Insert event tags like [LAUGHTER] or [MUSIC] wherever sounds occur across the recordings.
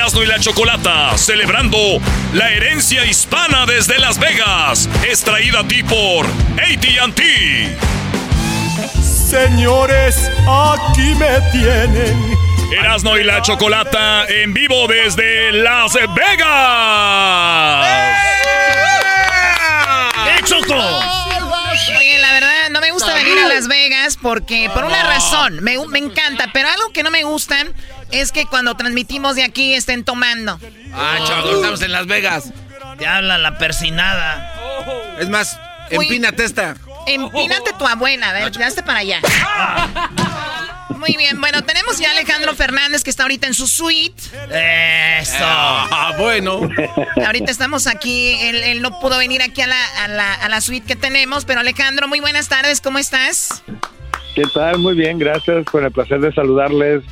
Erasmo y la Chocolata, celebrando la herencia hispana desde Las Vegas, es traída a ti por ATT. Señores, aquí me tienen. Erasmo y la Chocolata en vivo desde Las Vegas. ¡Eh, Choco! Oye, la verdad, no me gusta venir a Las Vegas porque, por una razón, me, me encanta, pero algo que no me gusta es que cuando transmitimos de aquí estén tomando. Ah, Choco, estamos en Las Vegas. Te habla la persinada. Es más, empínate esta. Empínate tu abuela, a ver, hazte para allá. Muy bien, bueno, tenemos ya a Alejandro Fernández que está ahorita en su suite. Eso. Ah, bueno. Ahorita estamos aquí, él, él no pudo venir aquí a la, a, la, a la suite que tenemos, pero Alejandro, muy buenas tardes, ¿cómo estás? ¿Qué tal? Muy bien, gracias. Con el placer de saludarles.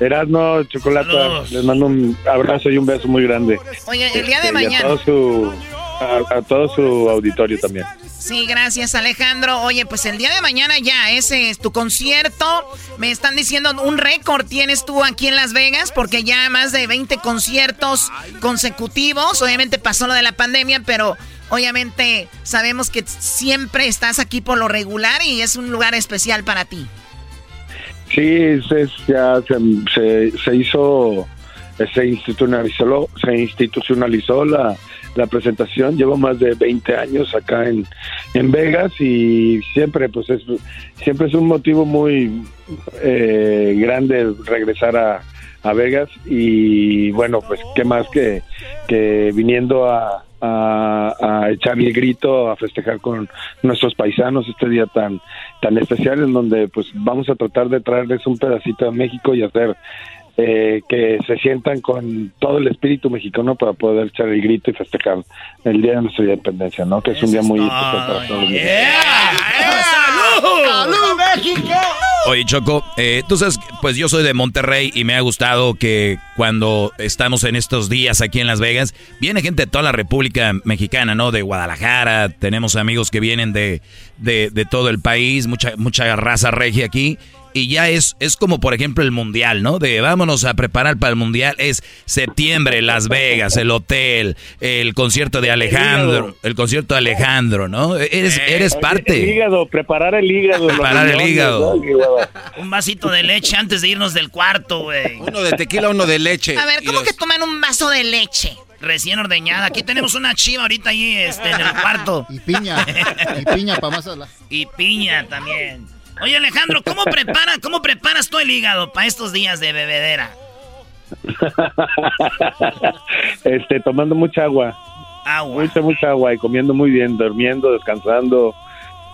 Erasmo, Chocolata, les mando un abrazo y un beso muy grande. Oye, el día de Este, y mañana. A todo, su, a, a todo su auditorio también. Sí, gracias Alejandro. Oye, pues el día de mañana ya, ese es tu concierto. Me están diciendo un récord tienes tú aquí en Las Vegas porque ya más de 20 conciertos consecutivos. Obviamente pasó lo de la pandemia, pero obviamente sabemos que siempre estás aquí por lo regular y es un lugar especial para ti. Sí, es, ya se, se, se hizo, se institucionalizó, se institucionalizó la, la presentación. Llevo más de 20 años acá en, en Vegas y siempre, pues es, siempre es un motivo muy eh, grande regresar a, a Vegas y bueno, pues qué más que, que viniendo a, a, a echar el grito, a festejar con nuestros paisanos este día tan tan especial en donde pues vamos a tratar de traerles un pedacito de México y hacer eh, que se sientan con todo el espíritu mexicano para poder echar el grito y festejar el día de nuestra independencia, ¿no? Que es un día muy especial para todos los ¡Salud! México! Oye, Choco, eh, tú sabes, pues yo soy de Monterrey y me ha gustado que cuando estamos en estos días aquí en Las Vegas, viene gente de toda la República Mexicana, ¿no? De Guadalajara, tenemos amigos que vienen de, de, de todo el país, mucha, mucha raza regia aquí. Y ya es, es como, por ejemplo, el Mundial, ¿no? De vámonos a preparar para el Mundial. Es septiembre, Las Vegas, el hotel, el concierto de Alejandro, el concierto de Alejandro, ¿no? Eres, eres El parte. hígado, preparar el hígado. Preparar el hígado. Un vasito de leche antes de irnos del cuarto, güey. Uno de tequila, uno de leche. A ver, ¿cómo los- que toman un vaso de leche? Recién ordeñada. Aquí tenemos una chiva ahorita ahí este, en el cuarto. Y piña. Y piña para más. [LAUGHS] Y piña también. Oye, Alejandro, ¿cómo, [LAUGHS] prepara, ¿cómo preparas tú el hígado para estos días de bebedera? [LAUGHS] este, tomando mucha agua. Agua. Mucha, mucha agua y comiendo muy bien, durmiendo, descansando.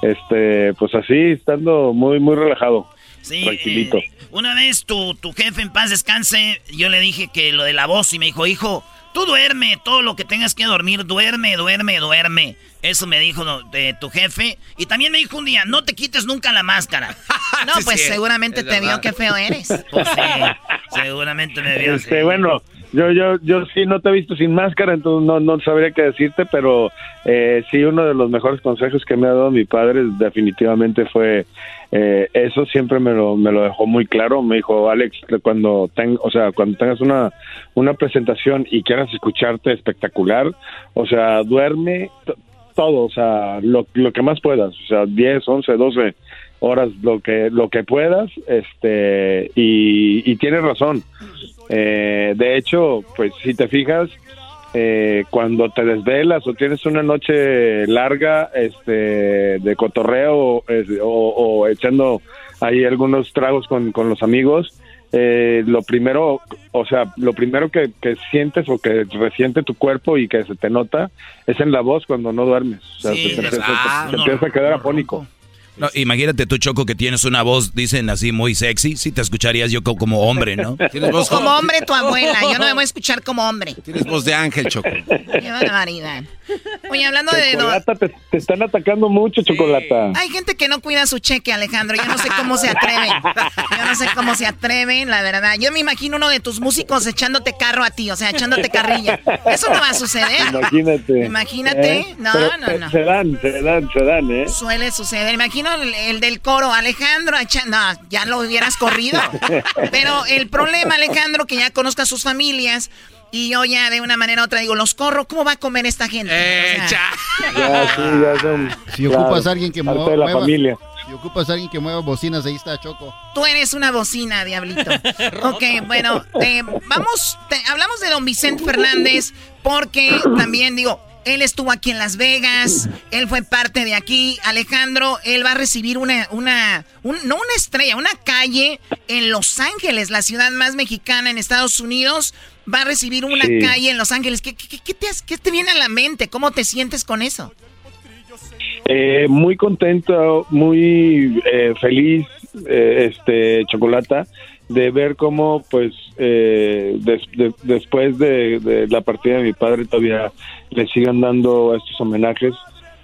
Este, pues así, estando muy, muy relajado. Sí, tranquilito. eh, una vez tu, tu jefe en paz descanse, yo le dije que lo de la voz y me dijo, hijo, tú duerme, todo lo que tengas que dormir, duerme, duerme, duerme. Eso me dijo tu jefe. Y también me dijo un día, no te quites nunca la máscara. [LAUGHS] No, Sí, pues sí, seguramente te vio qué feo eres. [LAUGHS] Pues sí, seguramente me vio. Este, sí. bueno, yo, yo, yo sí no te he visto sin máscara, entonces no, no sabría qué decirte, pero eh, sí uno de los mejores consejos que me ha dado mi padre definitivamente fue eh, eso. Siempre me lo, me lo dejó muy claro. Me dijo Alex, cuando ten, o sea, cuando tengas una, una presentación y quieras escucharte espectacular, o sea, duerme todo, o sea, lo, lo que más puedas, o sea, 10, 11, 12 horas lo que lo que puedas este y, y tienes razón Eh, de hecho pues si te fijas eh, cuando te desvelas o tienes una noche larga este de cotorreo es- o, o echando ahí algunos tragos con, con los amigos eh, lo primero, o sea, lo primero que, que sientes o que resiente tu cuerpo y que se te nota es en la voz cuando no duermes. O sea, Sí, te, te- te- ah, te no, empiezas a quedar afónico. No, imagínate tú, Choco, que tienes una voz, dicen así, muy sexy. Sí te escucharías yo co- como hombre, ¿no? [LAUGHS] Tienes voz Como hombre tu abuela, yo no me voy a escuchar como hombre. Tienes voz de ángel, Choco. Qué barbaridad. Oye, hablando de... Chocolata, te, te están atacando mucho, Chocolata. Hay gente que no cuida su cheque, Alejandro. Yo no sé cómo se atreven. Yo no sé cómo se atreven, la verdad. Yo me imagino uno de tus músicos echándote carro a ti, o sea, echándote carrilla. Eso no va a suceder. Imagínate. Imagínate. ¿Eh? No, Pero no, no. Se dan, se dan, se dan, ¿eh? Suele suceder. Imagino el, el del coro, Alejandro, echa- no, ya lo hubieras corrido. Pero el problema, Alejandro, que ya conozca a sus familias y yo ya de una manera u otra digo, los corro, ¿cómo va a comer esta gente? O sea, [LAUGHS] Ya, sí, ya son. Si claro, ocupas a alguien que mueva, la familia. si ocupas a alguien que mueva bocinas, ahí está Choco. Tú eres una bocina, diablito. [LAUGHS] Ok, bueno, eh, vamos, te- hablamos de don Vicente Fernández porque también digo, él estuvo aquí en Las Vegas, él fue parte de aquí. Alejandro, él va a recibir una, una, un- no una estrella, una calle en Los Ángeles, la ciudad más mexicana en Estados Unidos. Va a recibir una Sí. calle en Los Ángeles. ¿Qué, qué- qué te, qué te viene a la mente? ¿Cómo te sientes con eso? Eh, muy contento, muy eh, feliz, eh, este Chocolata, de ver cómo, pues, eh, des- de- después de, de la partida de mi padre todavía le sigan dando estos homenajes.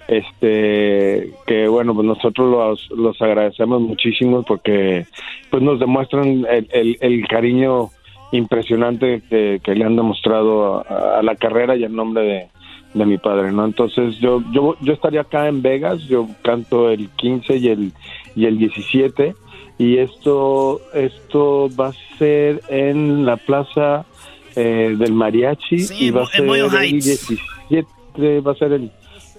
Este, que bueno, pues nosotros los, los agradecemos muchísimo porque, pues, nos demuestran el, el- el cariño impresionante que, que le han demostrado a, a la carrera y al nombre de, de mi padre, ¿no? Entonces yo, yo yo estaría acá en Vegas, yo canto el 15 y el y el 17 y esto esto va a ser en la plaza eh, del mariachi Sí, y va a ser el Heights. 17 va a ser el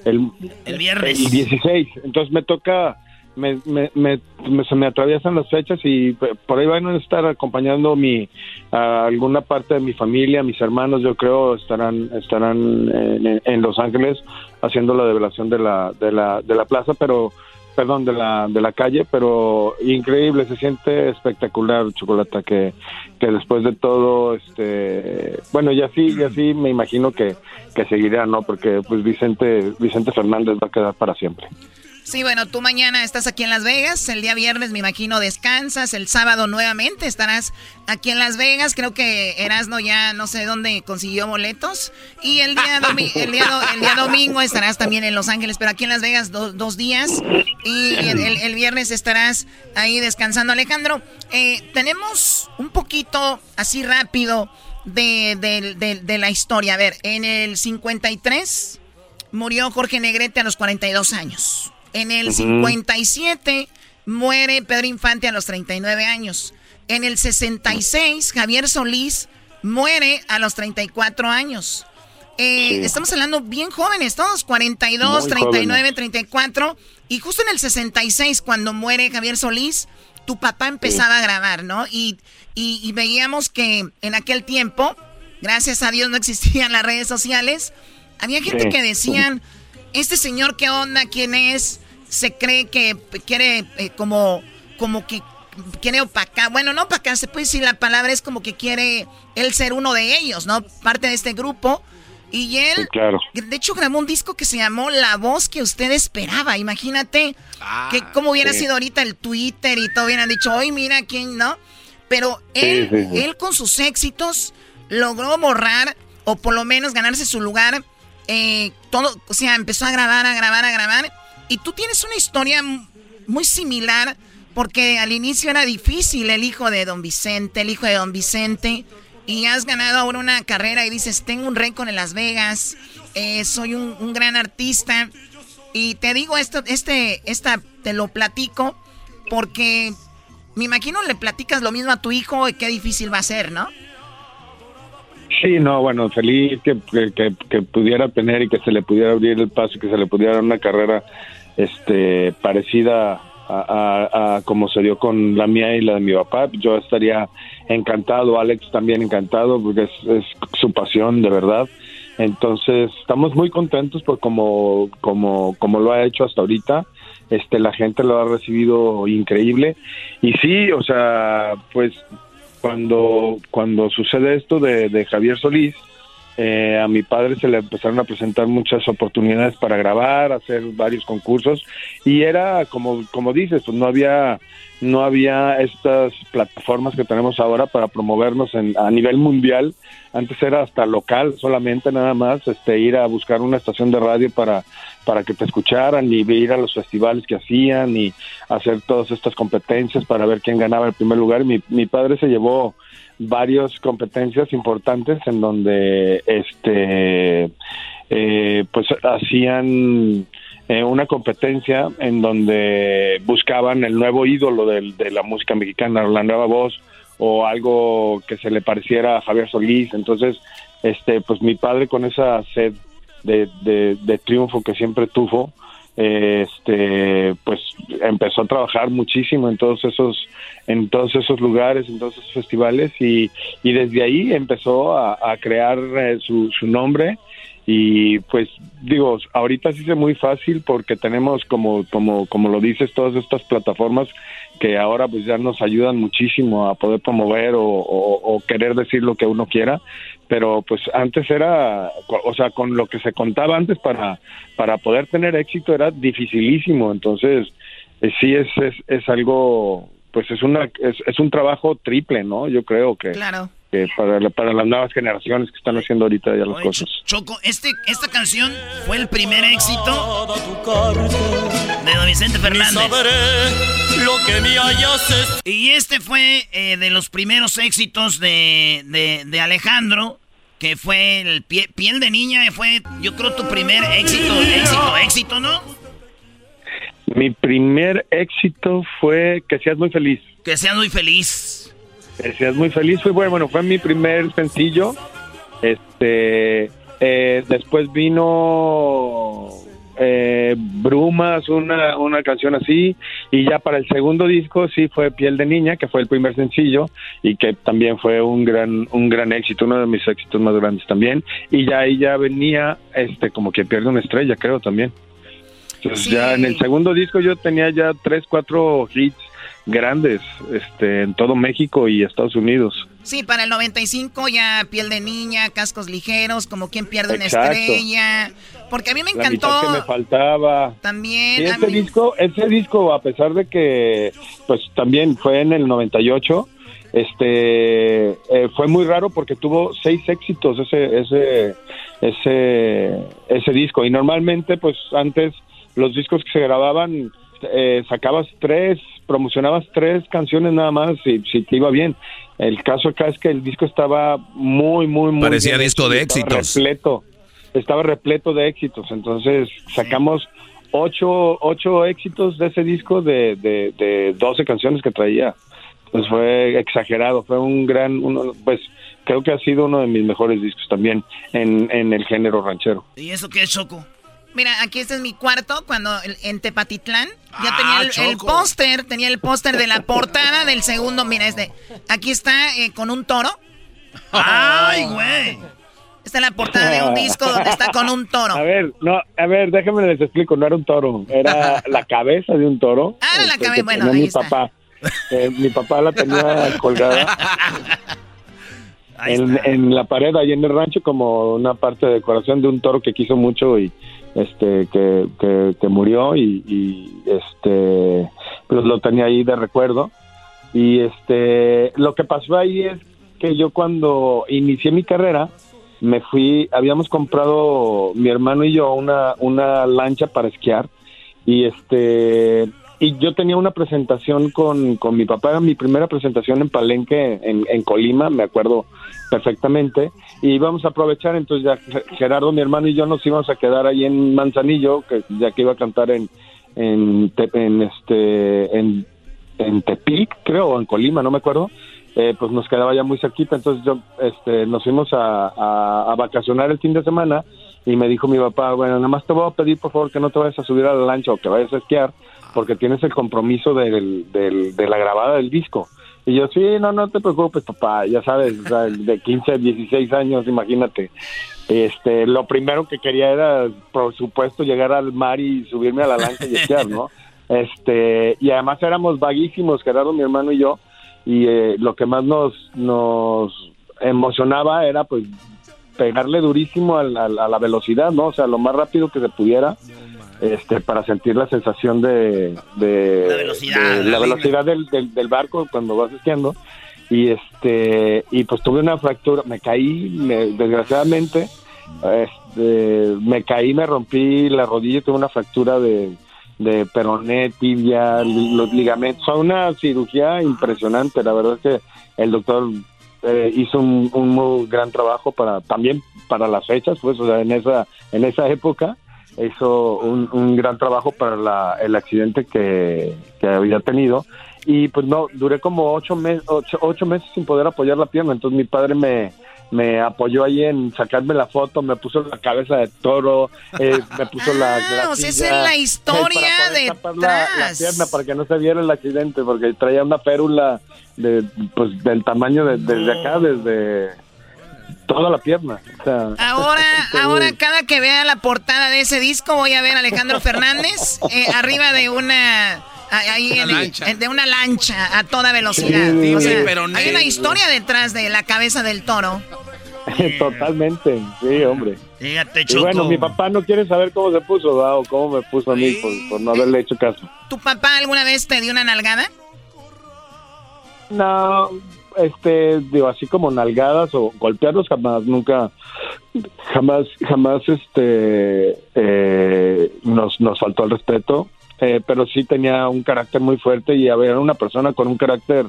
el, El viernes. el 16 entonces me toca me, me, me- se me atraviesan las fechas y por ahí van a estar acompañando mi a alguna parte de mi familia, mis hermanos, yo creo estarán estarán en, en Los Ángeles haciendo la develación de la de la de la plaza, pero perdón, de la de la calle, pero increíble, se siente espectacular, Chocolata que que después de todo este bueno, y así y así me imagino que que seguirá, ¿no? Porque pues Vicente Vicente Fernández va a quedar para siempre. Sí, bueno, tú mañana estás aquí en Las Vegas, el día viernes me imagino descansas, el sábado nuevamente estarás aquí en Las Vegas, creo que Erasno ya no sé dónde consiguió boletos y el día, domi- [LAUGHS] el día, do- el día domingo estarás también en Los Ángeles, pero aquí en Las Vegas do- dos días y el, el- el viernes estarás ahí descansando. Alejandro, eh, tenemos un poquito así rápido de, de- de- de la historia. A ver, en el 53 murió Jorge Negrete a los 42 años. En el 57 muere Pedro Infante a los 39 años. En el 66 Javier Solís muere a los 34 años. Eh, Sí. Estamos hablando bien jóvenes, todos 42, Muy 39, jóvenes. 34. Y justo en el 66, cuando muere Javier Solís, tu papá empezaba a grabar, ¿no? Y, y, y veíamos que en aquel tiempo, gracias a Dios no existían las redes sociales, había gente Sí. que decían, este señor qué onda, quién es, se cree que quiere eh, como, como que quiere opacar, bueno, no opacar, se puede decir la palabra, es como que quiere él ser uno de ellos, ¿no? Parte de este grupo. Y él, Sí, claro. de hecho, grabó un disco que se llamó La Voz que usted esperaba. Imagínate que cómo hubiera sí. sido ahorita el Twitter y todo hubieran dicho, hoy mira quién, ¿no? Pero él, sí, sí. él con sus éxitos logró borrar o por lo menos ganarse su lugar. Eh, todo, o sea, empezó a grabar, a grabar, a grabar. Y tú tienes una historia muy similar porque al inicio era difícil el hijo de Don Vicente, el hijo de Don Vicente. Y has ganado ahora una carrera y dices, tengo un récord en Las Vegas, eh, soy un, un gran artista. Y te digo esto, este, esta, te lo platico porque me imagino le platicas lo mismo a tu hijo y qué difícil va a ser, ¿no? Sí, no, bueno, feliz que, que, pudiera tener y que se le pudiera abrir el paso y que se le pudiera dar una carrera este parecida a, como se dio con la mía y la de mi papá. Yo estaría encantado, Alex también encantado, porque es, es su pasión, de verdad. Entonces, estamos muy contentos por como, como, como lo ha hecho hasta ahorita. Este, la gente lo ha recibido increíble. Y sí, o sea, pues cuando, cuando sucede esto de, de Javier Solís, eh, a mi padre se le empezaron a presentar muchas oportunidades para grabar, hacer varios concursos y era como como dices, pues no había no había estas plataformas que tenemos ahora para promovernos en, a nivel mundial. Antes era hasta local, solamente nada más, este ir a buscar una estación de radio para para que te escucharan y ir a los festivales que hacían y hacer todas estas competencias para ver quién ganaba el primer lugar. Mi, mi padre se llevó varias competencias importantes en donde este eh, pues hacían eh, una competencia en donde buscaban el nuevo ídolo de, la música mexicana, la nueva voz o algo que se le pareciera a Javier Solís. Entonces, este, pues mi padre con esa sed de, triunfo que siempre tuvo, este pues empezó a trabajar muchísimo en todos esos en todos esos lugares en todos esos festivales y, y desde ahí empezó a, crear eh, su, su nombre. Y pues digo ahorita sí es muy fácil porque tenemos como como como lo dices todas estas plataformas que ahora pues ya nos ayudan muchísimo a poder promover o querer decir lo que uno quiera pero pues antes era, o sea, con lo que se contaba antes para, para poder tener éxito era dificilísimo, entonces eh, sí es, es, es algo, pues es una, es, es un trabajo triple, ¿no? Yo creo que, Claro. Que para, para las nuevas generaciones que están haciendo ahorita ya las Oye, cosas. Choco, este, esta canción fue el primer éxito de Don Vicente Fernández. lo que me hayas Y este fue eh, de los primeros éxitos de, de, de Alejandro, que fue el pie- piel de niña, fue yo creo tu primer éxito, éxito, éxito, ¿no? Mi primer éxito fue Que seas muy feliz. Que seas muy feliz. Seas muy feliz fue bueno, bueno, fue mi primer sencillo. Este, eh, después vino eh, Brumas, una, una canción así, y ya para el segundo disco sí fue Piel de Niña, que fue el primer sencillo y que también fue un gran, un gran éxito, uno de mis éxitos más grandes también. Y ya ahí ya venía, este, como que pierde una estrella, creo también. Entonces Sí. ya en el segundo disco yo tenía ya tres, cuatro hits grandes, este, en todo México y Estados Unidos. Sí, para el 95 ya piel de niña, cascos ligeros, como quien pierde una Exacto. estrella. Porque a mí me La encantó que me faltaba. también. Y mí- disco, ese disco, a pesar de que, pues también fue en el 98, este, eh, fue muy raro porque tuvo seis éxitos ese, ese, ese, ese disco. Y normalmente, pues antes los discos que se grababan, eh, sacabas tres, promocionabas tres canciones nada más y si te iba bien. El caso acá es que el disco estaba muy, muy, muy Parecía bien disco de estaba éxitos. Repleto, estaba repleto de éxitos. Entonces sacamos ocho, ocho éxitos de ese disco de, de, de 12 canciones que traía. Pues fue exagerado, fue un gran, uno, pues creo que ha sido uno de mis mejores discos también en, en el género ranchero. ¿Y eso qué es, Choco? Mira, aquí este es mi cuarto, cuando el- en Tepatitlán ya Ah, tenía el, el póster, tenía el póster de la [LAUGHS] portada del segundo, mira este, aquí está eh, con un toro. ¡Ay, güey! Esta es la portada de un disco donde está con un toro. A ver, no, a ver, déjenme les explico, no era un toro, era [LAUGHS] la cabeza de un toro. Ah, la este, cabeza, bueno, ahí mi está. papá. Eh, mi papá la tenía [LAUGHS] colgada Ahí en, está. en la pared ahí en el rancho como una parte de decoración de un toro que quiso mucho y este que, que, murió y, y, este pues lo tenía ahí de recuerdo. Y este lo que pasó ahí es que yo cuando inicié mi carrera me fui habíamos comprado mi hermano y yo una una lancha para esquiar. Y este y yo tenía una presentación con, con mi papá, era mi primera presentación en Palenque, en, Colima, me acuerdo perfectamente, y íbamos a aprovechar, entonces ya Gerardo, mi hermano y yo nos íbamos a quedar ahí en Manzanillo, que ya que iba a cantar en, en, en este, en, en creo, o en Colima, no me acuerdo, eh, pues nos quedaba ya muy cerquita, entonces yo, este, nos fuimos a, a vacacionar el fin de semana, y me dijo mi papá, bueno, nada más te voy a pedir por favor que no te vayas a subir a la lancha o que vayas a esquiar, porque tienes el compromiso del, del, de la grabada del disco. Y yo, sí, no, no te preocupes, papá, ya sabes, de 15 a 16 años, imagínate. Este, lo primero que quería era, por supuesto, llegar al mar y subirme a la lancha y esquiar, ¿no? [LAUGHS] Este, y además éramos vaguísimos, Gerardo, mi hermano y yo, y eh, lo que más nos, nos emocionaba era, pues, pegarle durísimo a la, velocidad, ¿no? O sea, lo más rápido que se pudiera este, para sentir la sensación de, la velocidad, la velocidad del, del, barco cuando vas esquiando y este y pues tuve una fractura me caí desgraciadamente este, me caí me rompí la rodilla tuve una fractura de, de peroné tibia los ligamentos. Fue una cirugía impresionante la verdad es que el doctor eh, hizo un, un, muy gran trabajo para también para las fechas pues o sea en esa en esa época hizo un, un gran trabajo para la, el accidente que, que, había tenido. Y pues no, duré como ocho, meses ocho, meses sin poder apoyar la pierna, entonces mi padre me, me apoyó ahí en sacarme la foto, me puso la cabeza de toro, eh, me puso la, [LAUGHS] ah, o sea, esa es la historia de la, la, pierna para que no se viera el accidente, porque traía una férula de, pues, del tamaño de, desde acá, desde toda la pierna. ahora, [LAUGHS] ahora cada que vea la portada de ese disco voy a ver a Alejandro Fernández eh, arriba de una ahí de una lancha a toda velocidad. hay una historia detrás de la cabeza del toro. [LAUGHS] Totalmente, sí, hombre. Fíjate, Y bueno, mi papá no quiere saber cómo se puso, o cómo me puso a mí por no haberle hecho caso. ¿Tu papá alguna vez te dio una nalgada? No, este, digo, así como nalgadas o golpearlos jamás, nunca, jamás, jamás, este, eh, nos, nos faltó el respeto, eh, pero sí tenía un carácter muy fuerte y había una persona con un carácter,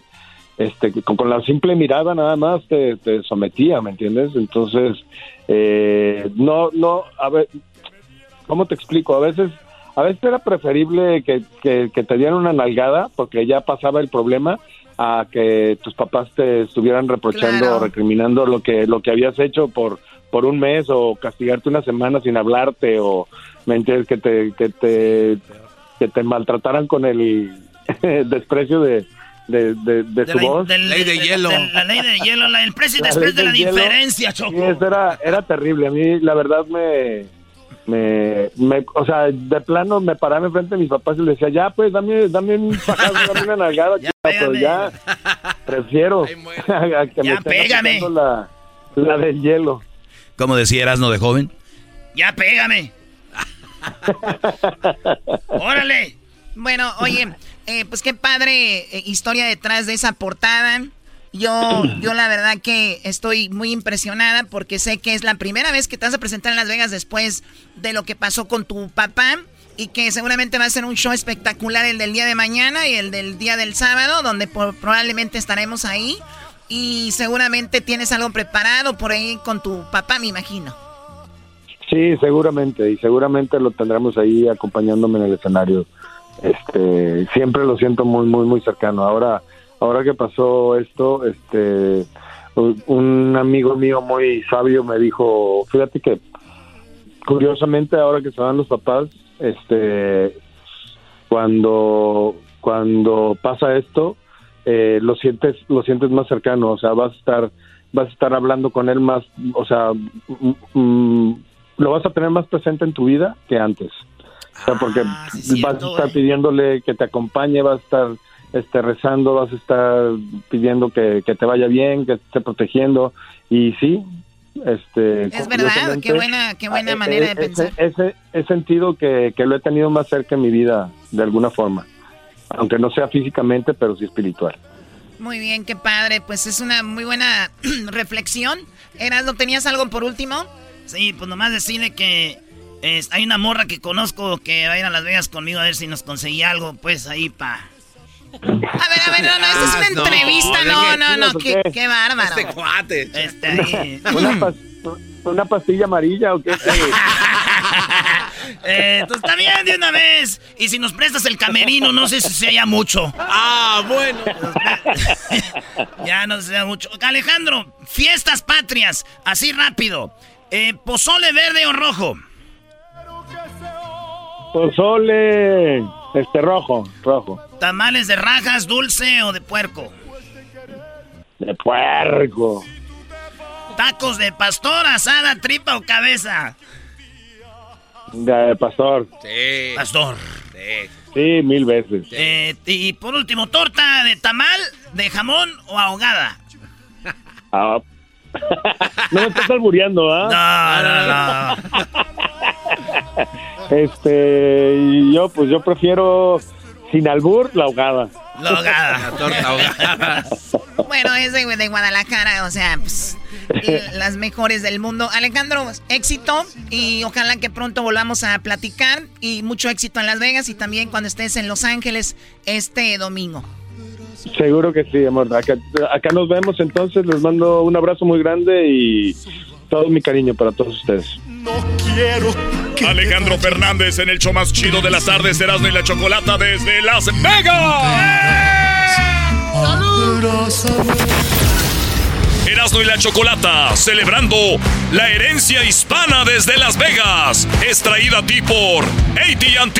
este, con, la simple mirada nada más te, sometía, ¿me entiendes? Entonces, eh, no, no, a ver, ¿cómo te explico? A veces, a veces era preferible que, que, que te dieran una nalgada porque ya pasaba el problema a que tus papás te estuvieran reprochando o recriminando lo que lo que habías hecho por por un mes o castigarte una semana sin hablarte o me entiendes que te que te que te maltrataran con el, [LAUGHS] desprecio de de, de, su voz. ley de hielo. la ley de hielo, el precio y después de la diferencia, Choco. eso era, era terrible. A mí, la verdad, me, me, me, o sea, de plano me paraba enfrente de mis papás y les decía, ya, pues, dame, dame un dame una nalgada, [LAUGHS] ya, pero ya [LAUGHS] prefiero [LAUGHS] a que ya, me pégame. La, la del hielo. ¿Cómo decía Erasno de joven? Ya, pégame. ¡Órale! Bueno, oye, eh, pues qué padre eh, historia detrás de esa portada. Yo, yo la verdad que estoy muy impresionada porque sé que es la primera vez que te vas a presentar en Las Vegas después de lo que pasó con tu papá y que seguramente va a ser un show espectacular el del día de mañana y el del día del sábado, donde probablemente estaremos ahí y seguramente tienes algo preparado por ahí con tu papá, me imagino. Sí, seguramente y seguramente lo tendremos ahí acompañándome en el escenario. Este, siempre lo siento muy muy muy cercano. Ahora ahora que pasó esto, este, un amigo mío muy sabio me dijo, fíjate que curiosamente ahora que se van los papás, este, cuando cuando pasa esto, eh, lo sientes lo sientes más cercano, o sea, vas a estar vas a estar hablando con él más, o sea, lo vas a tener más presente en tu vida que antes. O sea, porque ah, vas a estar pidiéndole que te acompañe, vas a estar este, rezando, vas a estar pidiendo que, te vaya bien, que te esté protegiendo. Y sí, este... Es verdad, qué buena, qué buena manera de pensar. Ese, he sentido que, lo he tenido más cerca en mi vida, de alguna forma. Aunque no sea físicamente, pero sí espiritual. Muy bien, qué padre. Pues es una muy buena [CLEARS THROAT] reflexión. Eras, ¿no tenías algo por último? Sí, pues nomás decirle que hay una morra que conozco que va a ir a Las Vegas conmigo a ver si nos conseguía algo, pues ahí pa' A ver, a ver, no, no, esta es una ah, entrevista, no, no, no, qué, qué bárbaro. Este cuate. Este, ¿Una, pastilla amarilla o qué? [LAUGHS] eh, pues está bien de una vez. Y si nos prestas el camerino, no sé si se haya mucho. Ah, bueno. [LAUGHS] ya no se haya mucho. Alejandro, fiestas patrias, así rápido. Eh, ¿Pozole verde o rojo? Pozole. Este rojo, rojo. ¿Tamales de rajas, dulce o de puerco? De puerco. ¿Tacos de pastor, asada, tripa o cabeza? De pastor. Sí. Pastor. Sí, mil veces. Eh, y por último, ¿torta de tamal, de jamón o ahogada? Ah. [LAUGHS] no me estás albureando, ¿ah? No, no, no. [LAUGHS] [LAUGHS] Este, y yo, pues yo prefiero sin albur la ahogada. La ahogada. La torta ahogada. [LAUGHS] Bueno, es de, de Guadalajara, o sea, pues, las mejores del mundo. Alejandro, éxito y ojalá que pronto volvamos a platicar y mucho éxito en Las Vegas y también cuando estés en Los Ángeles este domingo. Seguro que sí, amor. Acá, acá nos vemos entonces. Les mando un abrazo muy grande y todo mi cariño para todos ustedes. Alejandro Fernández en el show más chido de las tardes, Erasmo y la Chocolata desde Las Vegas. Erasmo y la Chocolata, celebrando la herencia hispana desde Las Vegas. Es traída a ti por ATT.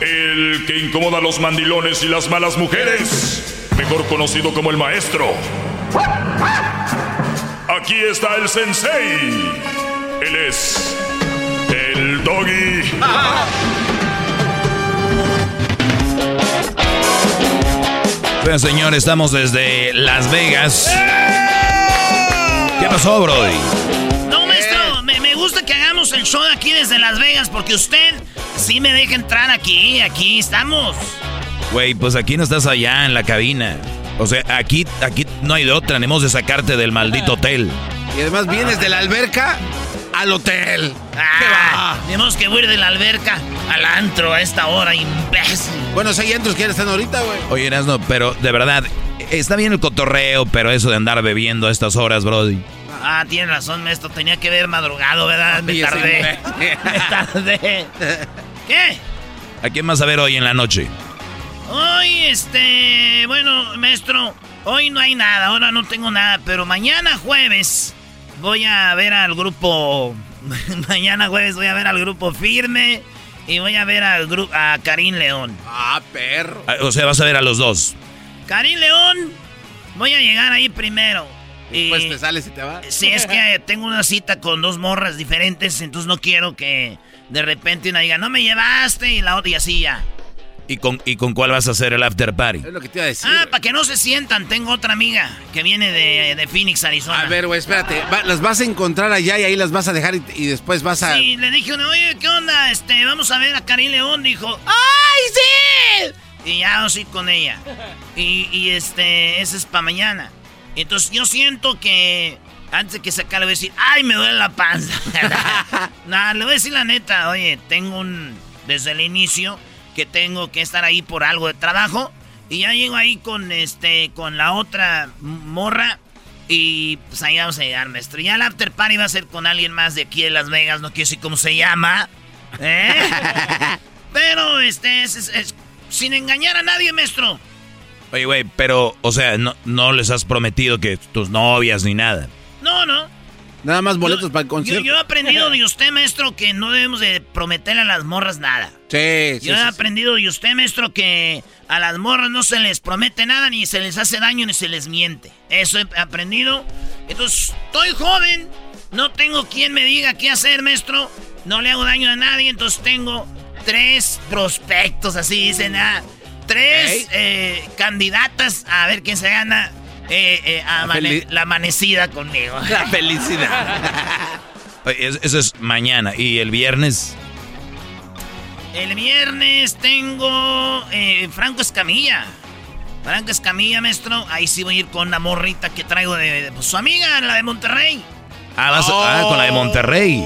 El que incomoda a los mandilones y las malas mujeres. Mejor conocido como el maestro. Aquí está el sensei. Él es. El doggy. Bueno, señor, estamos desde Las Vegas. ¿Qué pasó, Brody? Show aquí desde Las Vegas porque usted sí me deja entrar aquí, aquí estamos. Güey, pues aquí no estás allá en la cabina. O sea, aquí, aquí no hay de otra, tenemos de sacarte del maldito hotel. Y además vienes de la alberca al hotel. Ah, tenemos que ir de la alberca al antro a esta hora, imbécil. Bueno, si hay antros que ya están ahorita, güey. Oye, Erasno, pero de verdad, está bien el cotorreo, pero eso de andar bebiendo a estas horas, Brody. Ah, tiene razón, maestro, tenía que haber madrugado, ¿verdad? Me tardé. me tardé. ¿Qué? ¿A quién vas a ver hoy en la noche? Hoy, este, bueno, maestro, hoy no hay nada, ahora no tengo nada, pero mañana jueves voy a ver al grupo, [LAUGHS] mañana jueves voy a ver al grupo Firme y voy a ver al grupo, a Karim León. Ah, perro. Ah, O sea, vas a ver a los dos. Karim León, voy a llegar ahí primero. Y Pues te sales y te vas. si es que tengo una cita con dos morras diferentes, entonces no quiero que de repente una diga, no me llevaste y la otra y así ya. ¿Y con, ¿Y con cuál vas a hacer el after party? Es lo que te iba a decir. Ah, para que no se sientan, tengo otra amiga que viene de, de Phoenix, Arizona. A ver, güey, espérate. Va- las vas a encontrar allá y ahí las vas a dejar y, y después vas a. Sí, le dije, una, oye, ¿qué onda? Este, vamos a ver a Karim León. Dijo, ¡ay, sí! Y ya ir con ella. Y, y este, ese es para mañana. Entonces yo siento que antes de que se acabe le voy a decir, ay, me duele la panza. [LAUGHS] Nada, le voy a decir la neta, oye, tengo un, desde el inicio, que tengo que estar ahí por algo de trabajo. Y ya llego ahí con este, con la otra morra. Y pues ahí vamos a llegar, maestro. Ya el after party va a ser con alguien más de aquí de Las Vegas, no quiero decir cómo se llama. ¿Eh? [LAUGHS] Pero este es, sin engañar a nadie, maestro. Oye, güey, pero, o sea, no, no les has prometido que tus novias ni nada. No, no. Nada más boletos para el concierto. Yo, he aprendido de usted, maestro, que no debemos de prometerle a las morras nada. Sí, sí. Yo he aprendido de usted, maestro, que a las morras no se les promete nada, ni se les hace daño, ni se les miente. Eso he aprendido. Entonces, estoy joven, no tengo quien me diga qué hacer, maestro. No le hago daño a nadie, entonces tengo tres prospectos, así dicen, ah, tres eh, candidatas a ver quién se gana eh, eh, la, amanecida conmigo. La felicidad. [LAUGHS] eso es mañana. ¿Y el viernes? El viernes tengo eh, Franco Escamilla. Franco Escamilla, maestro. Ahí sí voy a ir con la morrita que traigo de, pues, su amiga, la de Monterrey. Ah, vas ah, con la de Monterrey.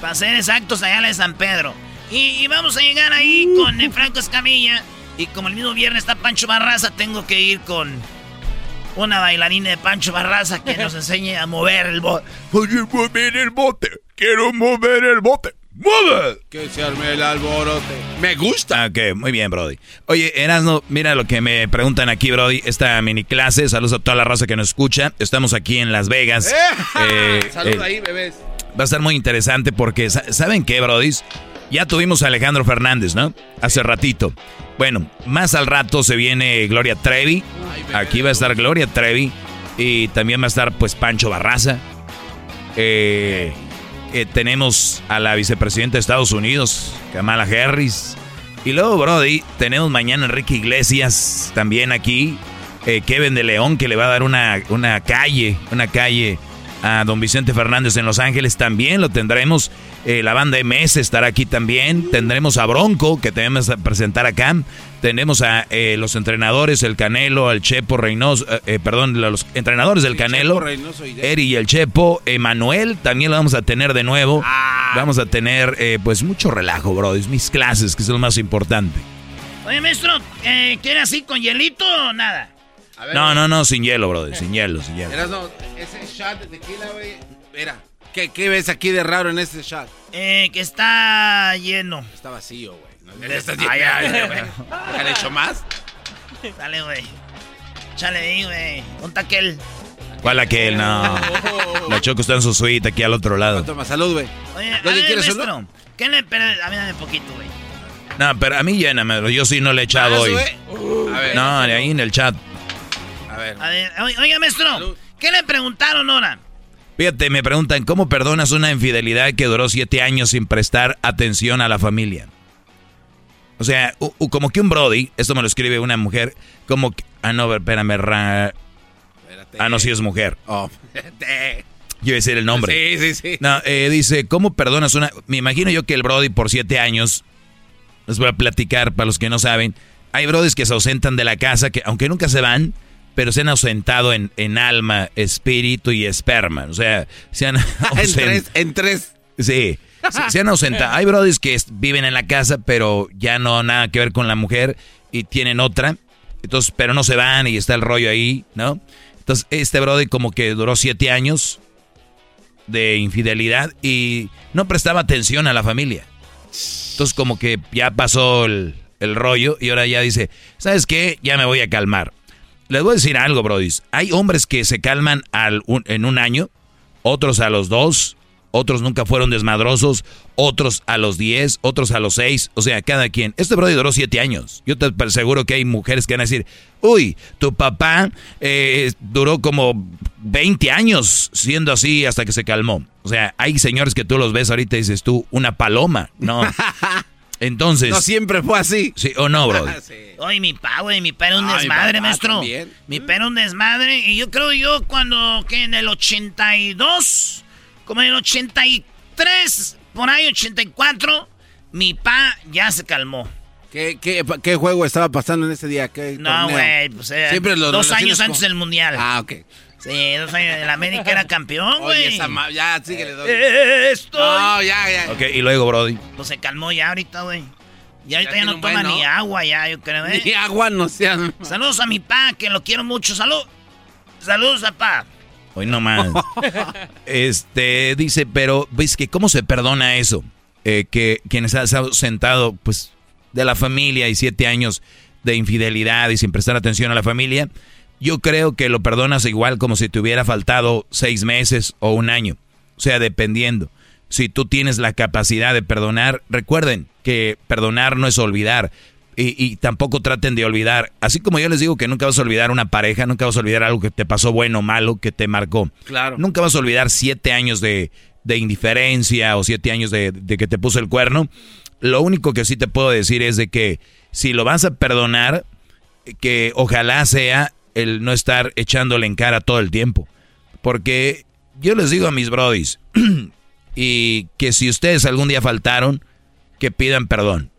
Para ser exactos, allá la de San Pedro. Y, vamos a llegar ahí con Franco Escamilla. Y como el mismo viernes está Pancho Barraza, tengo que ir con una bailarina de Pancho Barraza que nos [LAUGHS] enseñe a mover el bote. Oye, mover el bote. Quiero mover el bote. ¡Mueve! Que se arme el alborote. Me gusta. Ok, muy bien, Brody. Oye, Erasno, mira lo que me preguntan aquí, Brody. Esta mini clase. Saludos a toda la raza que nos escucha. Estamos aquí en Las Vegas. Eh, [LAUGHS] Saludos ahí, bebés. Va a estar muy interesante porque, ¿saben qué, Brody? Ya tuvimos a Alejandro Fernández, ¿no? Hace ratito. Bueno, más al rato se viene Gloria Trevi. Aquí va a estar Gloria Trevi. Y también va a estar pues Pancho Barraza. Eh, eh, tenemos a la vicepresidenta de Estados Unidos, Kamala Harris. Y luego, Brody, tenemos mañana Enrique Iglesias también aquí. Eh, Kevin de León que le va a dar una, una calle, una calle a don Vicente Fernández en Los Ángeles. También lo tendremos. Eh, la banda MS estará aquí también. Tendremos a Bronco, que tenemos a presentar acá. Tenemos a eh, los entrenadores, el Canelo, el Chepo Reynoso, eh, perdón, los entrenadores del Canelo, Eri y el Chepo, Emanuel, también lo vamos a tener de nuevo. Ah. Vamos a tener pues mucho relajo, bro. Es mis clases, que es lo más importante. Oye, maestro, ¿quiere así con hielito o nada? No, no, no, sin hielo, brother, sin hielo, sin hielo. ese shot de tequila, güey, mira. ¿Qué, ¿Qué, ves aquí de raro en ese shot? Eh, que está lleno. Está vacío, güey. No, está lleno. ¿Han hecho más? Dale, güey. Chale ahí, güey. Un taquel. ¿Cuál aquel? No. La Choco está en su suite aquí al otro lado. Toma, salud, güey. Oye, a ver, quieres maestro, ¿Qué le... Pero, a mí dame poquito, güey. No, pero a mí llénamelo. Yo sí no le he echado hoy. a ver. No, ahí en el chat. A ver. A ver, oiga, maestro. ¿Qué le preguntaron ahora? Fíjate, me preguntan, ¿cómo perdonas una infidelidad que duró siete años sin prestar atención a la familia? O sea, como que un Brody, esto me lo escribe una mujer, como que... Ah, no, espérame, ra, Ah, no, sí es mujer. Oh. Yo iba a decir el nombre. Sí, sí, sí. No, eh, dice, ¿cómo perdonas una...? Me imagino yo que el Brody por siete años, les voy a platicar para los que no saben, hay Brodys que se ausentan de la casa, que aunque nunca se van, pero se han ausentado en, en alma, espíritu y esperma. O sea, se han [LAUGHS] ausentado. en tres. Sí, se, han ausentado. Hay brothers que viven en la casa, pero ya no nada que ver con la mujer y tienen otra. Entonces, pero no se van y está el rollo ahí, ¿no? Entonces, este brother como que duró siete años de infidelidad y no prestaba atención a la familia. Entonces, como que ya pasó el, el rollo y ahora ya dice, ¿sabes qué? Ya me voy a calmar les voy a decir algo, Brody. Hay hombres que se calman al en un año, otros a los dos, otros nunca fueron desmadrosos, otros a los diez, otros a los seis, o sea, cada quien. Este Brody duró siete años. Yo te aseguro que hay mujeres que van a decir, uy, tu papá eh, duró como 20 años siendo así hasta que se calmó. O sea, hay señores que tú los ves ahorita y dices tú, una paloma, ¿no? [LAUGHS] Entonces. No siempre fue así. Sí, o no, bro. Oye, [LAUGHS] mi pa, güey, mi pa era un desmadre, maestro. Mi pa era un desmadre. Y yo creo yo cuando, que en el 82, como en el 83, por ahí 84, mi pa ya se calmó. ¿Qué, qué, juego estaba pasando en ese día? no, güey, pues eh, Siempre dos años antes del Mundial. Ah, ok. Sí, dos años. El América era campeón, güey. Oye, esa ya, sí que le doy. Estoy... No, ya, ya. Ok, y luego, Brody. Pues se calmó ya ahorita, güey. Y ahorita ya, no toma ni agua, ya, yo creo, ¿eh? Ni agua, no sean. Saludos a mi pa, que lo quiero mucho. Salud. Saludos a pa. Hoy nomás. [LAUGHS] este, dice, pero, ¿ves que cómo se perdona eso? Eh, que quienes han estado sentado, pues, de la familia y siete años de infidelidad y sin prestar atención a la familia, yo creo que lo perdonas igual como si te hubiera faltado seis meses o un año. O sea, dependiendo. Si tú tienes la capacidad de perdonar, recuerden que perdonar no es olvidar. Y, tampoco traten de olvidar. Así como yo les digo que nunca vas a olvidar una pareja, nunca vas a olvidar algo que te pasó bueno o malo, que te marcó. Claro. Nunca vas a olvidar siete años de, de indiferencia o siete años de, que te puso el cuerno. Lo único que sí te puedo decir es de que si lo vas a perdonar, que ojalá sea el no estar echándole en cara todo el tiempo. Porque yo les digo a mis brodis, [CLEARS THROAT] y que si ustedes algún día faltaron, que pidan perdón,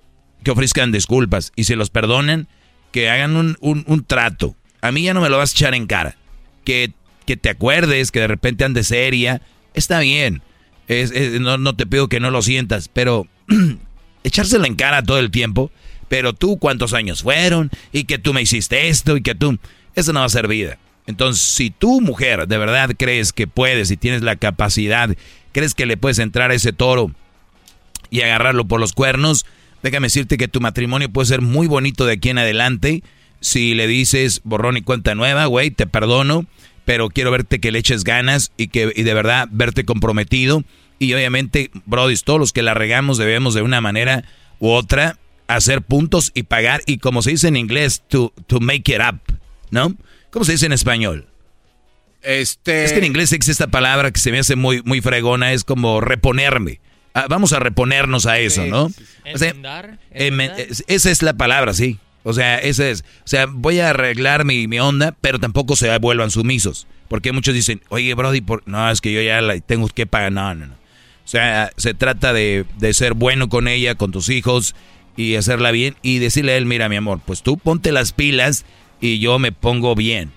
que ofrezcan disculpas, y si los perdonen, que hagan un, un, trato. A mí ya no me lo vas a echar en cara. Que, que te acuerdes, que de repente andes seria, está bien no, te pido que no lo sientas, pero [CLEARS THROAT] echárselo en cara todo el tiempo. Pero tú, ¿cuántos años fueron? Y que tú me hiciste esto y que tú... Eso no va a ser vida. Entonces, si tú, mujer, de verdad crees que puedes y tienes la capacidad, crees que le puedes entrar a ese toro y agarrarlo por los cuernos, déjame decirte que tu matrimonio puede ser muy bonito de aquí en adelante. Si le dices borrón y cuenta nueva, güey, te perdono pero quiero verte que le eches ganas y que de verdad verte comprometido. Y obviamente, Brody, todos los que la regamos debemos de una manera u otra hacer puntos y pagar. Y como se dice en inglés, to, to make it up, ¿no? ¿Cómo se dice en español? Este... Es que en inglés existe esta palabra que se me hace muy, muy fregona, es como reponerme. Ah, vamos a reponernos a eso, ¿no? esa es la palabra, sí. O sea, ese es. O sea, voy a arreglar mi, mi onda, pero tampoco se vuelvan sumisos. Porque muchos dicen, oye, Brody, por... no, es que yo ya la tengo que pagar. No, no, no. O sea, se trata de, de ser bueno con ella, con tus hijos y hacerla bien y decirle a él, mira, mi amor, pues tú ponte las pilas y yo me pongo bien.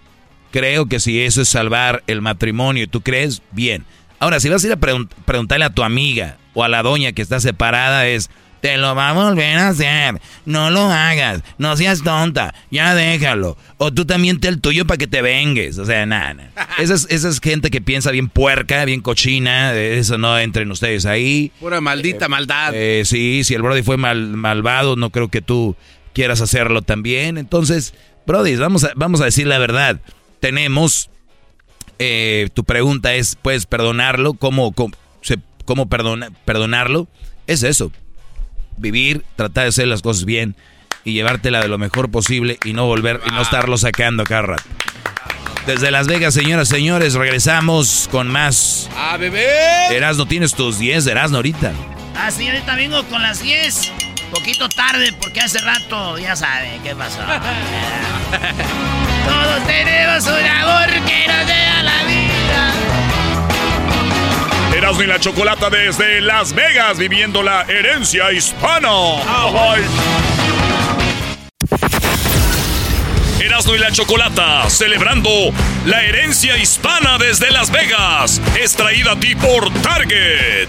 Creo que si eso es salvar el matrimonio, ¿tú crees? Bien. Ahora, si vas a ir a preguntarle a tu amiga o a la doña que está separada, es, te lo va a volver a hacer. No lo hagas. No seas tonta. Ya déjalo. O tú también te el tuyo para que te vengues. O sea, nada. Esa, es, [LAUGHS] esa es gente que piensa bien puerca, bien cochina. Eso no entren ustedes ahí. Pura maldita eh, maldad. Eh, sí, si el Brody fue mal, malvado, no creo que tú quieras hacerlo también. Entonces, Brody, vamos a, vamos a decir la verdad. Tenemos. Eh, tu pregunta es: ¿puedes perdonarlo? ¿Cómo, cómo, cómo perdona, perdonarlo? Es eso vivir, tratar de hacer las cosas bien y llevártela de lo mejor posible y no volver y no estarlo sacando cada rato. Desde Las Vegas, señoras y señores, regresamos con más. ¡Ah, bebé! Erasno, tienes tus 10 de Erasno ahorita. Ah, sí, ahorita vengo con las 10. Poquito tarde, porque hace rato ya sabe qué pasó. Todos tenemos un amor que nos dé la vida. Erasmo y la Chocolata desde Las Vegas, viviendo la herencia hispana. Erasmo y la Chocolata, celebrando la herencia hispana desde Las Vegas, extraída a ti por Target.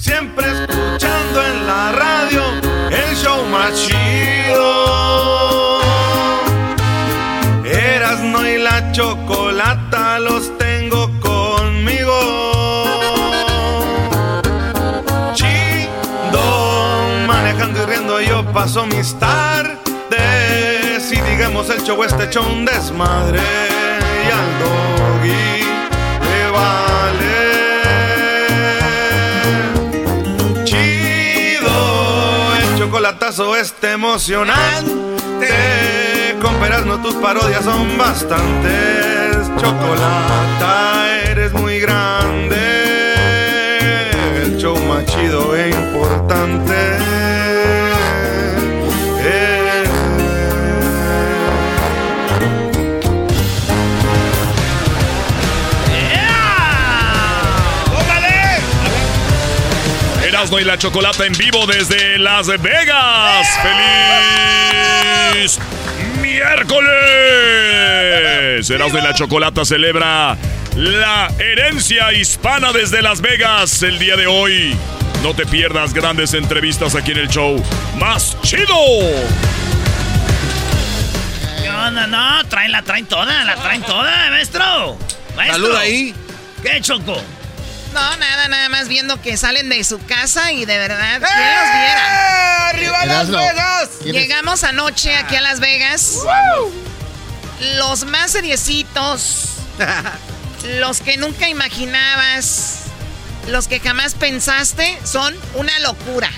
Siempre escuchando en la radio el show más chido. Erasno y la chocolata los tengo conmigo. Chido, manejando y riendo yo paso mis tardes. Y digamos el show este show un desmadre. Y al doggy chocolatazo este emocionante. Con no tus parodias son bastantes. Chocolata, eres muy grande. El show más chido e importante. Erasmo y la Chocolata en vivo desde Las Vegas. ¡Feliz miércoles! Erasmo y la Chocolata celebra la herencia hispana desde Las Vegas el día de hoy. No te pierdas grandes entrevistas aquí en el show más chido. ¿Qué onda? No, traen, la traen toda, la traen toda, maestro. Maestro. Salud ahí. ¿Qué, Choco? No, nada, nada más viendo que salen de su casa y de verdad, ¿quién los viera? ¡Arriba Las. Vegas! Llegamos anoche aquí a Las Vegas. Los más seriecitos. [LAUGHS] los que nunca imaginabas. Los que jamás pensaste son una locura.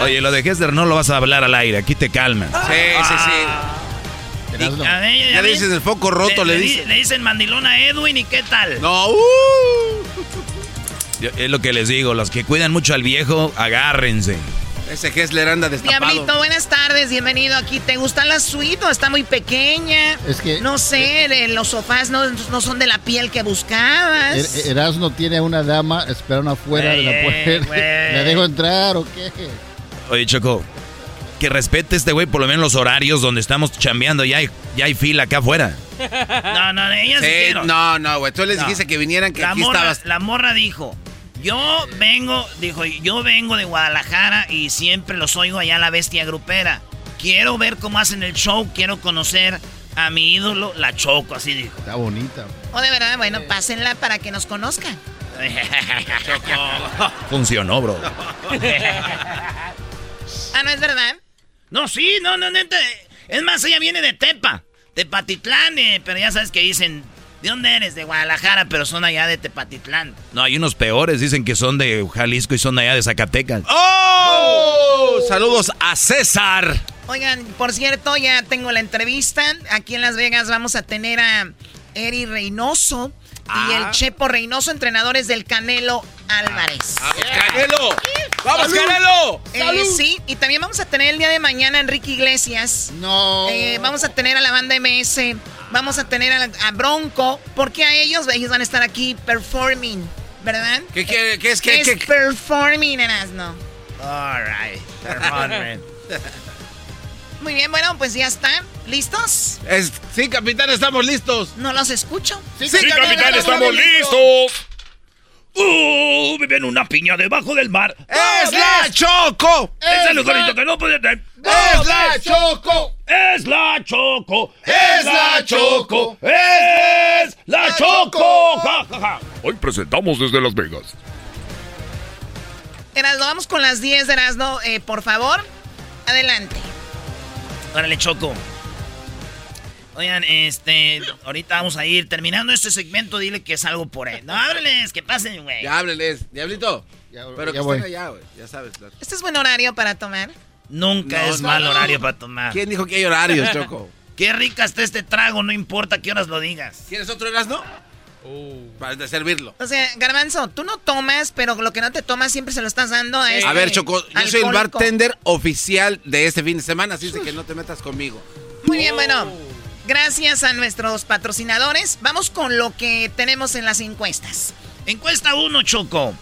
Oye, lo de Hester no lo vas a hablar al aire, aquí te calmas. Sí, sí, sí. Erasmo. A ver, Ya a le ver. dices el foco roto, le, di- dices. Le dicen mandilón a Edwin y qué tal. No, uh. Es lo que les digo, los que cuidan mucho al viejo, agárrense. Ese Hessler anda destapado. Diablito, buenas tardes, bienvenido aquí. ¿Te gusta la suite o está muy pequeña? Es que- No sé, de- los sofás no, no son de la piel que buscabas. Er- Erasmo tiene una dama esperando afuera de la puerta. güey. [LAUGHS] ¿Le dejo entrar o qué? Oye, Choco, que respete este güey por lo menos los horarios donde estamos chambeando. Ya hay, ya hay fila acá afuera. [LAUGHS] No, no, ella sí Sí, quiero. no, no, güey. Tú les No. dijiste que vinieran, que la aquí morra, estabas. La morra dijo, yo vengo, dijo, yo vengo de Guadalajara y siempre los oigo allá la bestia grupera. Quiero ver cómo hacen el show, quiero conocer a mi ídolo, la Choco, así dijo. Está bonita. O de verdad, bueno, pásenla para que nos conozcan. [LAUGHS] Funcionó, bro. [LAUGHS] Ah, ¿no es verdad? No, sí, no, no, neta. Es más, ella viene de Tepa, Tepatitlán, eh, pero ya sabes que dicen, ¿de dónde eres? De Guadalajara, pero son allá de Tepatitlán. No, hay unos peores, dicen que son de Jalisco y son allá de Zacatecas. ¡Oh! Saludos a César. Oigan, por cierto, ya tengo la entrevista. Aquí en Las Vegas vamos a tener a Eri Reynoso y el Chepo Reynoso, entrenadores del Canelo Álvarez. ¡Canelo! ¡Vamos, Canelo! Eh, sí, y también vamos a tener el día de mañana a Enrique Iglesias. No. Eh, vamos a tener a la banda MS. Vamos a tener a, a Bronco. Porque a ellos, ellos van a estar aquí performing, ¿verdad? ¿Qué, qué, qué es? ¿Qué ¿Qué, es qué, performing, Erasno? All right. performance. [LAUGHS] Muy bien, bueno, pues ya está. ¿Listos? Es- sí, capitán, estamos listos. No los escucho. Sí, capitán, estamos listos. ¡Uh! Vive en una piña debajo del mar. ¡Es la Choco! ¡Es el lugarito que no puede tener! ¡Es la Choco! ¡Es la Choco! ¡Es la Choco! ¡Es la Choco! Ja, ja, ja. Hoy presentamos desde Las Vegas. Erasno, vamos con las 10 de Erasno, eh, por favor. Adelante. Órale, Choco. Oigan, este, ahorita vamos a ir terminando este segmento. Dile que salgo por ahí. No, ábreles, que pasen, güey. Ya hábleles, diablito. Ya- Pero ya que voy. estén allá, güey. Ya sabes. claro. Este es buen horario para tomar. Nunca No, es no, mal no. horario para tomar. ¿Quién dijo que hay horarios, Choco? [LAUGHS] Qué rica está este trago, no importa qué horas lo digas. ¿Quieres otro Erasno? Para servirlo. O sea, Garbanzo, tú no tomas, pero lo que no te tomas siempre se lo estás dando a este A ver, Choco, yo soy el bartender oficial de este fin de semana, así es de que no te metas conmigo. Muy bien, bueno. Gracias a nuestros patrocinadores. Vamos con lo que tenemos en las encuestas. Encuesta 1, Choco.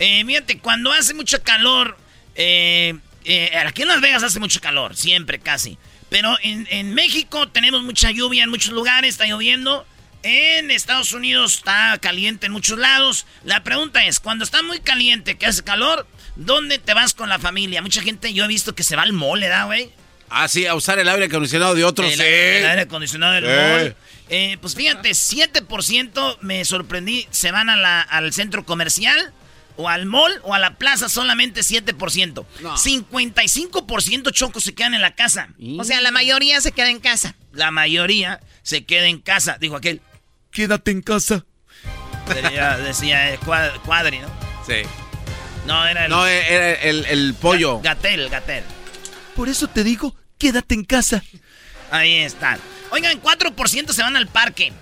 Eh, fíjate, cuando hace mucho calor, eh, eh, aquí en Las Vegas hace mucho calor, siempre casi. Pero en, en México tenemos mucha lluvia en muchos lugares, está lloviendo. En Estados Unidos está caliente en muchos lados. La pregunta es, cuando está muy caliente, que hace calor, ¿dónde te vas con la familia? Mucha gente, yo he visto que se va al mole, ¿da, güey? Ah, sí, a usar el aire acondicionado de otros. El, sí. el aire acondicionado del Sí. mall. Eh, pues fíjate, 7% me sorprendí, se van a la- al centro comercial. O al mall o a la plaza solamente 7%. 55% Choco se quedan en la casa. O sea, la mayoría se queda en casa. La mayoría se queda en casa. Dijo aquel, quédate en casa. Decía, decía eh, cuad- Cuadri, ¿no? Sí. No, era el... No, era el, el pollo. Gatel, Gatel. Por eso te digo, quédate en casa. Ahí está. Oigan, 4% se van al parque.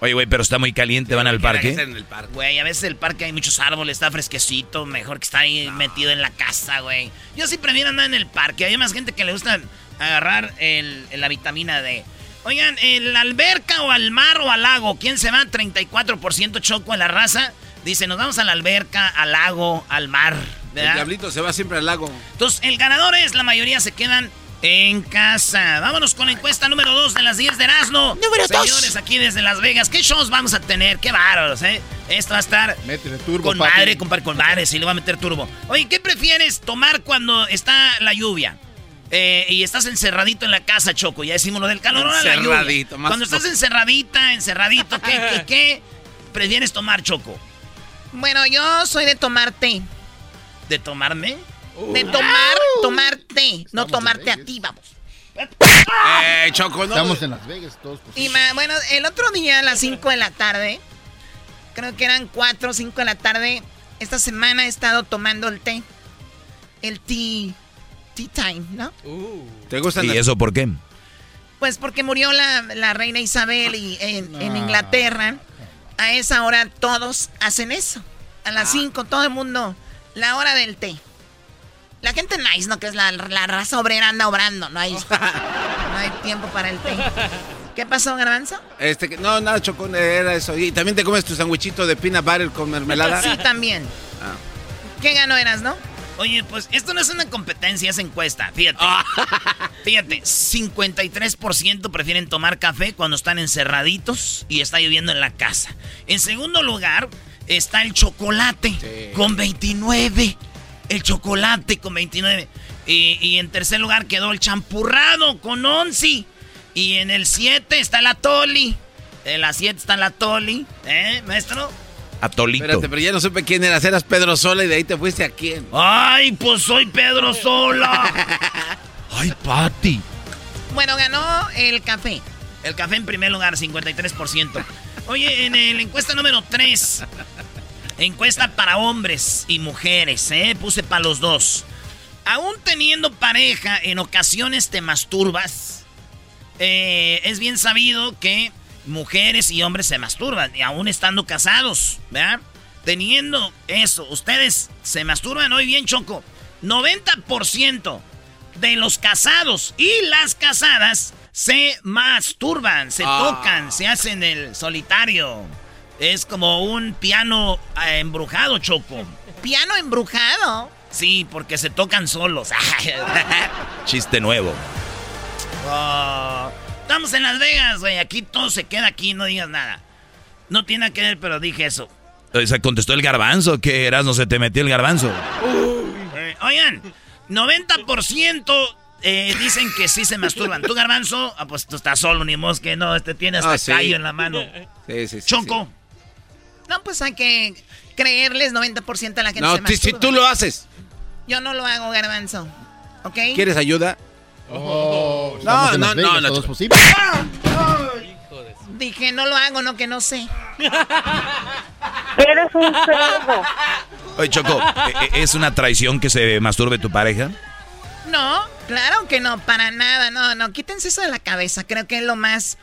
Oye, güey, pero está muy caliente, van al parque. En el parque. Güey, a veces el parque hay muchos árboles, está fresquecito, mejor que estar ahí metido en la casa, güey. Yo sí prefiero andar en el parque. Hay más gente que le gusta agarrar el, la vitamina D. Oigan, ¿el alberca o al mar o al lago? ¿Quién se va? 34% choco en la raza. Dice, nos vamos a la alberca, al lago, al mar. El ¿verdad? diablito se va siempre al lago. Entonces, el ganador es, la mayoría se quedan en casa. Vámonos con la encuesta número 2 de las 10 de Erasmo. Número dos. Señores, aquí desde Las Vegas, ¿qué shows vamos a tener? Qué bárbaros, ¿eh? Esto va a estar Métele turbo, con papi. madre, compadre, con madre, sí le va a meter turbo. Oye, ¿qué prefieres tomar cuando está la lluvia? Eh, y estás encerradito en la casa, Choco. Ya decimos lo del calor, ahora la lluvia. Encerradito, más Cuando estás encerradita, encerradito, ¿qué, qué, [LAUGHS] qué prefieres tomar, Choco? Bueno, yo soy de tomar té. ¿De tomarme? De tomar, tomar té. No tomarte a ti, vamos. Eh, Choco, no. Estamos en Las Vegas todos. Y ma- bueno, el otro día a las 5 de la tarde, creo que eran 4 o 5 de la tarde, esta semana he estado tomando el té. El tea, tea time, ¿no? ¿Te gustan ¿Y las- eso por qué? Pues porque murió la, la reina Isabel y en, en Ah. Inglaterra, a esa hora todos hacen eso. A las 5 todo el mundo, la hora del té. La gente nice, ¿no? Que es la, la raza obrera anda obrando, no hay, [LAUGHS] no hay tiempo para el té. ¿Qué pasó, Garbanzo? Este, que- no, nada, Choco, era eso. Y también te comes tu sandwichito de peanut butter con mermelada. Sí, también. Ah. ¿Qué ganó eras, no? Oye, pues esto no es una competencia, es encuesta. Fíjate. [LAUGHS] Fíjate, 53% prefieren tomar café cuando están encerraditos y está lloviendo en la casa. En segundo lugar está el chocolate con 29. El chocolate con 29. Y, y en tercer lugar quedó el champurrado con 11. Y en el 7 está la toli. En la 7 está la toli. ¿Eh, maestro? Atolito. Espérate, pero ya no supe quién eras. Eras Pedro Sola y de ahí te fuiste a quién. ¡Ay, pues soy Pedro Sola! [LAUGHS] ¡Ay, Pati! Bueno, ganó el café. El café en primer lugar, 53%. Oye, en la encuesta número 3, encuesta para hombres y mujeres, ¿eh? Puse para los dos. Aún teniendo pareja, en ocasiones te masturbas. Eh, es bien sabido que mujeres y hombres se masturban, y aún estando casados, ¿verdad? Teniendo eso, ustedes se masturban hoy bien, Choco. 90% de los casados y las casadas se masturban, se Ah. tocan, se hacen el solitario. Es como un piano eh, embrujado, Choco. ¿Piano embrujado? Sí, porque se tocan solos. [LAUGHS] Chiste nuevo. Oh, estamos en Las Vegas, güey. Aquí todo se queda aquí, no digas nada. No tiene nada que ver, pero dije eso. O sea, contestó el garbanzo. ¿Qué eras? No se te metió el garbanzo. Eh, oigan, 90% eh, dicen que sí se masturban. ¿Tú, Garbanzo? Ah, pues tú estás solo, ni mos que no. Este tiene hasta Ah, sí. callo en la mano. Sí, sí, sí. Choco. No, pues hay que creerles 90% de la gente No, se si tú lo haces, Yo no lo hago, garbanzo. ¿Ok? ¿quieres ayuda? Oh, No, no, Las Vegas, no, no, posible. Dije, no lo hago, no que no sé. Eres un cerdo. Oye, Choco, ¿e- e- ¿es una traición que se masturbe tu pareja? No, claro que no, para nada, no, no, quítense eso de la cabeza, creo que es lo más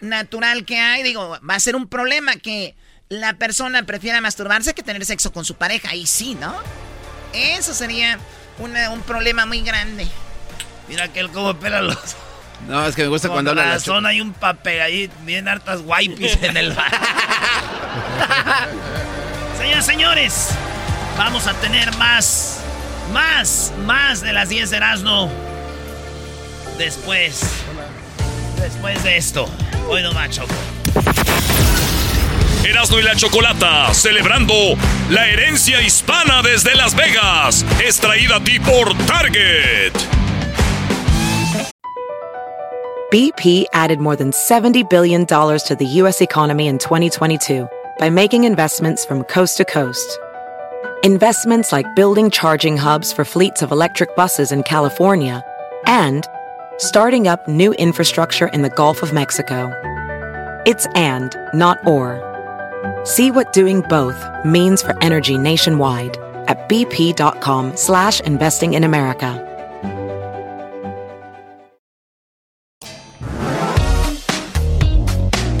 natural que hay, digo, va a ser un problema que la persona prefiera masturbarse que tener sexo con su pareja, ahí sí, ¿no? Eso sería una- un problema muy grande. Mira que él como pela los... No, es que me gusta Con cuando habla la razón hay un papel ahí, bien hartas wipes en el bar. [LAUGHS] Señoras, señores, vamos a tener más, más, más de las 10 de Erasmo. Después, después de esto. Hoy no más, Choco. Erasmo y la Chocolata, celebrando la herencia hispana desde Las Vegas. A ti por Target. BP added more than $70 billion to the U.S. economy in 2022 by making investments from coast to coast. investments like building charging hubs for fleets of electric buses in California, and starting up new infrastructure in the Gulf of Mexico. It's and, not or. See what doing both means for energy nationwide at bp.com slash investing in America.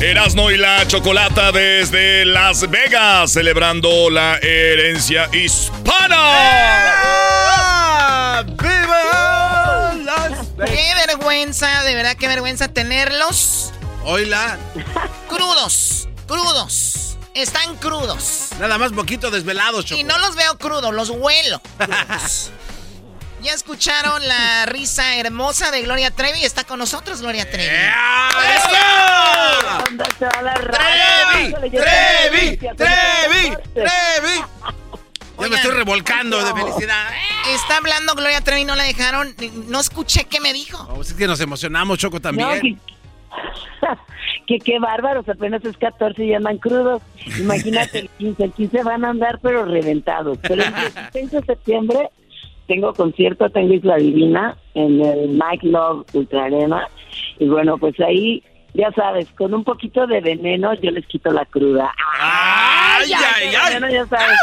Erasno y la Chocolata desde Las Vegas, celebrando la herencia hispana. ¡Ah! ¡Viva Las Vegas! ¡Qué vergüenza, de verdad, qué vergüenza tenerlos! Hola. Crudos, crudos. Están crudos. Nada más poquito desvelados, Choco. Y no los veo crudos, los huelo. [LAUGHS] Ya escucharon la risa hermosa de Gloria Trevi. Está con nosotros Gloria Trevi. ¡Trevi! ¡Trevi! ¡Trevi! ¡Trevi! [LAUGHS] Ya me estoy revolcando de felicidad. Está hablando Gloria Trevi, no la dejaron. No escuché qué me dijo. pues es que nos emocionamos, Choco, también. [LAUGHS] que, qué bárbaros, apenas es 14 y andan crudos. Imagínate el 15, el 15 van a andar pero reventados. Pero el 16 de septiembre tengo concierto, tengo Isla Divina en el Mike Love Ultra Arena. Y bueno, pues ahí, ya sabes, con un poquito de veneno yo les quito la cruda. ¡Ay, ay, ay! Veneno, ya sabes.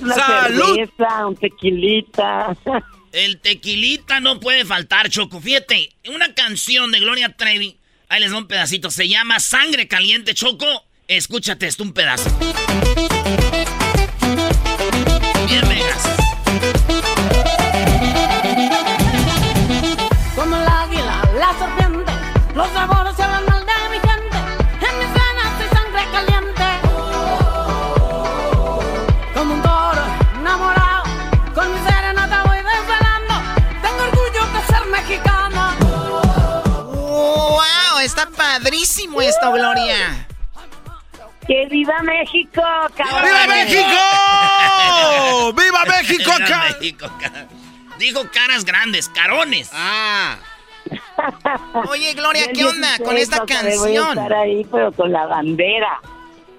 Una ¡Salud! cerveza, un tequilita. [LAUGHS] El tequilita no puede faltar, Choco. Fíjate, una canción de Gloria Trevi. Ahí les doy un pedacito. Se llama Sangre Caliente, Choco. Escúchate esto, un pedazo. Bien, Vegas. Como el águila, la serpiente, los sabores padrísimo esto, Gloria. ¡Que viva México, cabrón! ¡Viva México! [LAUGHS] ¡Viva México, ca- México, ca- Dijo caras grandes, carones. Ah. Oye, Gloria, ¿qué onda 16, con esta sea, Voy a canción? estar ahí, pero con la bandera.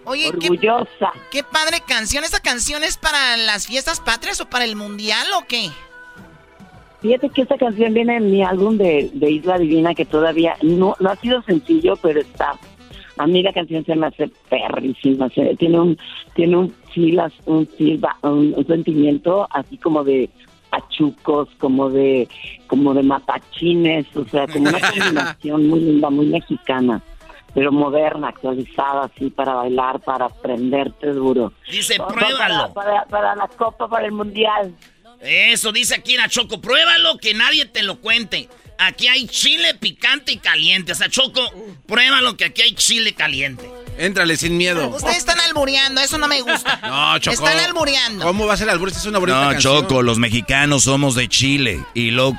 Oye, Orgullosa. Qué, qué padre canción. ¿Esta canción es para las fiestas patrias o para el mundial o qué? Fíjate que esta canción viene en mi álbum de, de Isla Divina, que todavía no, no ha sido sencillo, pero está. A mí la canción se me hace perrísima. se- tiene un, tiene un filas, un, silba- un, un sentimiento así como de pachucos, como de, como de matachines, o sea, como una [LAUGHS] combinación muy linda, muy mexicana, pero moderna, actualizada, así para bailar, para prenderte duro. Dice, Para- pruébalo. Para, para la Copa, para el Mundial. Eso, dice aquí la Choco. Pruébalo, que nadie te lo cuente. Aquí hay chile picante y caliente. O sea, Choco, pruébalo, que aquí hay chile caliente. Éntrale sin miedo. Ustedes están albureando, eso no me gusta. [LAUGHS] No, Choco. Están albureando. ¿Cómo va a ser albur? Es una bonita No, canción. Choco, los mexicanos somos de Chile y lo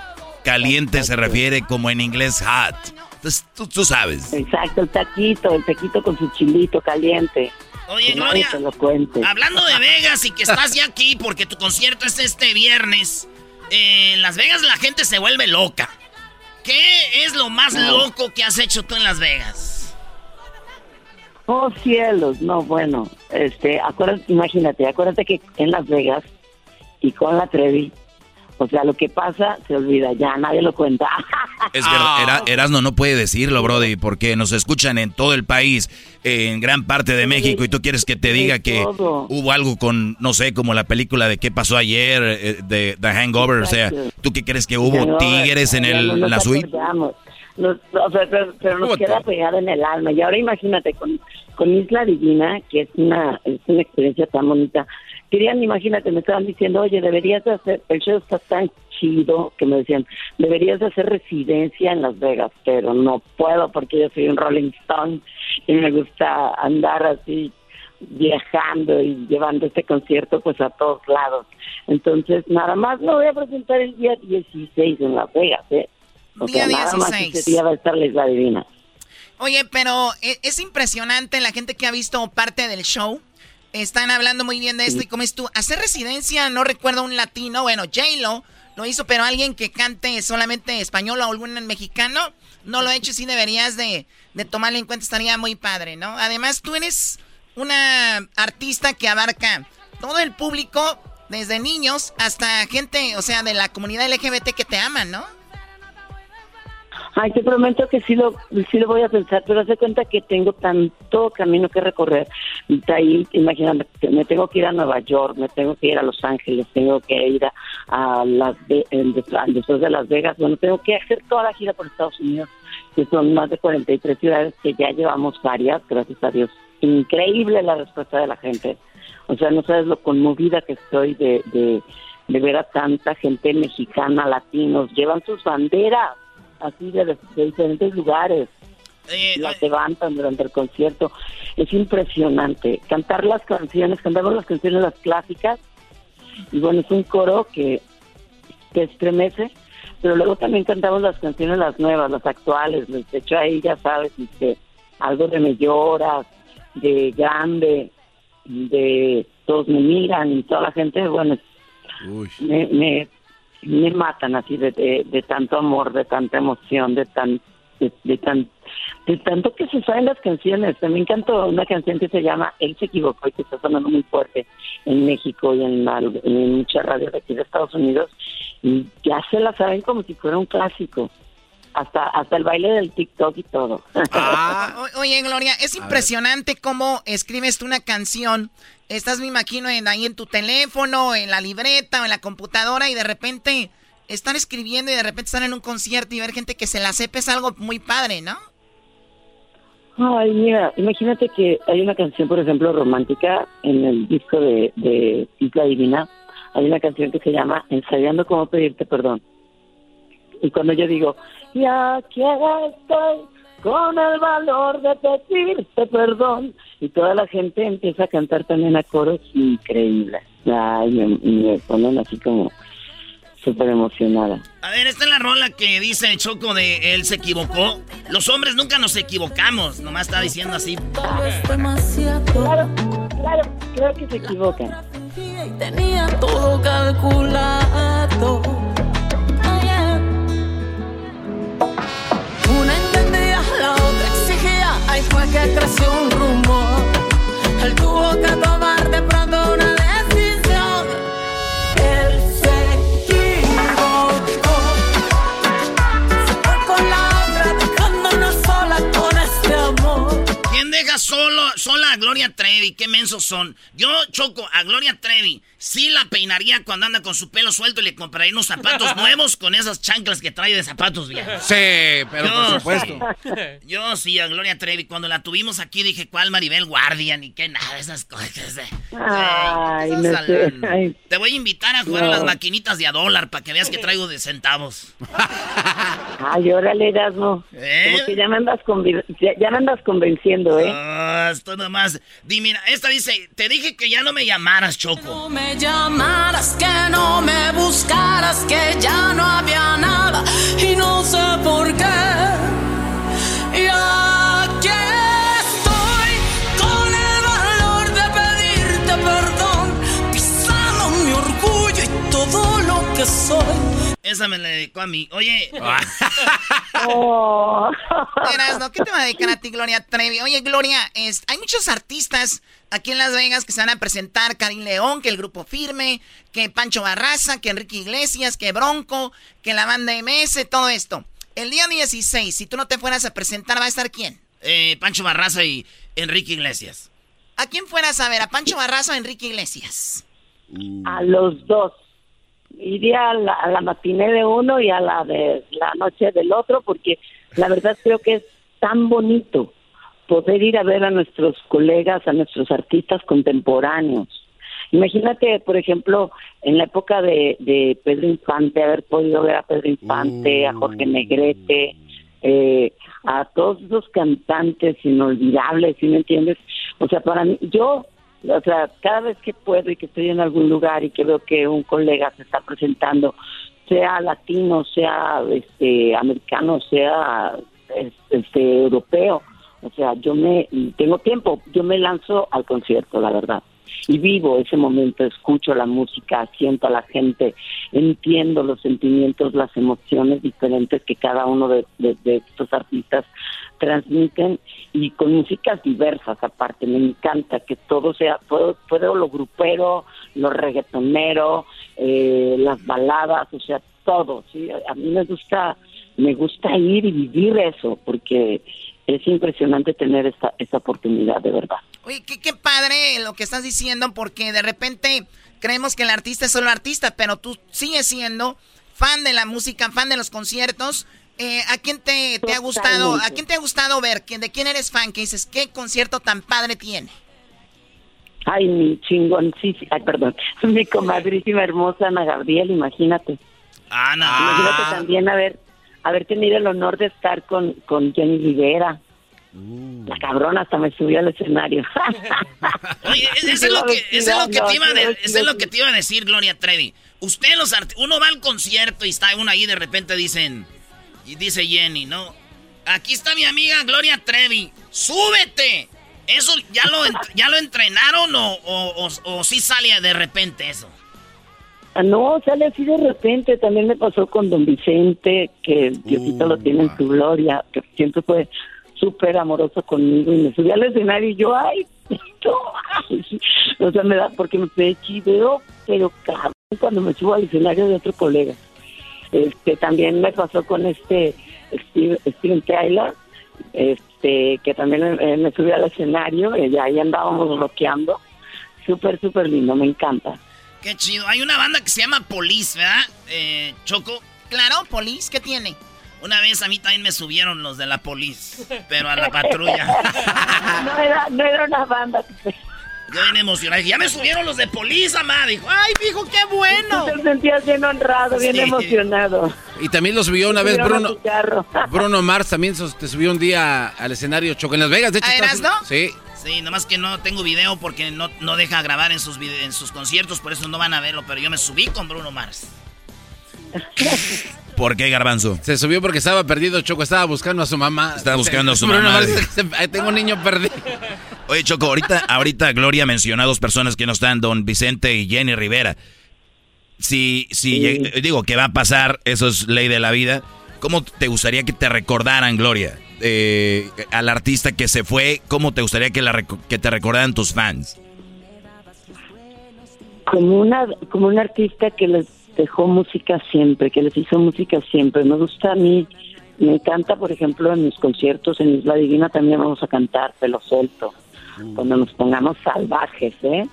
caliente se refiere como en inglés hot. Entonces, tú, tú sabes. Exacto, el taquito, el taquito con su chilito caliente. Oye, Gloria. Hablando de Vegas y que estás ya aquí porque tu concierto es este viernes, eh, en Las Vegas la gente se vuelve loca. ¿Qué es lo más loco que has hecho tú en Las Vegas? Oh cielos, no, bueno, este, acuérdate, imagínate, acuérdate que en Las Vegas y con la Trevi, o sea, lo que pasa se olvida, ya nadie lo cuenta. [LAUGHS] Es verdad, Era- Erasno no puede decirlo, Brody, porque nos escuchan en todo el país, en gran parte de México, y tú quieres que te diga que hubo algo con, no sé, como la película de qué pasó ayer, eh, de The Hangover, o sea. ¿tú qué crees que hubo tigres en el, no nos la suite? Nos- o sea, pero, pero nos queda pegado en el alma. Y ahora imagínate con, con Isla Divina, que es una, es una experiencia tan bonita. Querían, imagínate, me estaban diciendo, oye, deberías de hacer, el show está tan chido, que me decían, deberías de hacer residencia en Las Vegas, pero no puedo porque yo soy un Rolling Stone y me gusta andar así viajando y llevando este concierto pues a todos lados. Entonces, nada más lo voy a presentar el día 16 en Las Vegas, ¿eh? O Día sea, nada más 16. ese día va a estar la Divina. Oye, pero e- es impresionante la gente que ha visto parte del show. Están hablando muy bien de esto y como es tú, hacer residencia, no recuerdo un latino, bueno, J-Lo lo hizo, pero alguien que cante solamente español o algún mexicano, no lo ha hecho y sí deberías de, de tomarlo en cuenta, estaría muy padre, ¿no? Además, tú eres una artista que abarca todo el público, desde niños hasta gente, o sea, de la comunidad LGBT que te aman, ¿no? Ay, te prometo que sí lo, sí lo voy a pensar, pero hace cuenta que tengo tanto camino que recorrer. De ahí, imagínate, me tengo que ir a Nueva York, me tengo que ir a Los Ángeles, tengo que ir a, Las después de Las Vegas, bueno, tengo que hacer toda la gira por Estados Unidos, que son más de 43 ciudades que ya llevamos varias, gracias a Dios. Increíble la respuesta de la gente. O sea, no sabes lo conmovida que estoy de, de, de ver a tanta gente mexicana, latinos, llevan sus banderas así de, diferentes lugares. Eh, las levantan durante el concierto. Es impresionante. Cantar las canciones, cantamos las canciones las clásicas. Y bueno, es un coro que, que estremece. Pero luego también cantamos las canciones las nuevas, las actuales. De hecho, ahí ya sabes, este, algo de Me Lloras, de Grande, de Todos Me Miran y toda la gente, bueno, me, me me matan así de, de, tanto amor, de tanta emoción, de tan de, tan de tanto que se saben las canciones. También canto una canción que se llama Él se equivocó y que está sonando muy fuerte en México y en, en muchas radios de aquí de Estados Unidos y ya se la saben como si fuera un clásico. Hasta, hasta el baile del TikTok y todo. Ah. oye, Gloria, es impresionante cómo escribes tú una canción Estás, me imagino, en, ahí en tu teléfono, en la libreta o en la computadora y de repente están escribiendo y de repente están en un concierto y ver gente que se la sepa es algo muy padre, ¿no? Ay, mira, imagínate que hay una canción, por ejemplo, romántica en el disco de, de Isla Divina. Hay una canción que se llama Ensayando cómo pedirte perdón. Y cuando yo digo, ya aquí estoy con el valor de pedirte perdón. Y toda la gente empieza a cantar también a coros increíbles. Ay, me, ponen así como súper emocionada. A ver, esta es la rola que dice Choco de él se equivocó. Los hombres nunca nos equivocamos, nomás está diciendo así. Claro, claro, creo que se equivocan. Tenía todo calculado que creció un rumor. Él tuvo que tomar de pronto una decisión. Él se equivocó. Se fue con la otra, dejándonos sola con este amor. ¿Quién deja solo, sola a Gloria Trevi? ¿Qué mensos son? Yo choco a Gloria Trevi sí la peinaría cuando anda con su pelo suelto y le compraría unos zapatos [LAUGHS] nuevos con esas chanclas que trae de zapatos viejos. Sí, pero por supuesto. Yo sí, a Gloria Trevi. Cuando la tuvimos aquí dije, ¿cuál Maribel Guardia? Ni qué nada, esas cosas. Ay, no sé. Te voy a invitar a jugar a las maquinitas de a dólar para que veas que traigo de centavos. [LAUGHS] Ay, órale, Erasmo. ¿Eh? Como que ya me, andas ya, me andas convenciendo, ¿eh? Ah, esto nomás. Dime, esta dice, te dije que ya no me llamaras, Choco llamaras, que no me buscaras, que ya no había nada y no sé por qué. Y aquí estoy con el valor de pedirte perdón, pisando mi orgullo y todo lo que soy. Esa me la dedicó a mí. Oye. [LAUGHS] [LAUGHS] oh. ¿qué te va a dedicar a ti, Gloria Trevi? Oye, Gloria, es, hay muchos artistas aquí en Las Vegas que se van a presentar. Karim León, que el grupo Firme, que Pancho Barraza, que Enrique Iglesias, que Bronco, que la banda MS, todo esto. El día 16, si tú no te fueras a presentar, ¿va a estar quién? Eh, Pancho Barraza y Enrique Iglesias. ¿A quién fueras a ver? ¿A Pancho Barraza o Enrique Iglesias? A los dos iría a la, a matiné de uno y a la de la noche del otro, porque la verdad creo que es tan bonito poder ir a ver a nuestros colegas, a nuestros artistas contemporáneos. Imagínate, por ejemplo, en la época de, de Pedro Infante, haber podido ver a Pedro Infante, a Jorge Negrete, eh, a todos esos cantantes inolvidables, ¿sí me entiendes? O sea, para mí, yo o sea, cada vez que puedo y que estoy en algún lugar y que veo que un colega se está presentando, sea latino, sea este americano, sea este europeo, o sea, yo me tengo tiempo, yo me lanzo al concierto, la verdad. y vivo ese momento, escucho la música, siento a la gente, entiendo los sentimientos, las emociones diferentes que cada uno de, estos artistas transmiten y con músicas diversas aparte, me encanta que todo sea, puedo, puedo lo grupero, lo reggaetonero, eh, las baladas, o sea, todo, ¿sí? A mí me gusta, me gusta ir y vivir eso, porque es impresionante tener esta, esta oportunidad, de verdad. Oye, qué, qué padre lo que estás diciendo, porque de repente creemos que el artista es solo artista, pero tú sigues siendo fan de la música, fan de los conciertos. Eh, ¿A quién te, te, ha gustado? ¿A quién te ha gustado ver? ¿De quién eres fan? Que dices, ¿qué concierto tan padre tiene? Ay, mi chingón, sí, sí, ay, perdón, [LAUGHS] mi comadrísima hermosa Ana Gabriel, imagínate. Ana. Imagínate también haber, haber tenido el honor de estar con, con Jenny Rivera. Uh. La cabrona hasta me subió al escenario. [LAUGHS] Oye, eso es lo que, es lo que te iba a es lo que te iba a decir, Gloria Trevi. Usted los uno va al concierto y está uno ahí de repente dicen y dice Jenny, ¿no? Aquí está mi amiga Gloria Trevi. ¡Súbete! ¿Eso ya lo, ya lo entrenaron o, o, o, sí sale de repente eso? Ah, no, sale así de repente. También me pasó con don Vicente, que Diosito lo tiene en su gloria, que siempre fue súper amoroso conmigo y me subí al escenario y yo, [LAUGHS] ay, o sea, me da, porque me pedí chiveo, pero cabrón, cuando me subo al escenario de otro colega. Este, también me pasó con este Steven Taylor, este, que también me, subí al escenario y ahí andábamos bloqueando. Súper, súper lindo, me encanta. Qué chido. Hay una banda que se llama Police, ¿verdad? Eh, Choco. Claro, Police, ¿qué tiene? Una vez a mí también me subieron los de la polis, pero a la patrulla. [LAUGHS] no, era, no era una banda. Yo bien emocionado. Ya me subieron los de polis, mamá. Dijo, ay, dijo, qué bueno. Tú te sentías bien honrado, bien emocionado. Y también lo subió una vez Bruno. [LAUGHS] Bruno Mars también te subió un día al escenario Choco en Las Vegas. De hecho, ¿A no? Sí. Sí, nomás que no tengo video porque no, no deja grabar en sus, en sus conciertos, por eso no van a verlo. Pero yo me subí con Bruno Mars. [LAUGHS] ¿Por qué, Garbanzo? Se subió porque estaba perdido, Choco. Estaba buscando a su mamá. Estaba buscando a su [LAUGHS] mamá. Tengo un niño perdido. Oye, Choco, ahorita, ahorita Gloria mencionó a dos personas que no están, don Vicente y Jenny Rivera. Si, si digo que va a pasar, eso es ley de la vida. ¿Cómo te gustaría que te recordaran, Gloria? Eh, al artista que se fue, ¿cómo te gustaría que, la, que te recordaran tus fans? Como una, como un artista que les dejó música siempre, que les hizo música siempre. Me gusta a mí, me encanta, por ejemplo, en mis conciertos en Isla Divina también vamos a cantar Pelo Suelto, mm. cuando nos pongamos salvajes, ¿eh?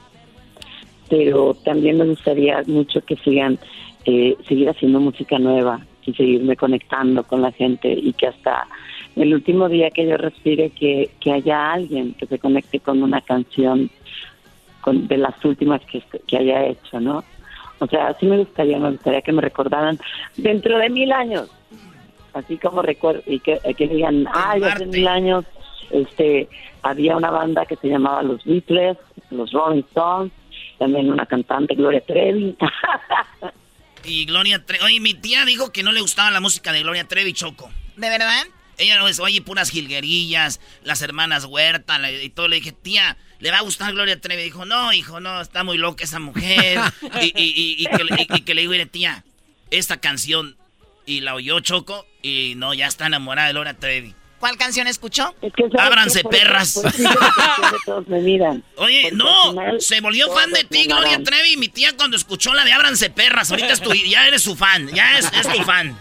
Pero también me gustaría mucho que sigan, eh, seguir haciendo música nueva y seguirme conectando con la gente y que hasta el último día que yo respire que, que haya alguien que se conecte con una canción con, de las últimas que, que haya hecho, ¿no? O sea, así me gustaría, me gustaría que me recordaran dentro de mil años. Así como recuerdo, y que, que digan, ay, hace mil años este había una banda que se llamaba Los Beatles, los Rolling Stones, también una cantante, Gloria Trevi. [LAUGHS] y Gloria Trevi, oye, mi tía dijo que no le gustaba la música de Gloria Trevi, Choco. ¿De verdad? Ella no es, oye, puras jilguerillas, las hermanas Huerta y todo. Le dije, tía, ¿le va a gustar Gloria Trevi? Dijo, no, hijo, no, está muy loca esa mujer. y, que, le digo, tía, esta canción, y la oyó Choco, y no, ya está enamorada de Gloria Trevi. ¿Cuál canción escuchó? Ábranse, perras. Oye, no, se volvió fan de ti, Gloria Trevi. Mi tía cuando escuchó la de Ábranse, perras. Ahorita es tu, ya eres su fan, ya es, es tu fan.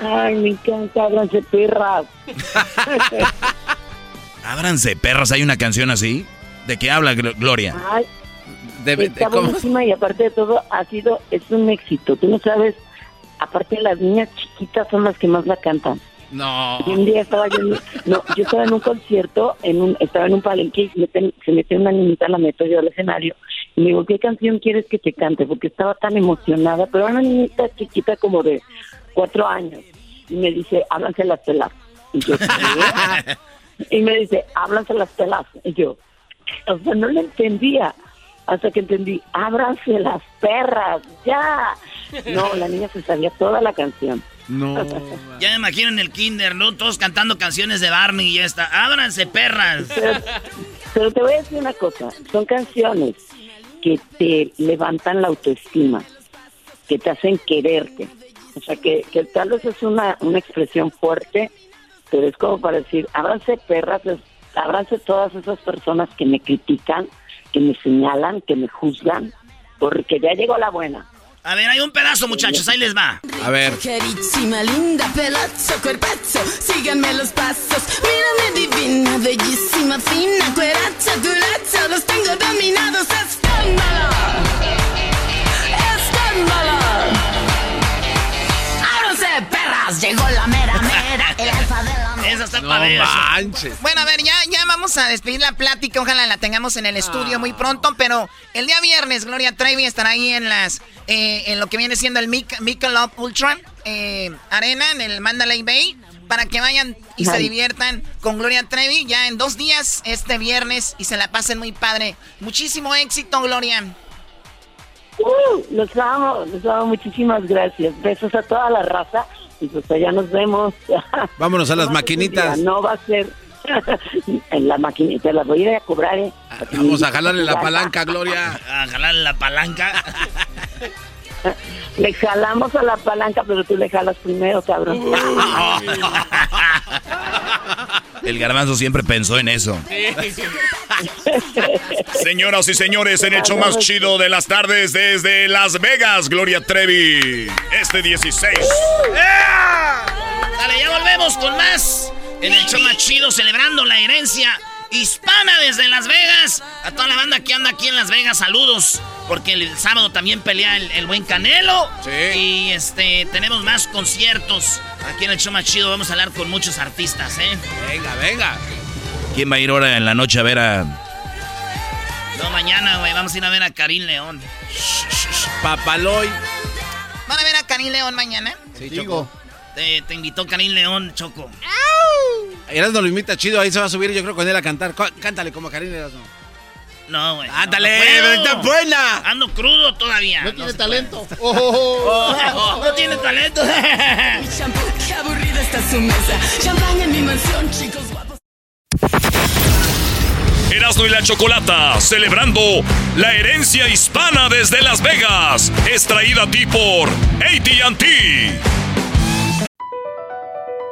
Ay, me encanta, ábranse perras. [LAUGHS] ábranse perras, ¿hay una canción así? ¿De qué habla Gloria? Ay, está buenísima y aparte de todo ha sido, es un éxito. Tú no sabes, aparte las niñas chiquitas son las que más la cantan. No. un día estaba yo, no, yo estaba en un concierto, en un, estaba en un palenque y se mete, una niñita, la meto yo al escenario y me digo, ¿qué canción quieres que te cante? Porque estaba tan emocionada, pero una niñita chiquita como de cuatro años. Y me dice, háblanse las pelas. Y yo, [LAUGHS] Y me dice, háblanse las pelas. Y yo, o sea, no le entendía. Hasta que entendí, ábranse las perras, ya. No, la niña se sabía toda la canción. No. Ya me imagino en el kinder, ¿no? Todos cantando canciones de Barney y ya está. Ábranse, perras. Pero, te voy a decir una cosa. Son canciones que te levantan la autoestima, que te hacen quererte. O sea, que, que tal vez es una, una expresión fuerte, pero es como para decir, ábranse perras, ábranse todas esas personas que me critican, que me señalan, que me juzgan, porque ya llegó la buena. A ver, hay un pedazo, muchachos, ahí les va. A ver. Linda, pelazo, cuerpazo, síganme los pasos. Mírame divina, bellísima, fina, cueracha, duracha, los tengo dominados. ¡Escándalo! ¡Escándalo! ¡Ábranse, perras! Llegó la mera mera, Eso está No padre. manches. Bueno, a ver, ya, ya vamos a despedir la plática. Ojalá la tengamos en el estudio muy pronto. Pero el día viernes, Gloria Trevi estará ahí en las eh, en lo que viene siendo el Mic Michelob Ultra eh, Arena, en el Mandalay Bay. Para que vayan y se diviertan con Gloria Trevi ya en dos días, este viernes, y se la pasen muy padre. Muchísimo éxito, Gloria. Uh, los amo, los amo, muchísimas gracias. Besos a toda la raza y pues allá nos vemos. [LAUGHS] Vámonos a las No va ser maquinitas. No va a ser [LAUGHS] en la maquinita, las voy a ir a cobrar. ¿eh? Vamos a jalarle la palanca, Gloria. A jalar la palanca. [LAUGHS] Le jalamos a la palanca, pero tú le jalas primero, cabrón. [LAUGHS] El garbanzo siempre pensó en eso. Señoras y señores, en el show más chido de las tardes desde Las Vegas, Gloria Trevi. Este 16. Dale, ya volvemos con más en el show más chido celebrando la herencia hispana desde Las Vegas. A toda la banda que anda aquí en Las Vegas, saludos. Porque el sábado también pelea el, el buen Canelo. Sí. Y este tenemos más conciertos. Aquí en el show más chido vamos a hablar con muchos artistas, ¿eh? Venga, venga. ¿Quién va a ir ahora en la noche a ver a... No, mañana, güey, vamos a ir a ver a Karim León. Papaloy. ¿Van a ver a Karim León mañana? Sí, Choco. Te, te invitó Karim León, Choco. Erasmo lo imita chido, ahí se va a subir yo creo con él a cantar. Cántale como Karina Erasmo. No, güey. Ándale, no, está buena. Ando crudo todavía. No tiene talento. puede. [LAUGHS] Oh. no tiene talento. [LAUGHS] Qué aburrida está su mesa. Champaña en mi mansión, chicos guapos. Erasmo y la Chocolata, celebrando la herencia hispana desde Las Vegas. Es traída a ti por ATT.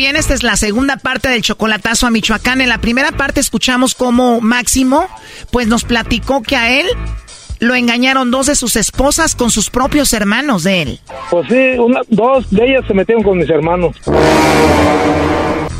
bien, esta es la segunda parte del chocolatazo a Michoacán. En la primera parte escuchamos cómo Máximo, pues nos platicó que a él lo engañaron dos de sus esposas con sus propios hermanos de él. Pues sí, una, dos de ellas se metieron con mis hermanos.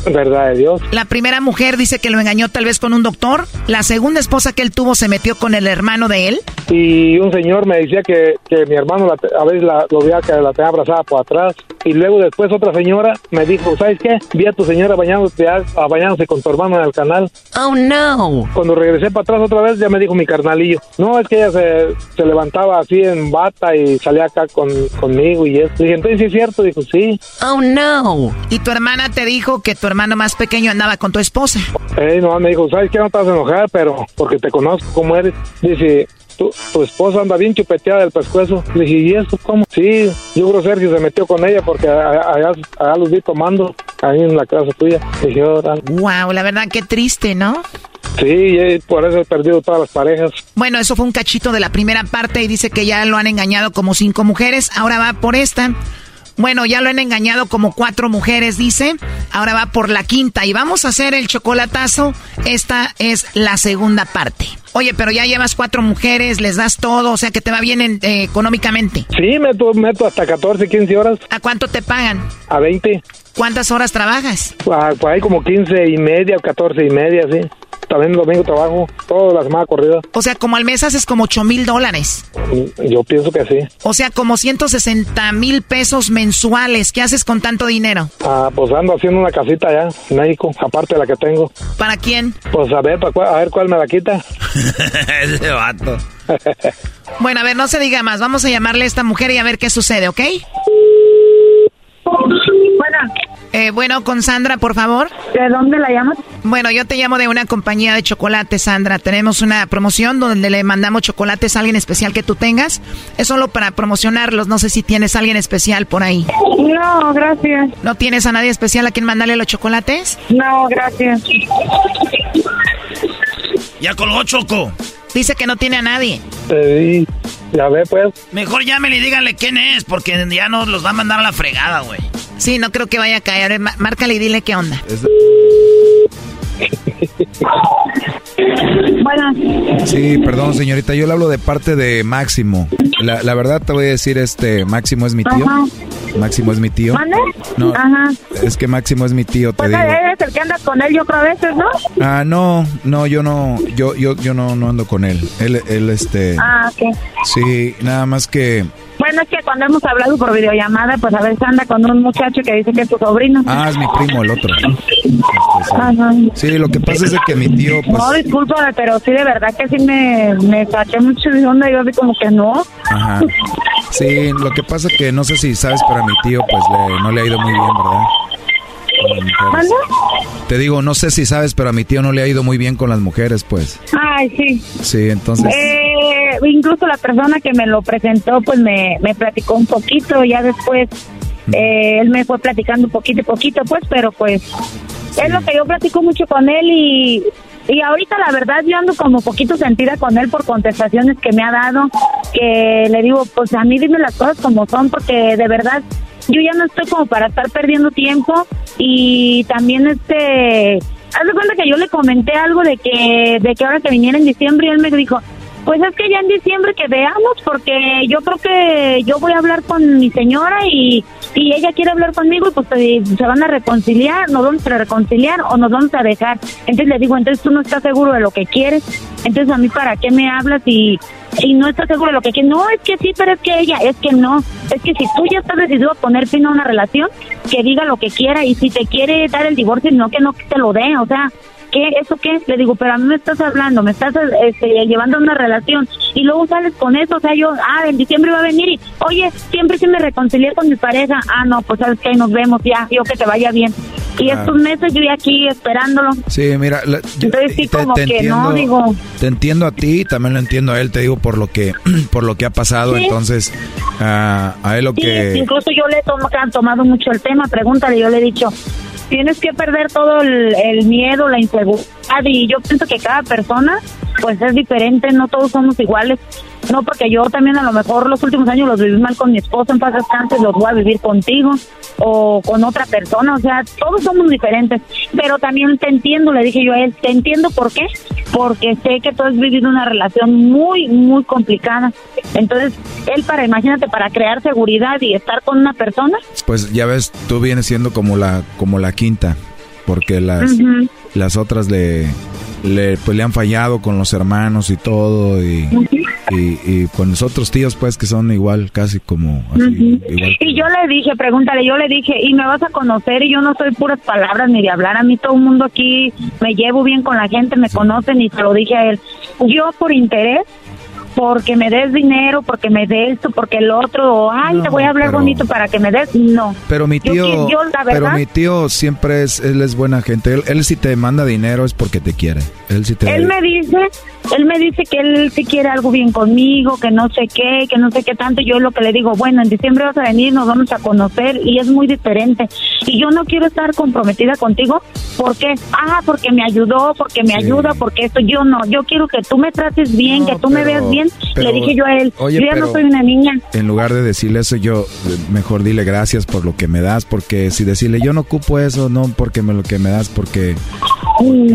Verdad de Dios. La primera mujer dice que lo engañó tal vez con un doctor. La segunda esposa que él tuvo se metió con el hermano de él. Y un señor me decía que, que mi hermano la a veces la, lo veía que la tenía abrazada por atrás. Y luego después otra señora me dijo, ¿sabes qué? Vi a tu señora bañándose, a- a bañándose con tu hermano en el canal. Oh, no. Cuando regresé para atrás otra vez ya me dijo mi carnalillo. No, es que ella se, se levantaba así en bata y salía acá con, conmigo y eso. Dije, entonces sí es cierto. Dijo, sí. Oh, no. Y tu hermana te dijo que tu hermano más pequeño andaba con tu esposa. Eh, no, me dijo, ¿sabes qué? No te vas a enojar, pero porque te conozco cómo eres. Dice, tu, tu esposa anda bien chupeteada del pescuezo. Le dije, ¿y eso cómo? Sí, yo creo Sergio se metió con ella porque allá, allá los vi tomando ahí en la casa tuya. Dije, "Órale". Wow, la verdad que triste, ¿no? sí, por eso he perdido todas las parejas. Bueno, eso fue un cachito de la primera parte y dice que ya lo han engañado como cinco mujeres. Ahora va por esta. Bueno, ya lo han engañado como cuatro mujeres, dice. Ahora va por la quinta y vamos a hacer el chocolatazo. Esta es la segunda parte. Oye, pero ya llevas cuatro mujeres, les das todo, o sea que te va bien eh, económicamente. Sí, meto, meto hasta 14, 15 horas. ¿A cuánto te pagan? A 20. ¿Cuántas horas trabajas? Ah, pues hay como 15 y media, 14 y media, sí. También domingo trabajo, toda la semana corrida. O sea, como al mes haces como 8 mil dólares. Yo pienso que sí. O sea, como 160 mil pesos mensuales. ¿Qué haces con tanto dinero? Ah, pues ando haciendo una casita allá en México, aparte de la que tengo. ¿Para quién? Pues a ver, a ver cuál me la quita. [LAUGHS] Ese vato. [LAUGHS] bueno, a ver, no se diga más. Vamos a llamarle a esta mujer y a ver qué sucede, ¿ok? [LAUGHS] Bueno. Eh, bueno, con Sandra, por favor. ¿De dónde la llamas? Bueno, yo te llamo de una compañía de chocolates, Sandra. Tenemos una promoción donde le mandamos chocolates a alguien especial que tú tengas. Es solo para promocionarlos. No sé si tienes a alguien especial por ahí. No, gracias. ¿No tienes a nadie especial a quien mandarle los chocolates? No, gracias. Ya colgó Choco. Dice que no tiene a nadie. Sí, ya ve pues. Mejor llámele y díganle quién es, porque ya nos los va a mandar a la fregada, güey. Sí, no creo que vaya a caer. Márcale y dile qué onda. Bueno. Sí, perdón, señorita. Yo le hablo de parte de Máximo. La, la verdad te voy a decir, este, Máximo es mi tío. Máximo es mi tío. ¿Mande? No, Ajá. es que Máximo es mi tío, te Pues digo. eres el que anda con él yo creo a veces, ¿no? Ah, no, no, yo no, yo, yo, yo no, no ando con él. Él, él, este. Ah, ok. Sí, nada más que. Bueno, es que cuando hemos hablado por videollamada, pues a veces anda con un muchacho que dice que es tu sobrino. Ah, es mi primo, el otro. Este, sí. Lo que pasa es que mi tío, pues. No, disculpa, pero sí, de verdad que sí me, me saqué mucho de onda. Yo así como que no. Ajá. Sí, lo que pasa que no sé si sabes, pero a mi tío, pues le, no le ha ido muy bien, ¿verdad? Te digo, no sé si sabes, pero a mi tío no le ha ido muy bien con las mujeres, pues. Ay, sí. Sí, entonces. Eh, incluso la persona que me lo presentó, pues me, me platicó un poquito. Ya después, eh, él me fue platicando un poquito, poquito, pues, pero pues. Es lo que yo platico mucho con él y. Y ahorita la verdad yo ando como poquito sentida con él por contestaciones que me ha dado, que le digo, pues a mí dime las cosas como son, porque de verdad yo ya no estoy como para estar perdiendo tiempo y también este haz de cuenta que yo le comenté algo de que de que ahora que viniera en diciembre y él me dijo pues es que ya en diciembre que veamos porque yo creo que yo voy a hablar con mi señora y, y ella quiere hablar conmigo pues se, se van a reconciliar, nos vamos a reconciliar o nos vamos a dejar. Entonces le digo, entonces tú no estás seguro de lo que quieres, entonces a mí para qué me hablas y, y no estás seguro de lo que quieres. No, es que sí, pero es que ella, es que no. Es que si tú ya estás decidido a poner fin a una relación, que diga lo que quiera y si te quiere dar el divorcio, no que no te lo dé, o sea, ¿qué? ¿Eso qué? Le digo, pero a mí me estás hablando, me estás este, llevando a una relación y luego sales con eso, o sea, yo, ah, en diciembre va a venir y, oye, siempre sí me reconcilié con mi pareja, ah, no, pues sabes que ahí nos vemos ya, yo que te vaya bien. Y Claro. estos meses yo aquí esperándolo. Sí, mira, la- yo- Entonces sí, te- como te que no, digo. Te entiendo a ti, también lo entiendo a él, te digo por lo que, [CLEARS THROAT] por lo que ha pasado, Sí. entonces, ah, a él lo Sí, que... incluso yo le he tom- han tomado mucho el tema, pregúntale, yo le he dicho, tienes que perder todo el, el miedo, la inseguridad y yo pienso que cada persona pues es diferente, no todos somos iguales. No, porque yo también a lo mejor los últimos años los viví mal con mi esposo en paz descanse, los voy a vivir contigo o con otra persona, o sea, todos somos diferentes, pero también te entiendo, le dije yo a él, te entiendo por qué, porque sé que tú has vivido una relación muy, muy complicada. Entonces, él para, imagínate, para crear seguridad y estar con una persona, Pues ya ves, tú vienes siendo como la, como la quinta, porque las, las otras le, le, pues le han fallado con los hermanos y todo, y, y, y con los otros tíos, pues, que son igual, casi como así, igual. Y yo le dije, pregúntale, yo le dije, y me vas a conocer y yo no soy puras palabras ni de hablar. A mí todo el mundo aquí me llevo bien con la gente, me conocen y se lo dije a él. Yo por interés, porque me des dinero, porque me des esto, porque el otro, o, ay, te voy a hablar pero- bonito para que me des, no. Pero mi tío, yo, la pero verdad- mi tío siempre es, él es buena gente. Él, él si te manda dinero es porque te quiere. Él sí te Él me dice, él me dice que él sí quiere algo bien conmigo, que no sé qué, que no sé qué tanto. Yo lo que le digo, bueno, en diciembre vas a venir, nos vamos a conocer y es muy diferente. Y yo no quiero estar comprometida contigo porque, ah, porque me ayudó, porque me ayuda, porque esto, yo no. Yo quiero que tú me trates bien, que tú me veas bien bien. Le dije yo a él, oye, yo ya no soy una niña. En lugar de decirle eso, yo eh, mejor dile gracias por lo que me das, porque si decirle yo no ocupo eso, no porque me lo que me das, porque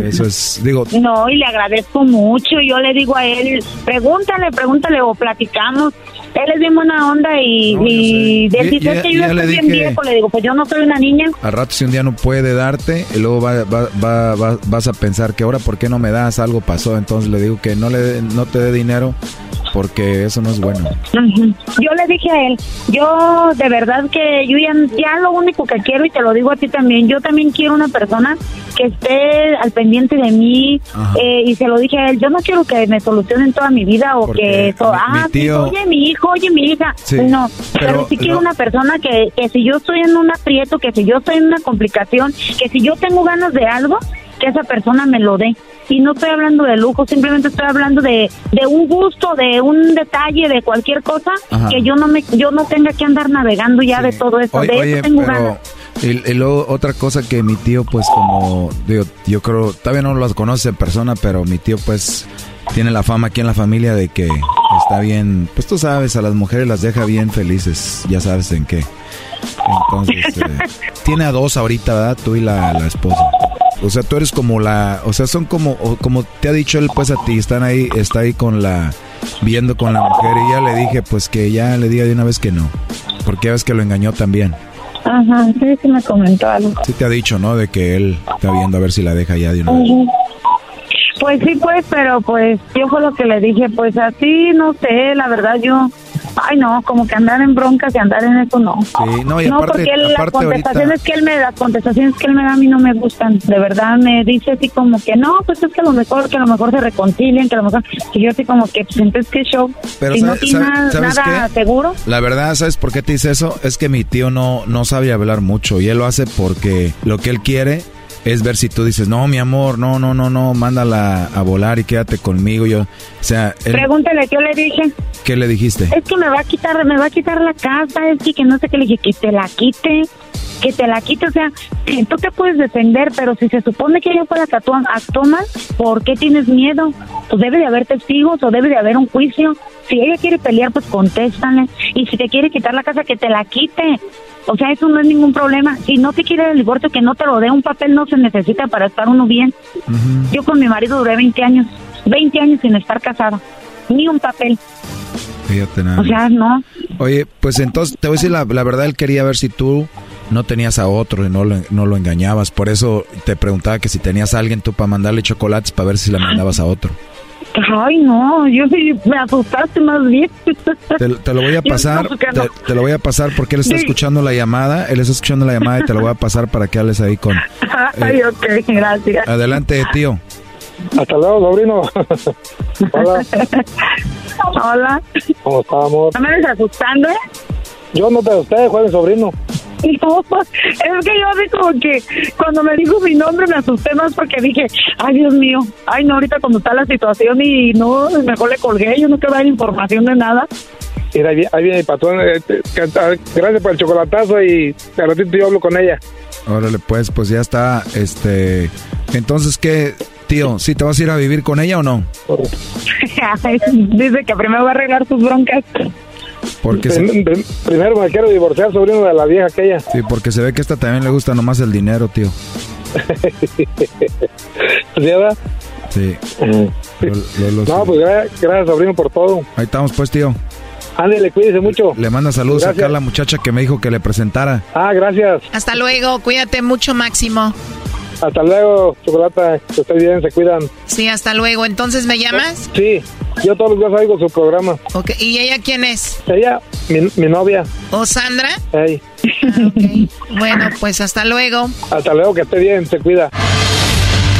eso es, digo, No, y le agradezco mucho. Yo le digo a él, pregúntale, pregúntale o platicamos. Él es bien buena onda y, Ya- ya- es que yo ya le estoy bien dije- viejo. Le digo, pues yo no soy una niña. al rato si un día no puede darte, y luego va- va- va- va- vas a pensar que ahora por qué no me das, algo pasó, entonces le digo que no, le, no te dé dinero, porque eso no es bueno. Yo le dije a él, yo de verdad que yo ya, ya lo único que quiero y te lo digo a ti también, yo también quiero una persona que esté al pendiente de mí eh, y se lo dije a él, yo no quiero que me solucionen toda mi vida o Porque que eso, mi- ah, mi sí, tío- oye mi hijo, oye mi hija, Sí, no, pero, pero sí quiero no- una persona que, que si yo estoy en un aprieto, que si yo estoy en una complicación, que si yo tengo ganas de algo, que esa persona me lo dé. Y no estoy hablando de lujo, simplemente estoy hablando de, de un gusto, de un detalle, de cualquier cosa, Ajá. que yo no me yo no tenga que andar navegando ya de todo eso. Oye, de oye, eso tengo pero ganas. y, y luego otra cosa que mi tío, pues como, digo, yo creo, todavía no los conoce en persona, pero mi tío, pues, tiene la fama aquí en la familia de que está bien, pues tú sabes, a las mujeres las deja bien felices, ya sabes en qué. Entonces, [LAUGHS] eh, tiene a dos ahorita, ¿verdad? Tú y la, la esposa. O sea, tú eres como la, o sea, son como, como te ha dicho él, pues a ti, están ahí, está ahí con la, viendo con la mujer y ya le dije, pues que ya le diga de una vez que no, porque ya ves que lo engañó también. Ajá, sí, sí me comentó algo. Sí te ha dicho, ¿no? De que él está viendo a ver si la deja ya de una vez. Pues sí, pues, pero pues yo fue lo que le dije, pues así, no sé, la verdad yo, ay no, como que andar en broncas y andar en eso no. Sí, no, y aparte, porque él- las aparte ahorita, contestaciones que él me las contestaciones que él me da a mí no me gustan, de verdad me dice así como que no, pues es que a lo mejor que a lo mejor se reconcilien, que a lo mejor y yo así como que pues entonces qué show, Pero si no sabe- tiene sabe- nada, ¿sabes nada qué? seguro. la verdad, ¿sabes por qué te dice eso? Es que mi tío no, no sabe hablar mucho y él lo hace porque lo que él quiere es ver si tú dices, no, mi amor, no, no, no, no, mándala a volar y quédate conmigo. Yo, o sea, él, Pregúntale, ¿qué le dije? ¿qué le dijiste? Es que me va a quitar, me va a quitar la casa, es que, que no sé qué le dije, que te la quite, que te la quite, o sea, tú te puedes defender, pero si se supone que ella fue la que actuó, actuó mal, ¿por qué tienes miedo? Pues debe de haber testigos o debe de haber un juicio. Si ella quiere pelear, pues contéstale. Y si te quiere quitar la casa, que te la quite. O sea, eso no es ningún problema. Si no te quiere el divorcio, que no te lo dé. Un papel no se necesita para estar uno bien. Yo con mi marido duré 20 años. 20 años sin estar casada. Ni un papel. Fíjate nada O sea, no. Oye, pues entonces te voy a decir la, la verdad, él quería ver si tú no tenías a otro y no lo, no lo engañabas. Por eso te preguntaba que si tenías a alguien tú para mandarle chocolates para ver si la mandabas a otro. Ay, no, yo sí me asustaste más bien. Te, te lo voy a [LAUGHS] pasar, te, lo voy a pasar porque él está Sí. escuchando la llamada, él está escuchando la llamada y te lo voy a pasar para que hables ahí con... [LAUGHS] Ay, ok, gracias. Adelante, tío. Hasta luego, sobrino. [LAUGHS] Hola. Hola. ¿Cómo está, amor? ¿No me ves asustando, eh? Yo no te asusté, mi sobrino. No, es que yo así como que cuando me dijo mi nombre me asusté más porque dije, ay Dios mío, ay no, ahorita cuando está la situación y no, mejor le colgué, yo no quiero dar información de nada. Mira, ahí viene- ahí viene mi patrón. eh, Gracias por el chocolatazo y al ratito yo hablo con ella. Órale, pues, pues ya está, este... Entonces, ¿qué, tío? ¿Sí te vas a ir a vivir con ella o no? [LAUGHS] Dice que primero va a arreglar sus broncas. Porque se, prim- Primero me quiero divorciar, sobrino, de la vieja aquella. sí, porque se ve que a esta también le gusta nomás el dinero, tío. [LAUGHS] ¿Sí, verdad? Sí. Lo- lo- lo- No, pues gra- gracias, sobrino, por todo. Ahí estamos, pues, tío. Ándale, cuídese mucho. Le manda saludos Gracias. acá a la muchacha que me dijo que le presentara. Ah, gracias. Hasta luego, cuídate mucho, Máximo. Hasta luego, chocolata. Que estés bien, se cuidan. Sí, hasta luego. Entonces, ¿me llamas? Sí, yo todos los días oigo su programa. Ok, ¿y ella quién es? Ella, mi, mi novia. ¿O Sandra? Ey. Bueno, pues hasta luego. Hasta luego, que esté bien, se cuida.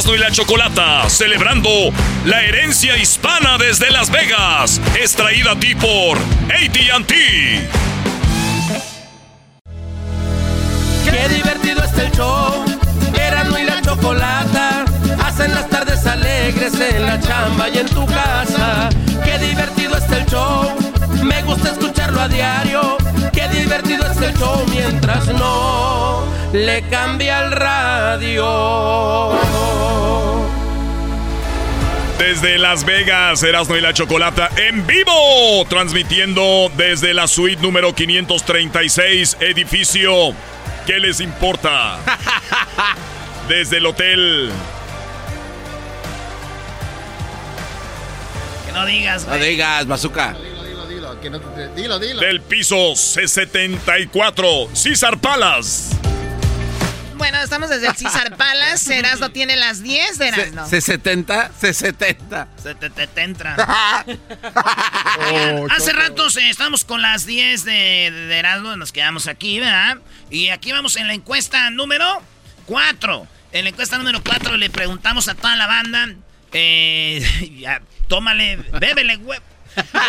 Erasmo y la Chocolata, celebrando la herencia hispana desde Las Vegas, extraída a ti por ATT. Qué divertido es el show, Erasmo y la Chocolata, hacen las tardes alegres en la chamba y en tu casa. Qué divertido es el show, me gusta escucharlo a diario, qué divertido es el show mientras no le cambia el radio. Desde Las Vegas, Erasmo y la Chocolata en vivo, transmitiendo desde la suite número 536, edificio. ¿Qué les importa? [LAUGHS] Desde el hotel. Que no digas, No digas, bazooka. Dilo, dilo, que no te- dilo, dilo. Del piso C74, César Palas. Bueno, estamos desde el César [LAUGHS] Palace. Erasmo tiene las 10 de Erasmo. Se 70, se 70. Se te, te, te entra. [LAUGHS] Oigan, hace ratos eh, estamos con las 10 de, de Erasmo, nos quedamos aquí, ¿verdad? Y aquí vamos en la encuesta número 4. En la encuesta número 4 le preguntamos a toda la banda, eh, [LAUGHS] ya, tómale, bébele, güey.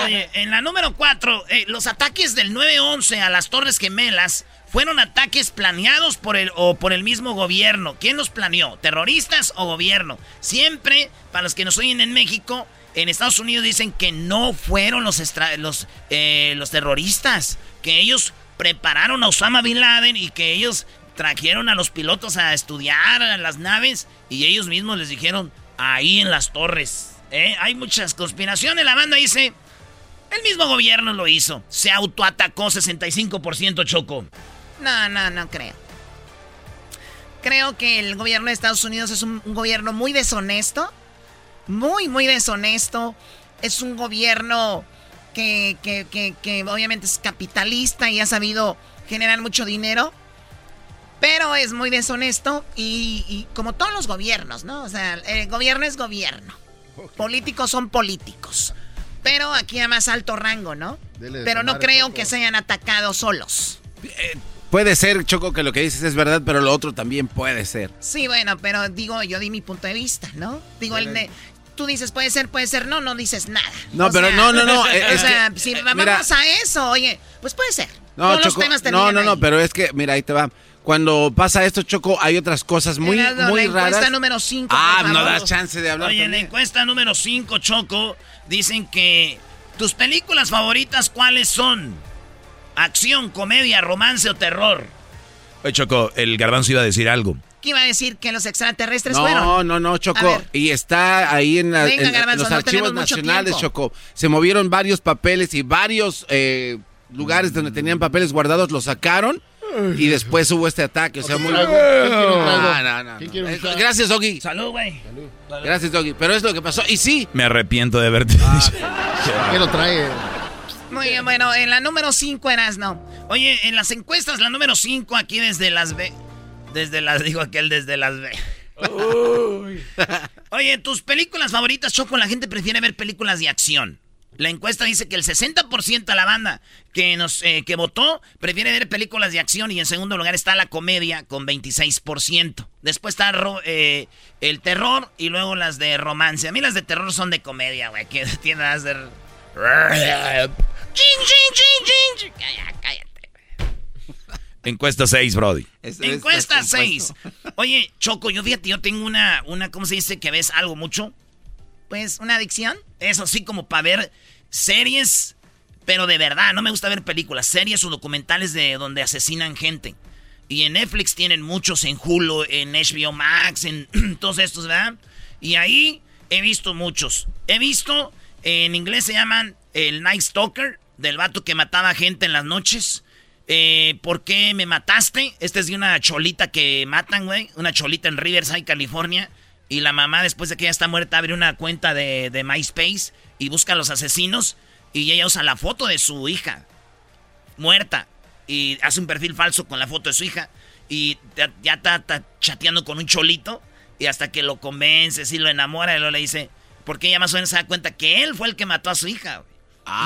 Oye, en la número 4, los ataques del 9-11 a las Torres Gemelas fueron ataques planeados por el, o por el mismo gobierno. ¿Quién los planeó? ¿Terroristas o gobierno? Siempre, para los que nos oyen en México, en Estados Unidos dicen que no fueron los, los, eh, los terroristas, que ellos prepararon a Osama Bin Laden y que ellos trajeron a los pilotos a estudiar las naves y ellos mismos les dijeron ahí en las torres. ¿eh? Hay muchas conspiraciones. La banda dice, el mismo gobierno lo hizo. Se autoatacó 65% Choco. No, no, no creo. Creo que el gobierno de Estados Unidos es un, un gobierno muy deshonesto. Muy, muy deshonesto. Es un gobierno que, que- que- que obviamente es capitalista y ha sabido generar mucho dinero. Pero es muy deshonesto y, y como todos los gobiernos, ¿no? O sea, el gobierno es gobierno. Políticos son políticos. Pero aquí a más alto rango, ¿no? Dele Pero no creo que se hayan atacado solos. Puede ser, Choco, que lo que dices es verdad, pero lo otro también puede ser. Sí, bueno, pero digo, yo di mi punto de vista, ¿no? Digo, el de- tú dices puede ser, puede ser, no, no dices nada. No, O pero sea, no, no, no, [LAUGHS] eh, o sea, que, si eh, vamos mira. a eso, oye, pues puede ser. No, Todos Choco, los temas no, no, no, ahí. pero es que, mira, ahí te va. Cuando pasa esto, Choco, hay otras cosas muy, Erasmo, muy la encuesta raras. número 5. Ah, no das chance de hablar Oye, en la encuesta número 5, Choco, dicen que tus películas favoritas, ¿cuáles son? Acción, comedia, romance o terror. Oye, Choco, el garbanzo iba a decir algo. ¿Qué iba a decir? ¿Que los extraterrestres fueron? No, no, no, Choco. Y está ahí en, la- Venga, en- en Garbanzo, los no archivos nacionales. Choco. Se movieron varios papeles y varios eh, lugares donde tenían papeles guardados los sacaron y después hubo este ataque. O sea, muy... No, no, no. ¿Quién quiere un Eh? Gracias, Doggy. Salud, güey. Gracias, Doggy. Pero es lo que pasó. Y sí, Me arrepiento de haberte Ah, dicho. ¿Qué lo trae? Muy bien, bueno, en la número 5 eras, no. Oye, en las encuestas, la número 5 aquí desde Las Vegas. Desde las, digo aquel desde Las Vegas. [LAUGHS] Oye, tus películas favoritas, Choco, la gente prefiere ver películas de acción. La encuesta dice que el 60% de la banda que nos eh, que votó prefiere ver películas de acción y en segundo lugar está la comedia con 26%. Después está ro- eh, el terror y luego las de romance. A mí las de terror son de comedia, güey, que [LAUGHS] tienen a ser... Chin, chin, chin, chin. Cállate, cállate. Encuesta 6, Brody. Encuesta 6. Oye, Choco, yo fíjate, yo tengo una, una, ¿cómo se dice? Que ves algo mucho. Pues, una adicción. Eso sí, como para ver series, pero de verdad. No me gusta ver películas, series o documentales de donde asesinan gente. Y en Netflix tienen muchos, en Hulu, en HBO Max, en [CLEARS THROAT] todos estos, ¿verdad? Y ahí he visto muchos. He visto, en inglés se llaman el Night Stalker, del vato que mataba gente en las noches. Eh, ¿Por qué me mataste? Esta es de una cholita que matan, güey. Una cholita en Riverside, California. Y la mamá, después de que ella está muerta, abre una cuenta de, de MySpace y busca a los asesinos. Y ella usa la foto de su hija muerta. Y hace un perfil falso con la foto de su hija. Y ya, está, chateando con un cholito. Y hasta que lo convence, si lo enamora, y luego le dice. Porque ella más o menos se da cuenta que él fue el que mató a su hija.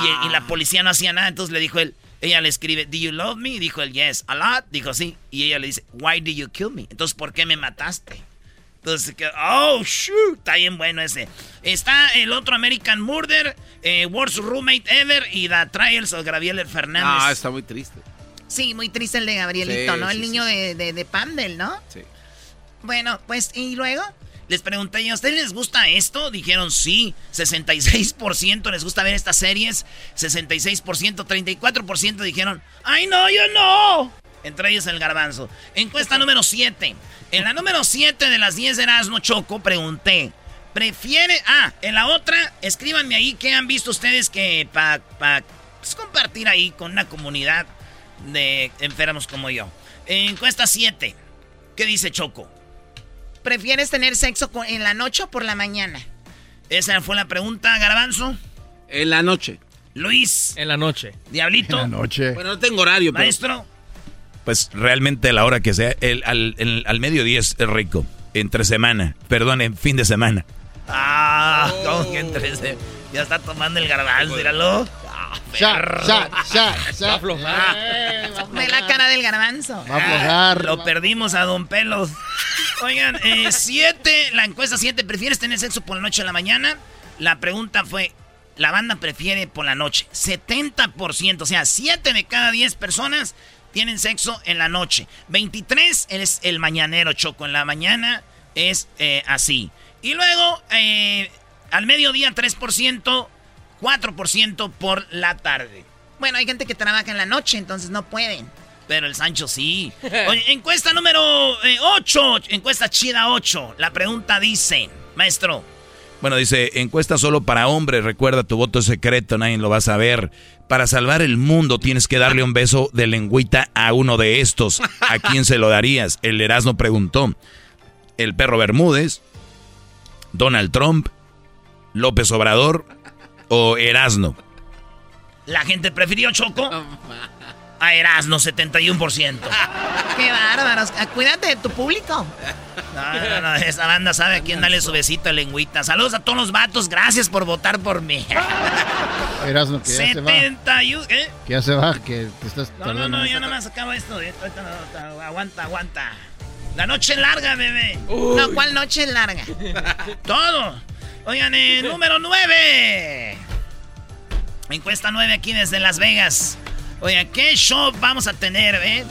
Y, y la policía no hacía nada. Entonces le dijo él. Ella le escribe, ¿Do you love me? Dijo él, yes. ¿A lot? Dijo sí. Y ella le dice, Why did you kill me? Entonces, ¿por qué me mataste? Entonces, que, oh, shoot, está bien bueno ese. Está el otro American Murder, eh, Worst Roommate Ever y The Trials of Gabriel Fernández. Ah, está muy triste. Sí, muy triste el de Gabrielito, Sí, ¿no? El sí, niño de, de, de Pandel, ¿no? Sí. Bueno, pues, ¿y luego? Les pregunté, ¿y a ustedes les gusta esto? Dijeron sí. 66% les gusta ver estas series. 66%, 34% dijeron, ¡ay no, yo no! Entre ellos el garbanzo. Encuesta número 7. En la número 7 de las 10 de Erasmo Choco pregunté, ¿prefiere... Ah, en la otra, escríbanme ahí qué han visto ustedes que para pa, pues, compartir ahí con una comunidad de enfermos como yo. Encuesta 7. ¿Qué dice Choco? ¿Prefieres tener sexo en la noche o por la mañana? Esa fue la pregunta, Garbanzo. En la noche. Luis. En la noche. Diablito. En la noche. Bueno, no tengo horario, pero... Maestro. Pues realmente la hora que sea, el, al, el, al mediodía es rico. Entre semana. Perdón, en fin de semana. Ah, ¿cómo que entre se- Ya está tomando el garbanzo, míralo. Ya, ya, ya. Va a aflojar. Eh, va a Ve la cara del garbanzo. Va a aflojar. Lo perdimos a Don Pelos. Oigan, eh, siete, la encuesta 7, ¿prefieres tener sexo por la noche o la mañana? La pregunta fue, la banda prefiere por la noche. 70%, o sea, 7 de cada 10 personas tienen sexo en la noche. 23 es el mañanero, Choco. En la mañana es eh, así. Y luego, eh, al mediodía 3%, 4% por la tarde. Bueno, hay gente que trabaja en la noche, entonces no pueden. Pero el Sancho sí. [LAUGHS] Oye, encuesta número 8. encuesta chida 8. La pregunta dice, maestro. Bueno, dice, encuesta solo para hombres, recuerda tu voto es secreto, nadie lo va a saber. Para salvar el mundo tienes que darle un beso de lengüita a uno de estos. ¿A [LAUGHS] quién se lo darías? El Erasmo preguntó. El perro Bermúdez, Donald Trump, López Obrador o Erasno. La gente prefirió Choco a Erasmo, 71%. [LAUGHS] Qué bárbaros. Ah, Cuídate de tu público. No, no, no, esa banda sabe a quién darle su besito de lengüita. Saludos a todos los vatos, gracias por votar por mí. [LAUGHS] Erasmo, que ya se va. 71, ¿eh? Que ya se va, que te estás No, no, tardando. no, ya nada más acabo esto. eh, Aguanta, aguanta. La noche larga, bebé. No, ¿cuál noche larga? Todo. Oigan, eh, número 9. Encuesta 9 aquí desde Las Vegas. Oigan, ¿qué show vamos a tener, eh?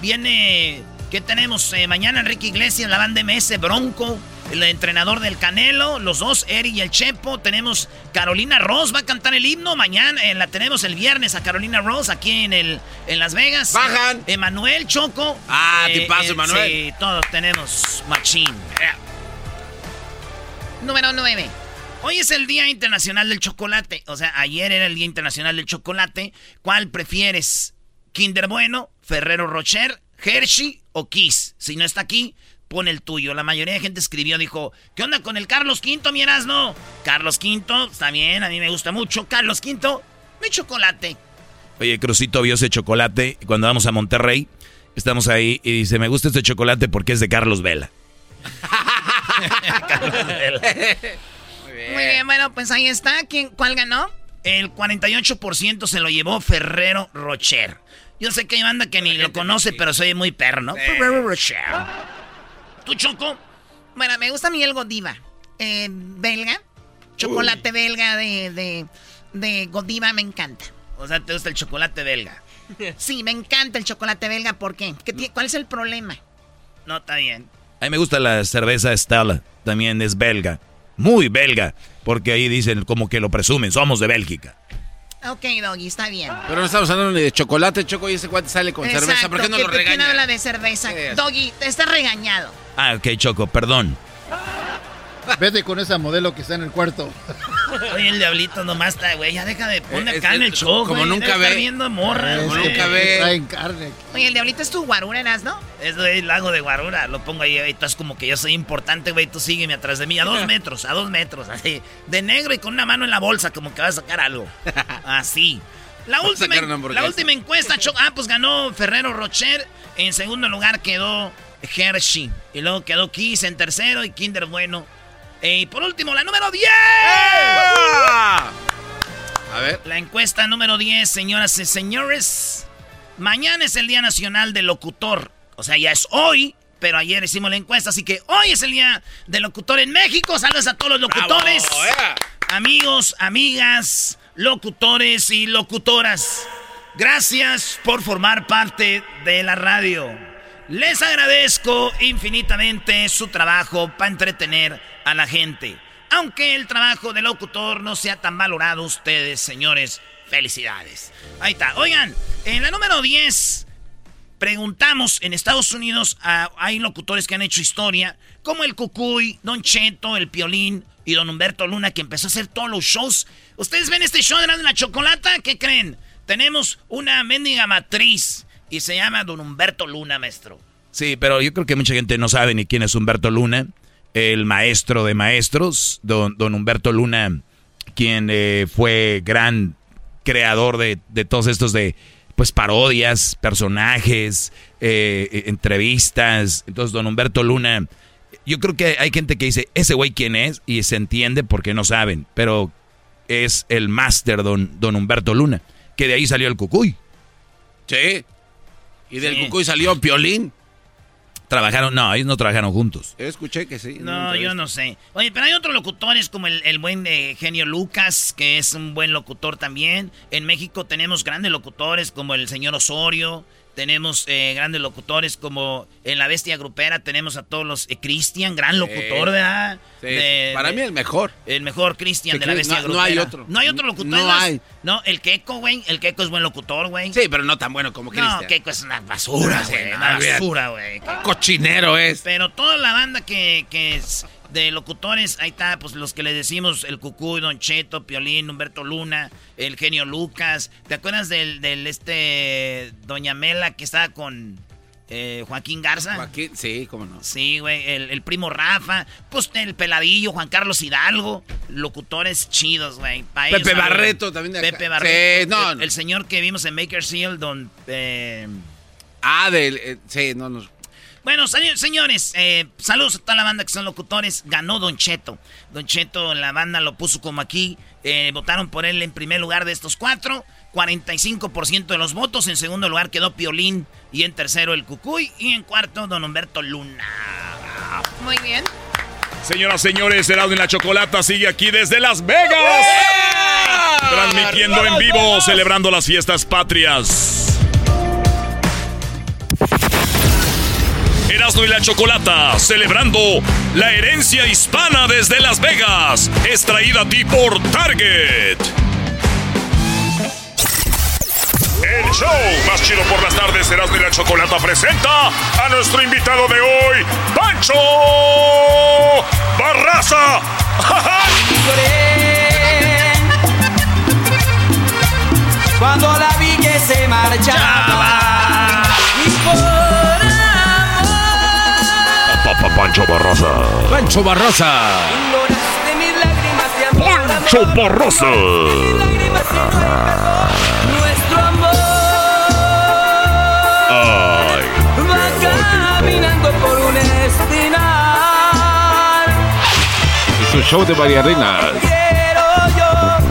Viene, ¿qué tenemos? Eh, mañana Enrique Iglesias, la banda MS, Bronco, el entrenador del Canelo, los dos, Eric y el Chepo. Tenemos Carolina Ross, va a cantar el himno. Mañana eh, la tenemos el viernes a Carolina Ross aquí en, el, en Las Vegas. Bajan. Emanuel Choco. Ah, tipazo, Emanuel. Sí, todos tenemos machín. Número 9. Hoy es el Día Internacional del Chocolate. O sea, ayer era el Día Internacional del Chocolate. ¿Cuál prefieres? ¿Kinder Bueno, Ferrero Rocher, Hershey o Kiss? Si no está aquí, pon el tuyo. La mayoría de gente escribió, dijo, ¿qué onda con el Carlos V, mi Erasmo? Carlos V, está bien, a mí me gusta mucho. Carlos V, mi chocolate. Oye, Crucito vio ese chocolate cuando vamos a Monterrey. Estamos ahí y dice, me gusta este chocolate porque es de Carlos Vela. [LAUGHS] [LAUGHS] Muy bien, bueno, pues ahí está. ¿Quién, ¿Cuál ganó? El 48% se lo llevó Ferrero Rocher. Yo sé que hay banda que ni lo conoce, pero soy muy perro, ¿no? Ferrero Rocher. ¿Tú, Choco? Bueno, me gusta a mí el Godiva. Eh, belga. Chocolate belga de, de, de Godiva me encanta. O sea, ¿te gusta el chocolate belga? Sí, me encanta el chocolate belga. ¿Por qué? ¿Qué ¿Cuál es el problema? No, está bien. A mí me gusta la cerveza Stella, también es belga. Muy belga, porque ahí dicen como que lo presumen, somos de Bélgica. Ok, Doggy, está bien. Pero no estamos hablando ni de chocolate, Choco, y ese cuate sale con cerveza. ¿Por qué no ¿qué- lo ¿Quién regaña? habla de cerveza? Doggy, te estás regañado. Ah, ok, Choco, perdón. Vete con esa modelo que está en el cuarto. Oye, el diablito nomás está, güey. Ya deja de poner Eh, acá es- en el show, como nunca ve. viendo morra, Es güey. que nunca ve. Traen carne. Oye, el diablito es tu guarureras, ¿no? Es el lago de Guarura. Lo pongo ahí, güey. Tú es como que yo soy importante, güey. Tú sígueme atrás de mí. A dos [LAUGHS] metros, a dos metros. Así. De negro y con una mano en la bolsa, como que vas a sacar algo. [LAUGHS] Así. La última, la última encuesta, Choco. Ah, pues ganó Ferrero Rocher. En segundo lugar quedó Hershey. Y luego quedó Kiss en tercero y Kinder Bueno. Y por último, la número 10. A ver. La encuesta número 10, señoras y señores. Mañana es el Día Nacional del Locutor. O sea, ya es hoy, pero ayer hicimos la encuesta, así que hoy es el Día del Locutor en México. Saludos a todos los locutores. Bravo. Amigos, amigas, locutores y locutoras. Gracias por formar parte de la radio. Les agradezco infinitamente su trabajo para entretener a la gente. Aunque el trabajo de locutor no sea tan valorado, ustedes, señores, felicidades. Ahí está. Oigan, en la número 10 preguntamos en Estados Unidos, hay locutores que han hecho historia, como el Cucuy, Don Cheto, el Piolín y Don Humberto Luna, que empezó a hacer todos los shows. ¿Ustedes ven este show de la chocolata? ¿Qué creen? Tenemos una mendiga matriz y se llama Don Humberto Luna, maestro. Sí, pero yo creo que mucha gente no sabe ni quién es Humberto Luna, el maestro de maestros, don, don Humberto Luna, quien eh, fue gran creador de, todos estos de pues parodias, personajes, eh, eh, entrevistas. Entonces, don Humberto Luna, yo creo que hay gente que dice, ese güey quién es, y se entiende porque no saben, pero es el máster don, don Humberto Luna, que de ahí salió el cucuy. Sí. Y del cucuy salió Piolín. Trabajaron, no, ellos no trabajaron juntos. Escuché que sí. No, yo no sé. Oye, pero hay otros locutores como el, buen eh, genio Lucas, que es un buen locutor también. En México tenemos grandes locutores como el señor Osorio. Tenemos eh, grandes locutores como en La Bestia Grupera tenemos a todos los... Eh, Cristian, gran locutor, ¿verdad? para mí el mejor. El mejor Cristian de La Bestia no, Grupera. No hay otro. No hay otro locutor. No hay. No, el Keiko, güey. El Keiko es buen locutor, güey. Sí, pero no tan bueno como Cristian. No, Keiko es una basura, güey. Una basura, güey. Cochinero es. Pero toda la banda que, que de locutores, ahí está, pues los que le decimos, el Cucuy, Don Cheto, Piolín, Humberto Luna, el genio Lucas. ¿Te acuerdas del, del este Doña Mela que estaba con eh, Joaquín Garza? Joaquín, sí, cómo no. Sí, güey, el, primo Rafa, pues el peladillo, Juan Carlos Hidalgo, locutores chidos, güey. Pepe Barreto también de acá. Pepe Barreto. Sí, no, el, señor que vimos en Bakersfield, don... Eh, ah, del... Eh, sí, no, no. Bueno, señores, eh, saludos a toda la banda que son locutores. Ganó Don Cheto. Don Cheto, la banda lo puso como aquí. Eh, votaron por él en primer lugar de estos cuatro. 45% de los votos. En segundo lugar quedó Piolín. Y en tercero el Cucuy. Y en cuarto, Don Humberto Luna. Muy bien. Señoras, señores, Herado en la Chocolata sigue aquí desde Las Vegas. Transmitiendo en vivo, celebrando las fiestas patrias. Erasmo y la Chocolata, celebrando la herencia hispana desde Las Vegas. Es traída a ti por Target. El show más chido por las tardes, Erasmo y la Chocolata presenta a nuestro invitado de hoy, Pancho Barraza. [LAUGHS] Cuando la vi que se marchaba. Pancho Barrosa. Pancho Barrosa. Pancho Barrosa. Nuestro amor. Ay. Va caminando por un espinar. Es un show de bailarinas.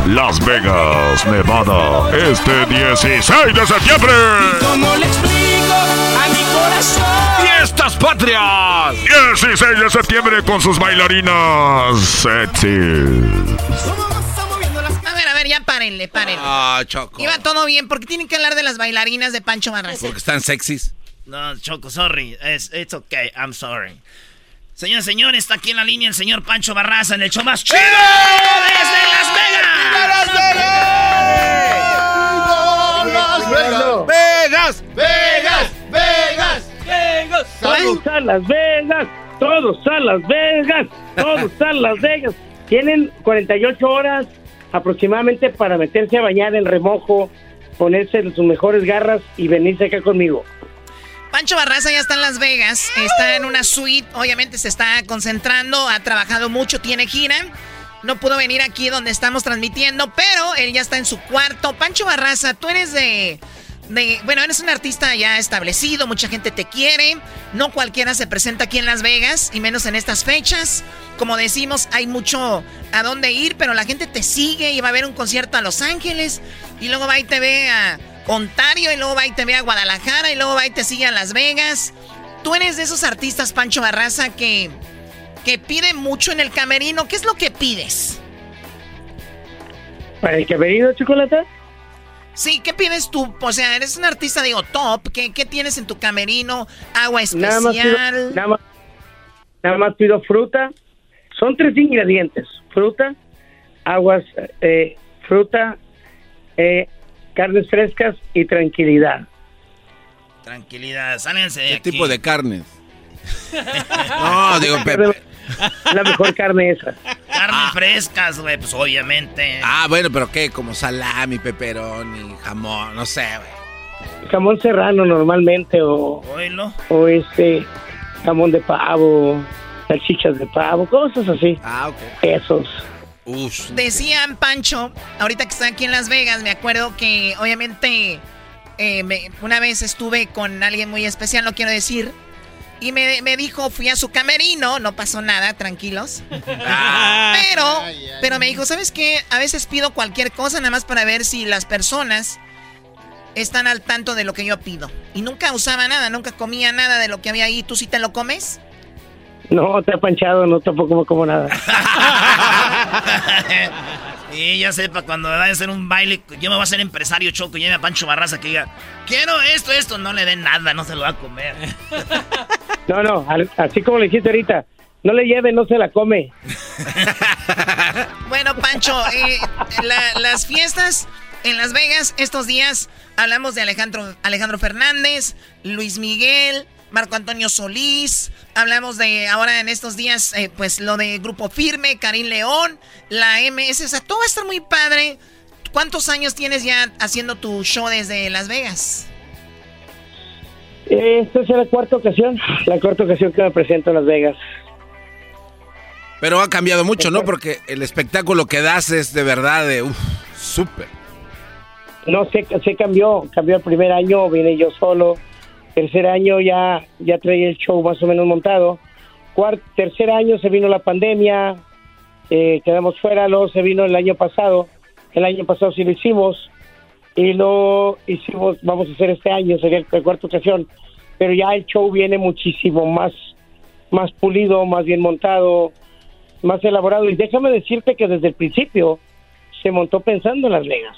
Las Vegas, Nevada, este 16 de septiembre. ¿Cómo le explico a mi corazón? ¡Fiestas patrias! 16 de septiembre con sus bailarinas sexy. A ver, a ver, ya párenle, párenle. Ah, Choco. Iba todo bien, porque tienen que hablar de las bailarinas de Pancho Barraza? Porque están sexys. No, Choco, sorry. It's, it's okay, I'm sorry. Señor, señor, está aquí en la línea el señor Pancho Barraza en el show más chido desde Las Vegas. Vegas, Vegas, Vegas, Vegas. Todos a Las Vegas, todos a Las Vegas, todos a Las Vegas. Tienen 48 horas aproximadamente para meterse a bañar en remojo, ponerse sus mejores garras y venirse acá conmigo. Pancho Barraza ya está en Las Vegas, está en una suite, obviamente se está concentrando, ha trabajado mucho, tiene gira. No pudo venir aquí donde estamos transmitiendo, pero él ya está en su cuarto. Pancho Barraza, tú eres de, de, bueno, eres un artista ya establecido, mucha gente te quiere. No cualquiera se presenta aquí en Las Vegas, y menos en estas fechas. Como decimos, hay mucho a dónde ir, pero la gente te sigue y va a haber un concierto a Los Ángeles, y luego va y te ve a Ontario, y luego va y te ve a Guadalajara, y luego va y te sigue a Las Vegas. Tú eres de esos artistas, Pancho Barraza, que que pide mucho en el camerino. ¿Qué es lo que pides? ¿Para el camerino, chocolate? Sí, ¿qué pides tú? O sea, eres un artista, digo, top. ¿Qué, qué tienes en tu camerino? ¿Agua especial? Nada más, pido, nada, más, nada más pido fruta. Son tres ingredientes. Fruta, aguas, eh, fruta, eh, carnes frescas y tranquilidad. Tranquilidad, sálganse de ¿Qué aquí. tipo de carnes? [LAUGHS] no, digo, Pepe. La mejor carne esa. Carnes frescas, güey, pues obviamente. Ah, bueno, pero ¿qué? Como salami, pepperoni, jamón, no sé, güey. Jamón serrano normalmente o, o este jamón de pavo, salchichas de pavo, cosas así. Ah, ok. Esos. Decían Pancho, ahorita que está aquí en Las Vegas, me acuerdo que obviamente eh, me- una vez estuve con alguien muy especial, no quiero decir, y me, me dijo, fui a su camerino, no pasó nada, tranquilos. [LAUGHS] Pero, pero me dijo, ¿sabes qué? A veces pido cualquier cosa nada más para ver si las personas están al tanto de lo que yo pido. Y nunca usaba nada, nunca comía nada de lo que había ahí. ¿Tú sí te lo comes? No, te ha panchado, no tampoco me como nada. [LAUGHS] Y ya sepa, cuando vaya a hacer un baile, yo me voy a hacer empresario choco y lleve a Pancho Barraza que diga, quiero esto, esto, no le den nada, no se lo va a comer. [LAUGHS] No, no, así como le dijiste ahorita, no le lleve, no se la come. [LAUGHS] Bueno, Pancho, eh, la- las fiestas en Las Vegas estos días hablamos de Alejandro, Alejandro Fernández, Luis Miguel, Marco Antonio Solís, hablamos de ahora en estos días, eh, pues lo de Grupo Firme, Karim León, la MS, o sea, todo va a estar muy padre. ¿Cuántos años tienes ya haciendo tu show desde Las Vegas? Esta es la cuarta ocasión, la cuarta ocasión que me presento en Las Vegas. Pero ha cambiado mucho, ¿no? Porque el espectáculo que das es de verdad de, uff, súper. No, se, se cambió, cambió el primer año, vine yo solo. Tercer año ya, ya traía el show más o menos montado. Cuart, tercer año se vino la pandemia, eh, quedamos fuera, luego se vino el año pasado. El año pasado sí lo hicimos y lo hicimos, vamos a hacer este año, sería la cuarta ocasión. Pero ya el show viene muchísimo más, más pulido, más bien montado, más elaborado. Y déjame decirte que desde el principio se montó pensando en Las Vegas.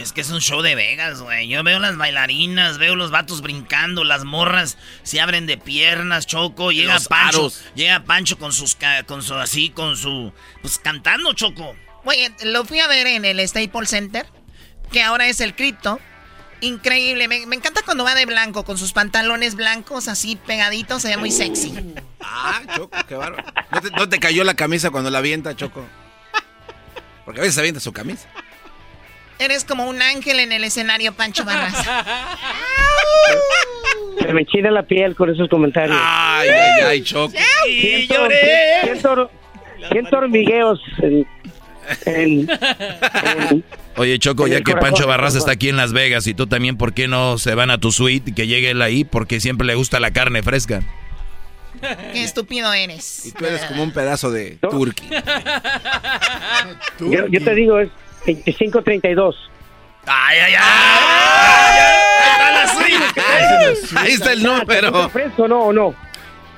Es que es un show de Vegas, güey. Yo veo las bailarinas, veo los vatos brincando, las morras se abren de piernas, Choco. Llega Los Pancho, aros. llega Pancho con sus, con su así, con su, pues cantando, Choco. Oye, lo fui a ver en el Staples Center, que ahora es el Crypto. Increíble, me, me encanta cuando va de blanco, con sus pantalones blancos así pegaditos, se ve muy sexy. Ah, Choco, qué bárbaro. ¿No te, no te cayó la camisa cuando la avienta, Choco? Porque a veces avienta su camisa. Eres como un ángel en el escenario, Pancho Barras. [LAUGHS] Se me china la piel con esos comentarios. Ay, ay, ay, Choco. Siento, siento, siento hormigueos en, en- en- Oye, Choco, En ya que corazón, Pancho Barras está aquí en Las Vegas y tú también, ¿por qué no se van a tu suite y que llegue él ahí? Porque siempre le gusta la carne fresca. Qué estúpido eres. Y tú eres como un pedazo de turkey. yo, yo te digo, es 25-32. Ay, ay, Ahí está el número. ¿Fresco no o no?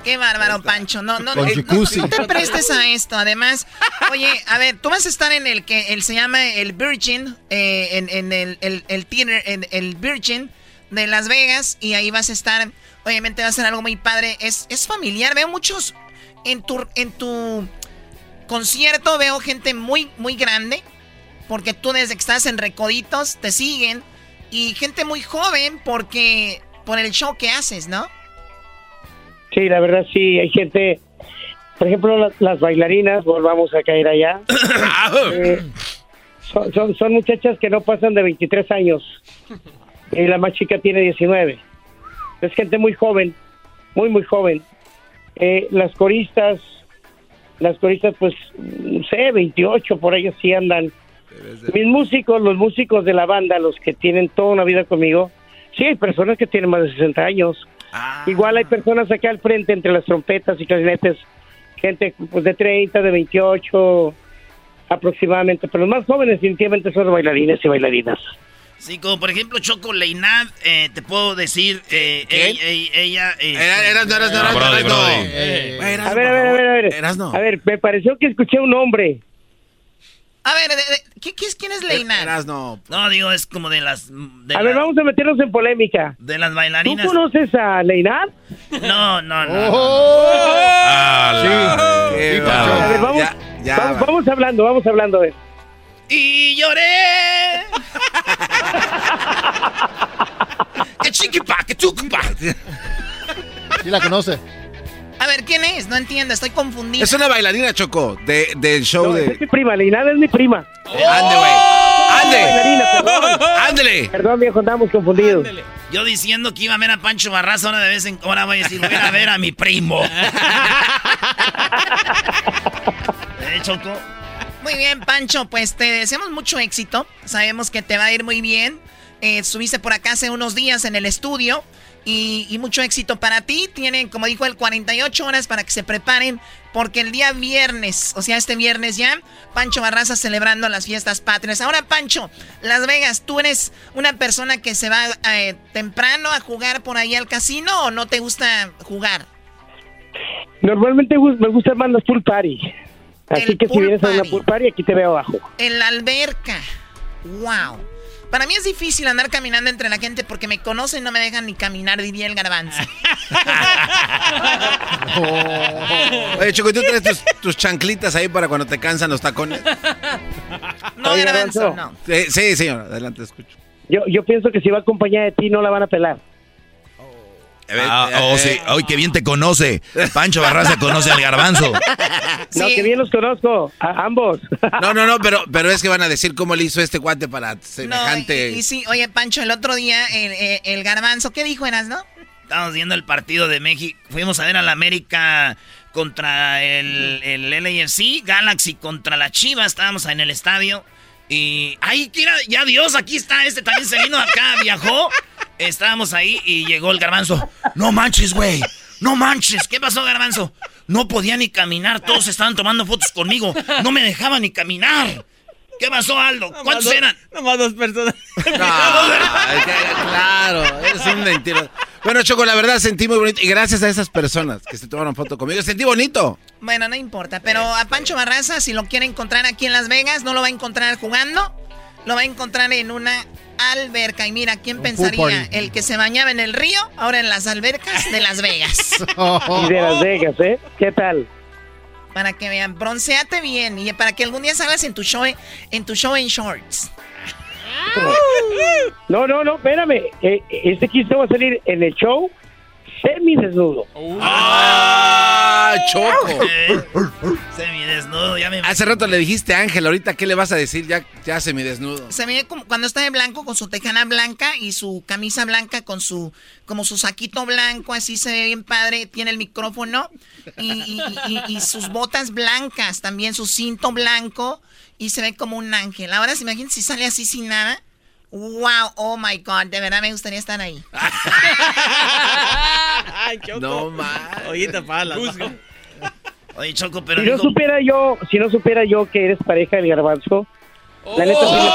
Qué bárbaro, Pancho. No, no, Con no, no te prestes a esto. Además, oye, a ver, tú vas a estar en el que él se llama el Virgin, eh, en, en el, el, el theater, en el Virgin de Las Vegas, y ahí vas a estar. Obviamente va a ser algo muy padre. Es, es familiar. Veo muchos en tu, en tu concierto, veo gente muy, muy grande. Porque tú desde que estás en Recoditos te siguen. Y gente muy joven porque por el show que haces, ¿no? Sí, la verdad sí, hay gente, por ejemplo, las, las bailarinas, volvamos a caer allá. [COUGHS] Eh, son, son, son muchachas que no pasan de 23 años y la más chica tiene 19. Es gente muy joven, muy, muy joven. Eh, las coristas, las coristas, pues, no sé, 28, por ahí sí andan. Mis músicos, los músicos de la banda, los que tienen toda una vida conmigo, sí, hay personas que tienen más de 60 años. Igual hay personas acá al frente entre las trompetas y clarinetes, gente pues de 30, de 28 aproximadamente, pero los más jóvenes definitivamente son los bailarines y bailarinas. Sí, como por ejemplo Choco Leinad, eh, te puedo decir, eh, ella... ella eh, Eras, no, eras, no, eras, no, eras, no. A ver, a ver, a ver, a ver. A ver, me pareció que escuché un nombre. A ver, ¿qué, qué es, ¿quién es Leina? No. no, digo, es como de las... a ver, vamos a meternos en polémica. De las bailarinas. ¿Tú conoces a Leinar? No, no, no. Sí. a ver, vamos, hablando, vamos hablando de... Y lloré. [LAUGHS] ¡Qué chiquipa, qué chucupa! Sí la conoce. A ver, ¿quién es? No entiendo, estoy confundida. Es una bailarina, Choco, de, del show no, de... Es mi prima, Leinada es mi prima. Oh. ¡Ande, güey! ¡Ande! ¡Ándele! Perdón, viejo, andamos confundidos. Ándele. Yo diciendo que iba a ver a Pancho Barraza, ahora de vez en ahora voy a decir, voy a ver a mi primo. [LAUGHS] ¿Eh, Choco? Muy bien, Pancho, pues te deseamos mucho éxito. Sabemos que te va a ir muy bien. Eh, estuviste por acá hace unos días en el estudio. Y, mucho éxito para ti. Tienen, como dijo él, 48 horas para que se preparen. Porque el día viernes, o sea, este viernes ya, Pancho Barraza celebrando las fiestas patrias. Ahora, Pancho, Las Vegas, ¿tú eres una persona que se va eh, temprano a jugar por ahí al casino o no te gusta jugar? Normalmente me gusta más los pool party. Así que si vienes a una pool party, aquí te veo abajo. En la alberca. Wow. Para mí es difícil andar caminando entre la gente porque me conocen y no me dejan ni caminar, diría el garbanzo. [LAUGHS] Oye, Choco, ¿tú traes tus, chanclitas ahí para cuando te cansan los tacones? No, garbanzo, no. Sí, señor, adelante, escucho. Yo, yo pienso que si va acompañada de ti no la van a pelar. Ah, oh, sí. Ay, qué bien te conoce. Pancho Barraza conoce al garbanzo. [LAUGHS] No, que bien los conozco, a ambos. [LAUGHS] No, no, no, pero, pero es que van a decir cómo le hizo este cuate para semejante. y, sí, oye, Pancho, el otro día, el, garbanzo, ¿qué dijo Eras, no? Estábamos viendo el partido de México. Fuimos a ver al América contra el, el LAFC, Galaxy contra la Chivas. Estábamos en el estadio. Y. ¡Ay, tira! Ya Dios, aquí está. Este también se vino acá, viajó. Estábamos ahí y llegó el garbanzo. No manches, güey. No manches. ¿Qué pasó, garbanzo? No podía ni caminar. Todos estaban tomando fotos conmigo. No me dejaban ni caminar. ¿Qué pasó, Aldo? ¿Cuántos eran? Nomás dos personas. [LAUGHS] claro, es un mentira. Bueno, Choco, la verdad sentí muy bonito. Y gracias a esas personas que se tomaron foto conmigo, sentí bonito. Bueno, no importa. Pero a Pancho Barraza, si lo quiere encontrar aquí en Las Vegas, no lo va a encontrar jugando. Lo va a encontrar en una alberca. Y mira, ¿quién pensaría? El que se bañaba en el río, ahora en las albercas de Las Vegas. [LAUGHS] y de Las Vegas, ¿eh? ¿Qué tal? Para que vean, bronceate bien y para que algún día salgas en tu show en, tu show en shorts. No, no, no, espérame. Eh, este quiso va a salir en el show semidesnudo. ¡Ah! ¡Choco! [LAUGHS] semidesnudo, ya me... Hace rato le dijiste Ángel, ahorita ¿qué le vas a decir? Ya, ya semidesnudo. Se ve como cuando está de blanco con su tejana blanca y su camisa blanca con su... como su saquito blanco, así se ve bien padre, tiene el micrófono y, y sus botas blancas, también su cinto blanco y se ve como un ángel. Ahora se imaginen si sale así sin nada. Wow, oh my god, de verdad me gustaría estar ahí. [LAUGHS] Ay, Choco. No más. Oye, pala. Oye, Choco, pero. Si no supiera yo, si no supiera yo que eres pareja del garbanzo, la neta sí me... no,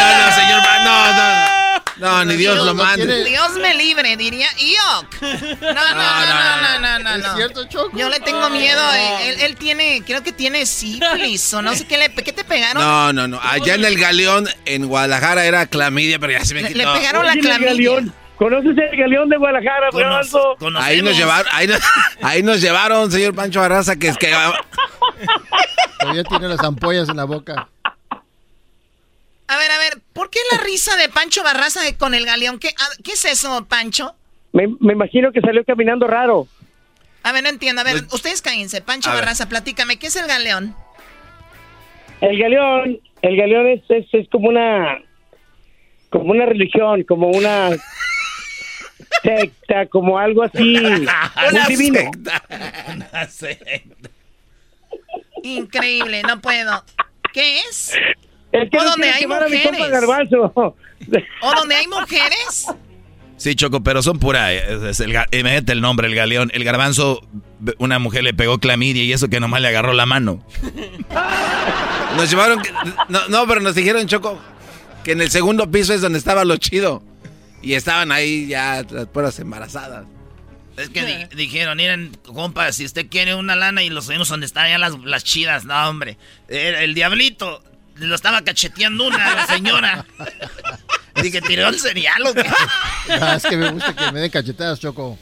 no, no, señor, no, no. No, ni Dios lo mande. Dios me libre, diría Iok. No, no, no, no, no, no, no. ¿Es cierto, Choco? Yo le tengo miedo. Él, él, tiene, creo que tiene sífilis o no sé qué le, ¿qué te pegaron? No, no, no. Allá en el Galeón, en Guadalajara era clamidia, pero ya se me quitó. Le, le pegaron la clamidia. ¿Conoces el galeón de Guadalajara, Ahí nos llevaron, ahí nos, ahí nos llevaron, señor Pancho Barraza, que es que... [LAUGHS] Todavía tiene las ampollas en la boca. A ver, a ver, ¿por qué la risa de Pancho Barraza con el galeón? ¿Qué, ¿qué es eso, Pancho? Me, imagino que salió caminando raro. A ver, no entiendo. A ver, pues, ustedes cállense. Pancho Barraza, platícame, ¿qué es el galeón? El galeón, el galeón es, es, como una como una religión, como una [LAUGHS] secta, como algo así. [LAUGHS] Una divino. Una secta. Increíble, no puedo. ¿Qué es? O donde hay mujeres. o donde hay mujeres. Sí, Choco, pero son pura. Es el, imagínate el nombre, el galeón. El garbanzo, una mujer le pegó clamidia y eso que nomás le agarró la mano. [LAUGHS] Nos llevaron. No, no, pero nos dijeron, Choco, que en el segundo piso es donde estaba lo chido. Y estaban ahí ya las puras embarazadas. Es que di- dijeron, miren, compa, si usted quiere una lana y lo subimos donde están ya las, las chidas. No, hombre. Era el diablito lo estaba cacheteando una señora. [LAUGHS] Dije, ¿tiró el cereal o qué? [LAUGHS] Ah, es que me gusta que me den cachetadas, Choco.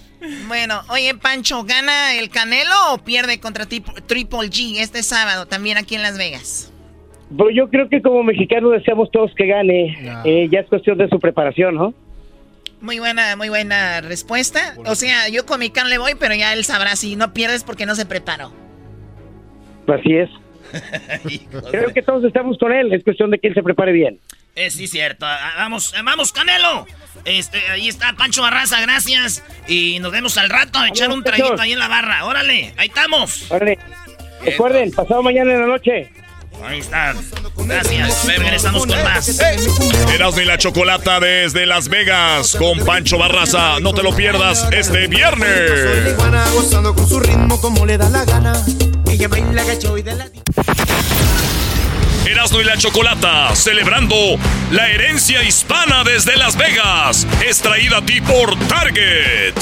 Bueno, oye, Pancho, ¿gana el Canelo o pierde contra Triple G este sábado también aquí en Las Vegas? Pero yo creo que como mexicanos deseamos todos que gane. Eh, ya es cuestión de su preparación, ¿no? Muy buena, muy buena respuesta. O sea, yo con mi can le voy, pero ya él sabrá si no pierdes porque no se preparó. Así es. [LAUGHS] Creo que todos estamos con él. Es cuestión de que él se prepare bien. Eh, sí, cierto. Ah, Vamos, eh, vamos, Canelo. Este, ahí está Pancho Barraza, gracias. Y nos vemos al rato a echar un traguito ahí en la barra. Órale, ahí estamos. Órale. Recuerden, pasado mañana en la noche. Ahí está. Gracias. Regresamos con más. Erasmo y la Chocolata desde Las Vegas con Pancho Barraza. No te lo pierdas este viernes. Erasmo y la Chocolata celebrando la herencia hispana desde Las Vegas. Es traída a ti por Target.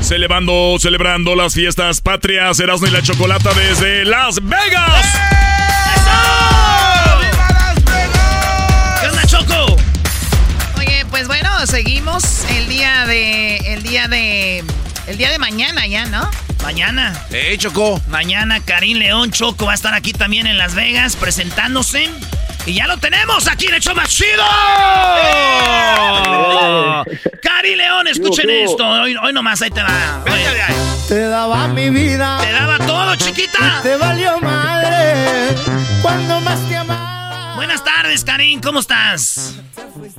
Celebrando, celebrando las fiestas patrias, Erasmo y la Chocolata desde Las Vegas. ¿Qué onda, Choco? Oye, pues bueno, seguimos el día de. El día de. El día de mañana ya, ¿no? Mañana. Eh, Choco. Mañana Karim León Choco va a estar aquí también en Las Vegas presentándose. Y ya lo tenemos aquí en show más chido. Karim León, escuchen esto. Hoy, hoy nomás, ahí te va. Te daba mi vida. Te daba todo, chiquita. Te valió madre. Cuando más te amaba. Buenas tardes, Karim. ¿Cómo estás?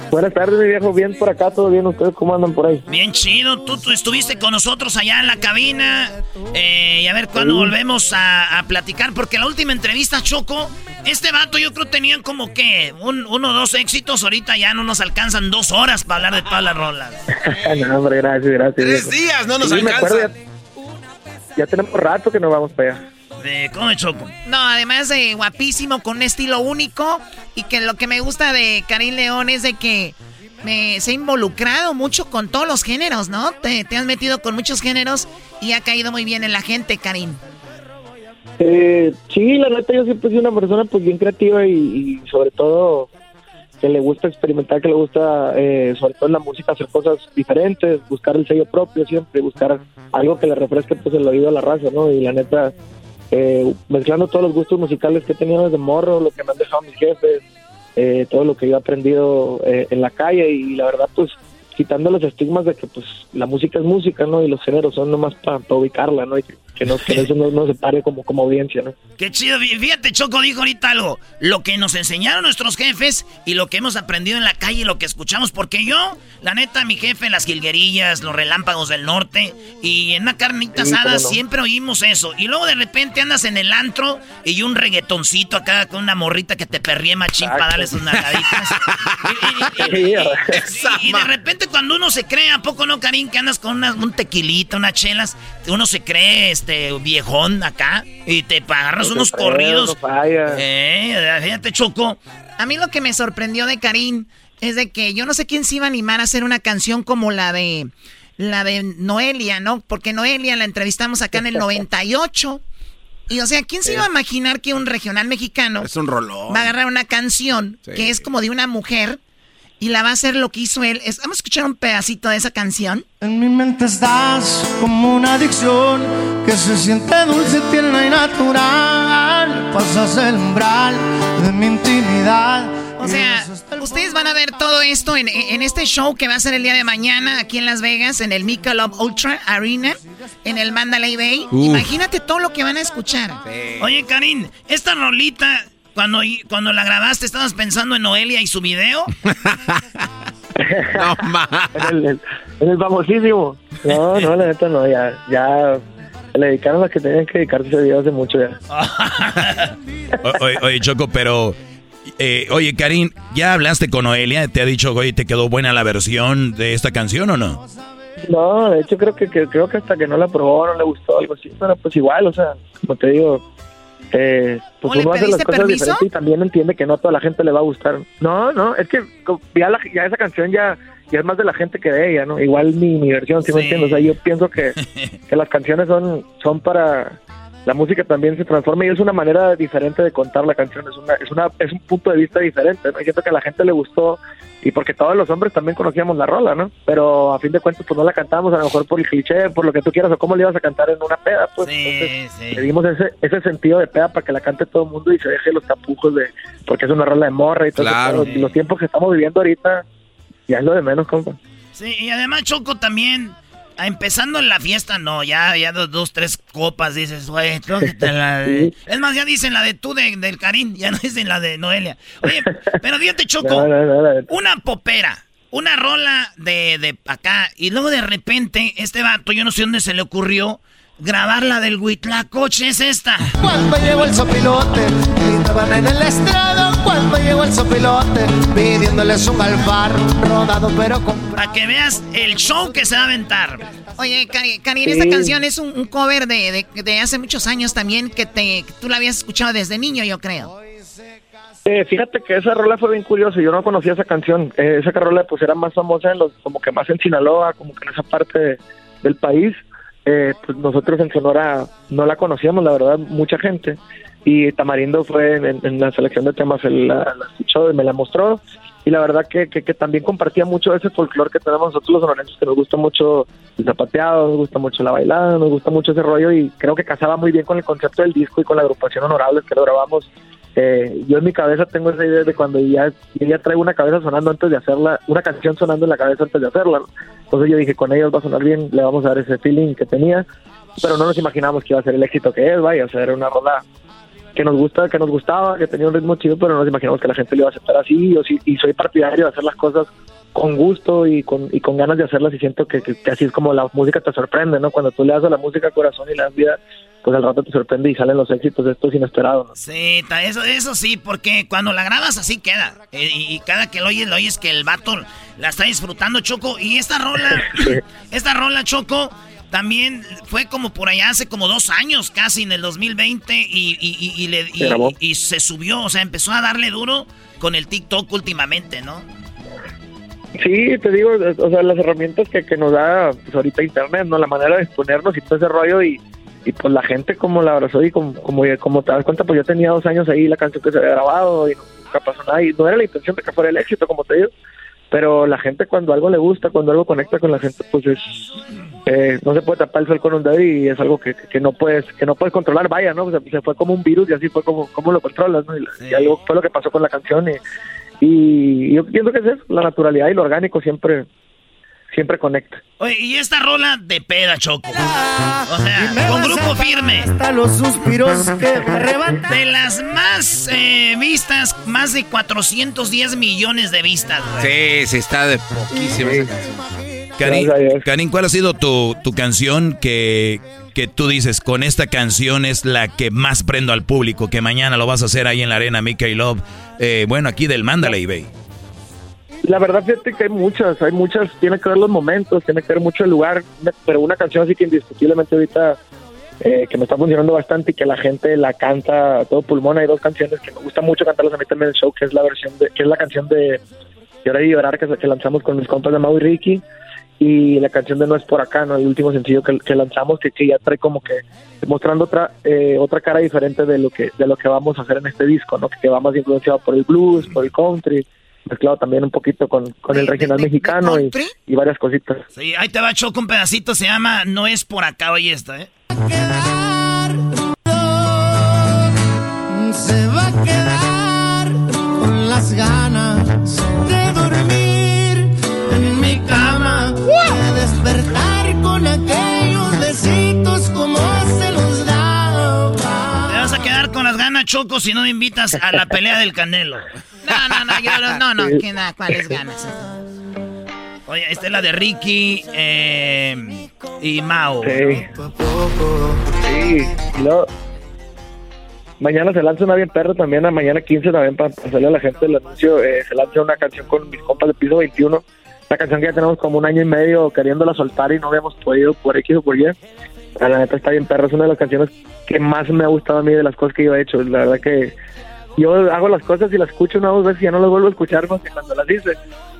Buenas tardes, mi viejo. Bien por acá, todo bien. ¿Ustedes cómo andan por ahí? Bien chido. Tú, tú estuviste con nosotros allá en la cabina. Eh, y a ver cuándo Sí. volvemos a, a platicar. Porque la última entrevista, Choco, este vato yo creo tenían como que un, uno o dos éxitos. Ahorita ya no nos alcanzan dos horas para hablar de todas las rolas. [LAUGHS] no, hombre, gracias, gracias. Tres viejo. días no nos Sí, me alcanza. acuerdo, ya, ya tenemos rato que nos vamos para allá. De, ¿Cómo de Choco? No, además de guapísimo, con un estilo único. Y que lo que me gusta de Karim León es de que me, se ha involucrado mucho con todos los géneros, ¿no? Te, te has metido con muchos géneros y ha caído muy bien en la gente, Karim. Eh, sí, la neta, yo siempre he sido una persona pues bien creativa y, y sobre todo que le gusta experimentar, que le gusta, eh, sobre todo en la música, hacer cosas diferentes, buscar el sello propio siempre, buscar algo que le refresque pues el oído a la raza, ¿no? Y la neta, eh, mezclando todos los gustos musicales que he tenido desde morro, lo que me han dejado mis jefes, eh, todo lo que yo he aprendido eh, en la calle y la verdad pues quitando los estigmas de que pues la música es música, ¿no? Y los géneros son nomás para ubicarla, ¿no? Y que, que no, que eso no, no se pare como, como audiencia, ¿no? Qué chido. Fí- Fíjate, Choco dijo ahorita algo. Lo que nos enseñaron nuestros jefes y lo que hemos aprendido en la calle y lo que escuchamos. Porque yo, la neta, mi jefe las jilguerillas, los relámpagos del norte y en una carnita Sí, asada no. siempre oímos eso. Y luego de repente andas en el antro y un reggaetoncito acá con una morrita que te perríe machín para darle sus nalgaditas. [LAUGHS] y, y- y- y- y de repente cuando uno se cree, ¿a poco no, Karim? Que andas con una- un tequilita, unas chelas, uno se cree este viejón acá y te agarras No unos corridos. no falla. Eh, fíjate, Choco. A mí lo que me sorprendió de Karim es de que yo no sé quién se iba a animar a hacer una canción como la de la de Noelia, ¿no? Porque Noelia la entrevistamos acá en el [LAUGHS] 98. Y o sea, ¿quién se iba a imaginar que un regional mexicano Es un rolón. va a agarrar una canción Sí. que es como de una mujer y la va a hacer lo que hizo él? Vamos a escuchar un pedacito de esa canción. En mi mente estás como una adicción que se siente dulce, tierna y natural. Pasas el umbral de mi intimidad. O sea, ustedes van a ver todo esto en, en este show que va a ser el día de mañana aquí en Las Vegas, en el Michelob Ultra Arena, en el Mandalay Bay. Uf. Imagínate todo lo que van a escuchar. Oye, Karim, esta rolita, cuando, cuando la grabaste, ¿estabas pensando en Noelia y su video? [LAUGHS] no En el, en el famosísimo. No, no, la neta no, ya, ya le dedicaron a que tenían que dedicarse ese video hace mucho ya. [LAUGHS] O- oye, oye, Choco, pero... eh, oye, Karim, ¿ya hablaste con Noelia? ¿Te ha dicho, oye, te quedó buena la versión de esta canción o no? No, de hecho creo que, que- creo que hasta que no la probó no le gustó algo así, pero pues igual, o sea, como te digo, eh, pues ¿O le uno hace las cosas diferentes y también entiende que no a toda la gente le va a gustar. No, no, es que ya, la- ya esa canción ya, ya es más de la gente que de ella, ¿no? Igual mi, mi versión, ¿sí, me entiendes? O sea, yo pienso que, [LAUGHS] que las canciones son, son para... La música también se transforma y es una manera diferente de contar la canción, es una, es una, es un punto de vista diferente, ¿no? Y siento que a la gente le gustó y porque todos los hombres también conocíamos la rola, ¿no? Pero a fin de cuentas pues no la cantamos a lo mejor por el cliché, por lo que tú quieras o cómo le ibas a cantar en una peda, pues Entonces, le dimos ese, ese sentido de peda para que la cante todo el mundo y se deje los tapujos de, porque es una rola de morra y todo eso, Claro. pero los tiempos que estamos viviendo ahorita ya es lo de menos, compa. Sí, y además Choco también, empezando en la fiesta, no, ya, ya dos, dos, tres copas dices, güey, la de... [LAUGHS] Es más, ya dicen la de tú de- del Karim, ya no dicen la de Noelia. Oye, [LAUGHS] pero fíjate Choco, No, no, no, no. una popera, una rola de, de acá, y luego de repente, este vato, yo no sé dónde se le ocurrió grabar la del Huitlacoche, es esta. Cuando llegó el sopilote, gritaban en el estrado. Cuando llegó el sopilote, pidiéndoles un alfar rodado pero con... Para que veas el show que se va a aventar. Oye, Cari, Karin, Sí. esta canción es un, un cover de, de- de hace muchos años también que te tú la habías escuchado desde niño, yo creo. Eh, fíjate que esa rola fue bien curiosa, yo no conocía esa canción, Eh, esa rola pues era más famosa en los, como que más en Sinaloa, como que en esa parte de- del país, Eh, pues nosotros en Sonora no la conocíamos, la verdad, mucha gente, y Tamarindo fue en, la selección de temas, él la, la escuchó y me la mostró, y la verdad que, que, que también compartía mucho ese folclore que tenemos nosotros los sonorenses, que nos gusta mucho el zapateado, nos gusta mucho la bailada, nos gusta mucho ese rollo, y creo que casaba muy bien con el concepto del disco y con la agrupación Honorables que lo grabamos eh, yo en mi cabeza tengo esa idea de cuando ya, ya traigo una cabeza sonando antes de hacerla, una canción sonando en la cabeza antes de hacerla. Entonces yo dije, con ellos va a sonar bien, le vamos a dar ese feeling que tenía, pero no nos imaginamos que iba a ser el éxito que es, vaya, o sea, era una rola que nos gusta, que nos gustaba, que tenía un ritmo chido, pero no nos imaginamos que la gente le iba a aceptar así, yo sí, y soy partidario de hacer las cosas con gusto y con, ganas de hacerlas y siento que así es como la música te sorprende, ¿no? Cuando tú le das a la música corazón y le das vida, pues al rato te sorprende y salen los éxitos de estos inesperados, ¿no? Sí, eso, eso sí, porque cuando la grabas así queda. Eh, Y, y cada que lo oyes, lo oyes que el vato la está disfrutando, Choco. Y esta rola, [LAUGHS] esta rola, Choco, también fue como por allá hace como dos años, casi en el 2020, y, y, y- y le, y- Se se subió, o sea, empezó a darle duro con el TikTok últimamente, ¿no? Sí, te digo, o sea, las herramientas que, que nos da pues, ahorita Internet, ¿no? La manera de exponernos y todo ese rollo y, y pues la gente como la abrazó y como, como, como te das cuenta, pues yo tenía dos años ahí la canción que se había grabado y nunca pasó nada y no era la intención de que fuera el éxito, como te digo, pero la gente cuando algo le gusta, cuando algo conecta con la gente, pues es, eh, no se puede tapar el sol con un dedo y es algo que, que no puedes que no puedes controlar, vaya, ¿no? O sea, se fue como un virus y así fue como, como lo controlas, ¿no? Y, algo fue lo que pasó con la canción y, y yo pienso que es eso, la naturalidad y lo orgánico siempre siempre conecta. Oye, y esta rola de peda, Choco. O sea, con grupo firme. Hasta los suspiros que [LAUGHS] arrebatan. De las más eh, vistas, más de 410 millones de vistas, güey. Sí, sí, está de poquísima canción. Karin, Karin, ¿cuál ha sido tu, tu canción que, que tú dices, con esta canción es la que más prendo al público, que mañana lo vas a hacer ahí en la arena Mickey Love? Eh, bueno, aquí del Mandalay Bay. La verdad, fíjate que hay muchas, hay muchas, tiene que ver los momentos, tiene que ver mucho el lugar, pero una canción así que indiscutiblemente ahorita eh, que me está funcionando bastante y que la gente la canta a todo pulmón, hay dos canciones que me gusta mucho cantarlas a mí también en el show, que es la versión de, que es la canción de Llorar y Llorar que, que lanzamos con mis compas de Mau y Ricky y la canción de No es por acá, ¿no? el último sencillo que, lanzamos que, que ya trae como que mostrando otra eh, otra cara diferente de lo que de lo que vamos a hacer en este disco, ¿no? que va más influenciado por el blues, por el country, mezclado también un poquito con, con el regional mexicano y, y varias cositas. Sí, ahí te va Choco un pedacito, se llama No es por acá, oye esta, ¿eh? Se va a quedar con las ganas de ganas, Choco, si no me invitas a la pelea del Canelo. No, no, no, yo no, no, no, ¿qué nada? ¿Cuáles ganas? Oye, esta es la de Ricky eh, y Mao. Sí. Sí, luego, mañana se lanza una bien perro también, a mañana 15 también para hacerle a la gente el anuncio, eh, se lanza una canción con mis compas de piso 21, la canción que ya tenemos como un año y medio queriéndola soltar y no habíamos podido por X o por Y. A la neta está bien perro, es una de las canciones que más me ha gustado a mí de las cosas que yo he hecho. La verdad que yo hago las cosas y las escucho una o dos veces y ya no las vuelvo a escuchar más que cuando las hice.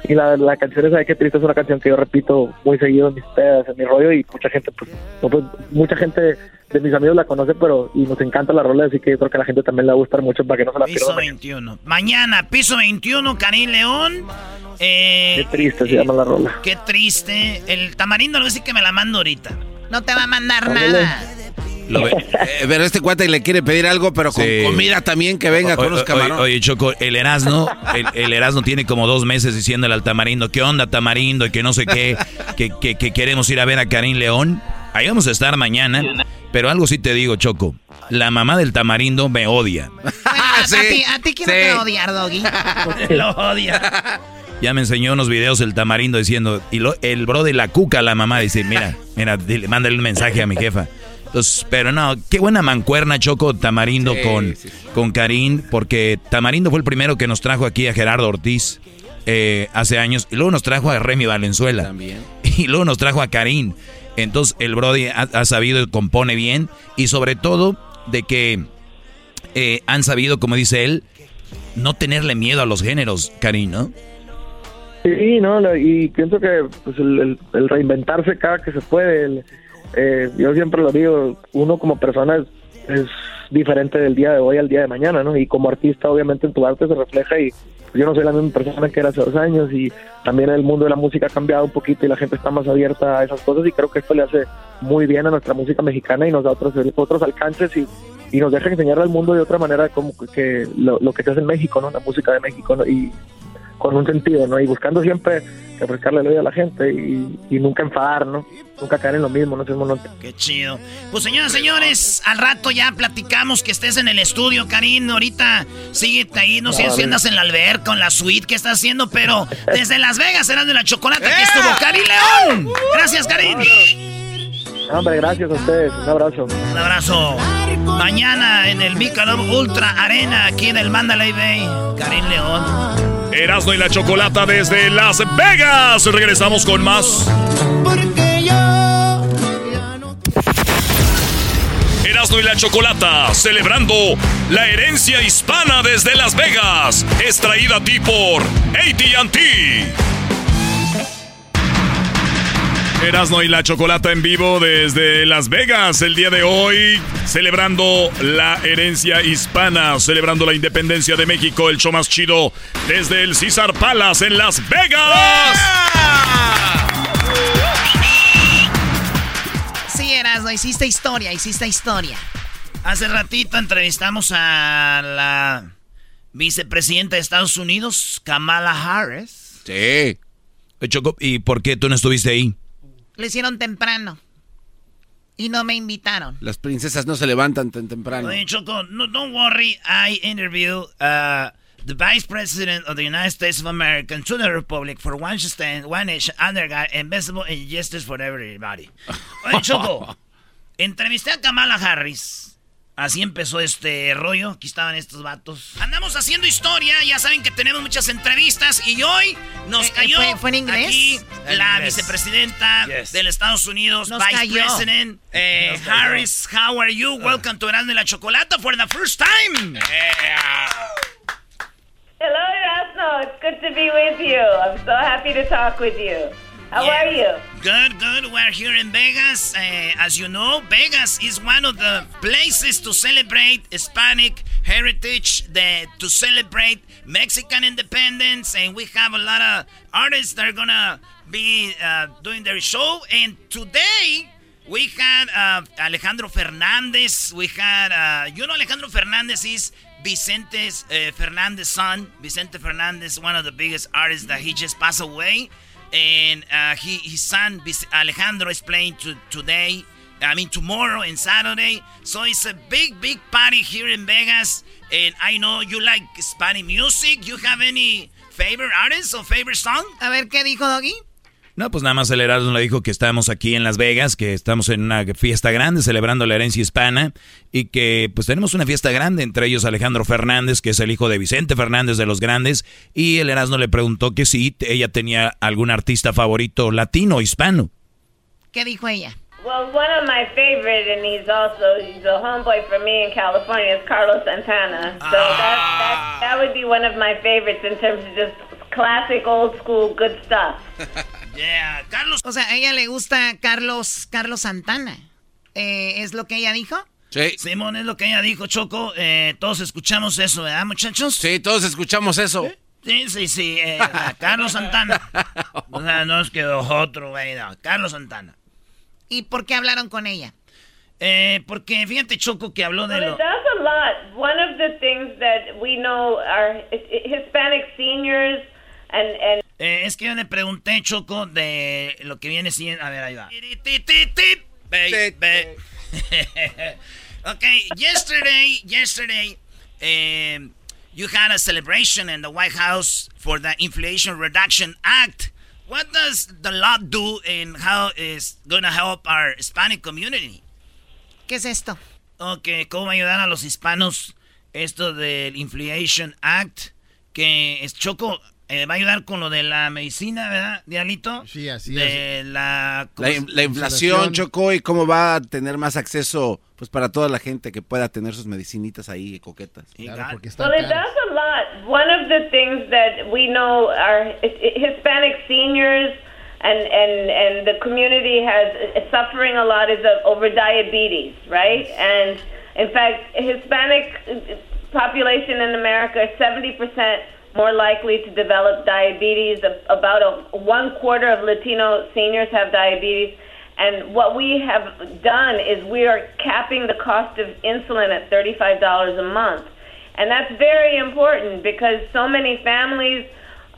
Y la, la canción esa de que triste es una canción que yo repito muy seguido en mis pedas, en mi rollo y mucha gente, pues, no, pues, mucha gente de mis amigos la conoce, pero y nos encanta la rola, así que yo creo que a la gente también le va a gustar mucho para que no se la Piso pierdan. 21. Mañana, piso 21, Karim León. Eh, Qué triste se llama la rola. Qué triste. El tamarindo a decir que me la mando ahorita. No te va a mandar Ándale. nada. Lo ve- Eh, pero este cuate le quiere pedir algo, pero con Sí. comida también, que venga con O- los camarones. Oye, Choco, el Erasmo, el, el Erasmo tiene como dos meses diciéndole al Tamarindo, ¿qué onda Tamarindo? Y que no sé qué, que, que- que queremos ir a ver a Karim León. Ahí vamos a estar mañana, pero algo sí te digo, Choco, la mamá del Tamarindo me odia. [LAUGHS] A, a ti, a ti quién no te va a odiar, Doggy. [LAUGHS] Lo odia. Ya me enseñó unos videos el Tamarindo diciendo, y lo- el bro de la cuca, la mamá, dice, mira, mira, dile, mándale un mensaje a mi jefa. Entonces, pero no, qué buena mancuerna, Choco, Tamarindo Sí, con, sí, sí. con Karim, porque Tamarindo fue el primero que nos trajo aquí a Gerardo Ortiz eh, hace años, y luego nos trajo a Remy Valenzuela. También. [LAUGHS] Y luego nos trajo a Karim. Entonces, el Brody ha, ha sabido y compone bien, y sobre todo de que eh, han sabido, como dice él, no tenerle miedo a los géneros, Karim, ¿no? Sí, no, y pienso que pues, el, el- reinventarse cada que se puede. el- eh, yo siempre lo digo, uno como persona es, diferente del día de hoy al día de mañana, ¿no? Y como artista, obviamente, en tu arte se refleja y pues, yo no soy la misma persona que era hace dos años y también el mundo de la música ha cambiado un poquito y la gente está más abierta a esas cosas y creo que esto le hace muy bien a nuestra música mexicana y nos da otros, otros alcances y, y nos deja enseñarle al mundo de otra manera como que lo, lo que se hace en México, ¿no? La música de México. Y con un sentido, ¿no? Y buscando siempre refrescarle el oído a la gente y, y nunca enfadar, ¿no? Nunca caer en lo mismo, no sé. Qué chido. Pues señoras, señores, al rato ya platicamos que estés en el estudio, Karim. Ahorita síguete ahí, no sé si andas en la alberca, en la suite, ¿qué estás haciendo? Pero [LAUGHS] desde Las Vegas, serán de la chocolate, aquí estuvo Karim León. Gracias, Karim. No, hombre, gracias a ustedes, un abrazo. Un abrazo. Mañana en el Michelob Ultra Arena, aquí en el Mandalay Bay, Karim León. Erasmo y la Chocolata desde Las Vegas. Regresamos con más. Porque yo Erasmo y la Chocolata, celebrando la herencia hispana desde Las Vegas. Es traída a ti por ATT. Erasmo y la Chocolata en vivo desde Las Vegas el día de hoy, celebrando la herencia hispana, celebrando la independencia de México, el show más chido desde el César Palace en Las Vegas. Sí, Erasmo, hiciste historia, hiciste historia. Hace ratito entrevistamos a la vicepresidenta de Estados Unidos, Kamala Harris. Sí. Choco, ¿y por qué tú no estuviste ahí? Lo hicieron temprano. Y no me invitaron. Las princesas no se levantan tan temprano. Oye, Choco, no, don't worry. I interviewed uh, the Vice President of the United States of America to the Republic for one stand, one nation, under God, invisible and justice for everybody. Oye, Choco, [LAUGHS] entrevisté a Kamala Harris. Así empezó este rollo. Aquí estaban estos vatos. Andamos haciendo historia. Ya saben que tenemos muchas entrevistas. Y hoy nos Eh, cayó ¿fue- fue en inglés? aquí En la inglés. vicepresidenta Yes. de los Estados Unidos, Nos Vice cayó. President eh, Nos cayó. Harris. How are you? Welcome to Erasmo y la Chocolata for the first time. Hello, Erasmo. It's good to be with you. I'm so happy to talk with you. How Yeah. are you? Good, good. We're here in Vegas. Uh, as you know, Vegas is one of the places to celebrate Hispanic heritage, the, to celebrate Mexican independence, and we have a lot of artists that are gonna be uh, doing their show. And today we had uh, Alejandro Fernandez. We had, uh, you know, Alejandro Fernandez is Vicente's uh, Fernandez's son. Vicente Fernandez, one of the biggest artists that he just passed away and uh, he, his son Alejandro is playing to, today. I mean tomorrow and Saturday. So it's a big, big party here in Vegas. And I know you like Spanish music. You have any favorite artist or favorite song? A ver, ¿qué dijo Doggy? No, pues nada más el Erasmo le dijo que estamos aquí en Las Vegas, que estamos en una fiesta grande celebrando la herencia hispana y que pues tenemos una fiesta grande, entre ellos Alejandro Fernández, que es el hijo de Vicente Fernández de los Grandes, y el Erasmo le preguntó que si ella tenía algún artista favorito latino o hispano. ¿Qué dijo ella? Well, one of my favorite, and he's also he's a homeboy for me in California, is Carlos Santana. So that, that that would be one of my favorites in terms of just classic, old school, good stuff. [LAUGHS] Yeah, Carlos. O sea, a ella le gusta Carlos, Carlos Santana. Eh, ¿Es lo que ella dijo? Sí. Simón, es lo que ella dijo, Choco. Eh, todos escuchamos eso, ¿verdad, muchachos? Sí, todos escuchamos eso. Sí, sí, sí. eh, Carlos Santana. [LAUGHS] O sea, no es que otro, güey, no. Carlos Santana. ¿Y por qué hablaron con ella? Eh, porque fíjate, Choco, que habló de lo... does a lot. One of the things that we know are Hispanic seniors and and Eh, es que yo le pregunté, Choco, de lo que viene siendo... A ver, ahí va. [LAUGHS] Okay, yesterday, yesterday, um, you had a celebration in the White House for the Inflation Reduction Act. What does the law do and how is going to help our Hispanic community? ¿Qué es esto? Ok, ¿cómo va a ayudar a los hispanos esto del Inflation Act? Que es Choco, eh, va a ayudar con lo de la medicina, ¿verdad, Dialito? Sí, así de la... ¿cómo La, se- la inflación, Choco, y cómo va a tener más acceso pues para toda la gente que pueda tener sus medicinitas ahí coquetas. Claro, porque well, it does a lot. One of the things that we know are Hispanic seniors and and and the community has suffering a lot is over diabetes, right? And in fact, Hispanic population in America is 70% more likely to develop diabetes. About a, one quarter of Latino seniors have diabetes. And what we have done is we are capping the cost of insulin at $35 a month. And that's very important because so many families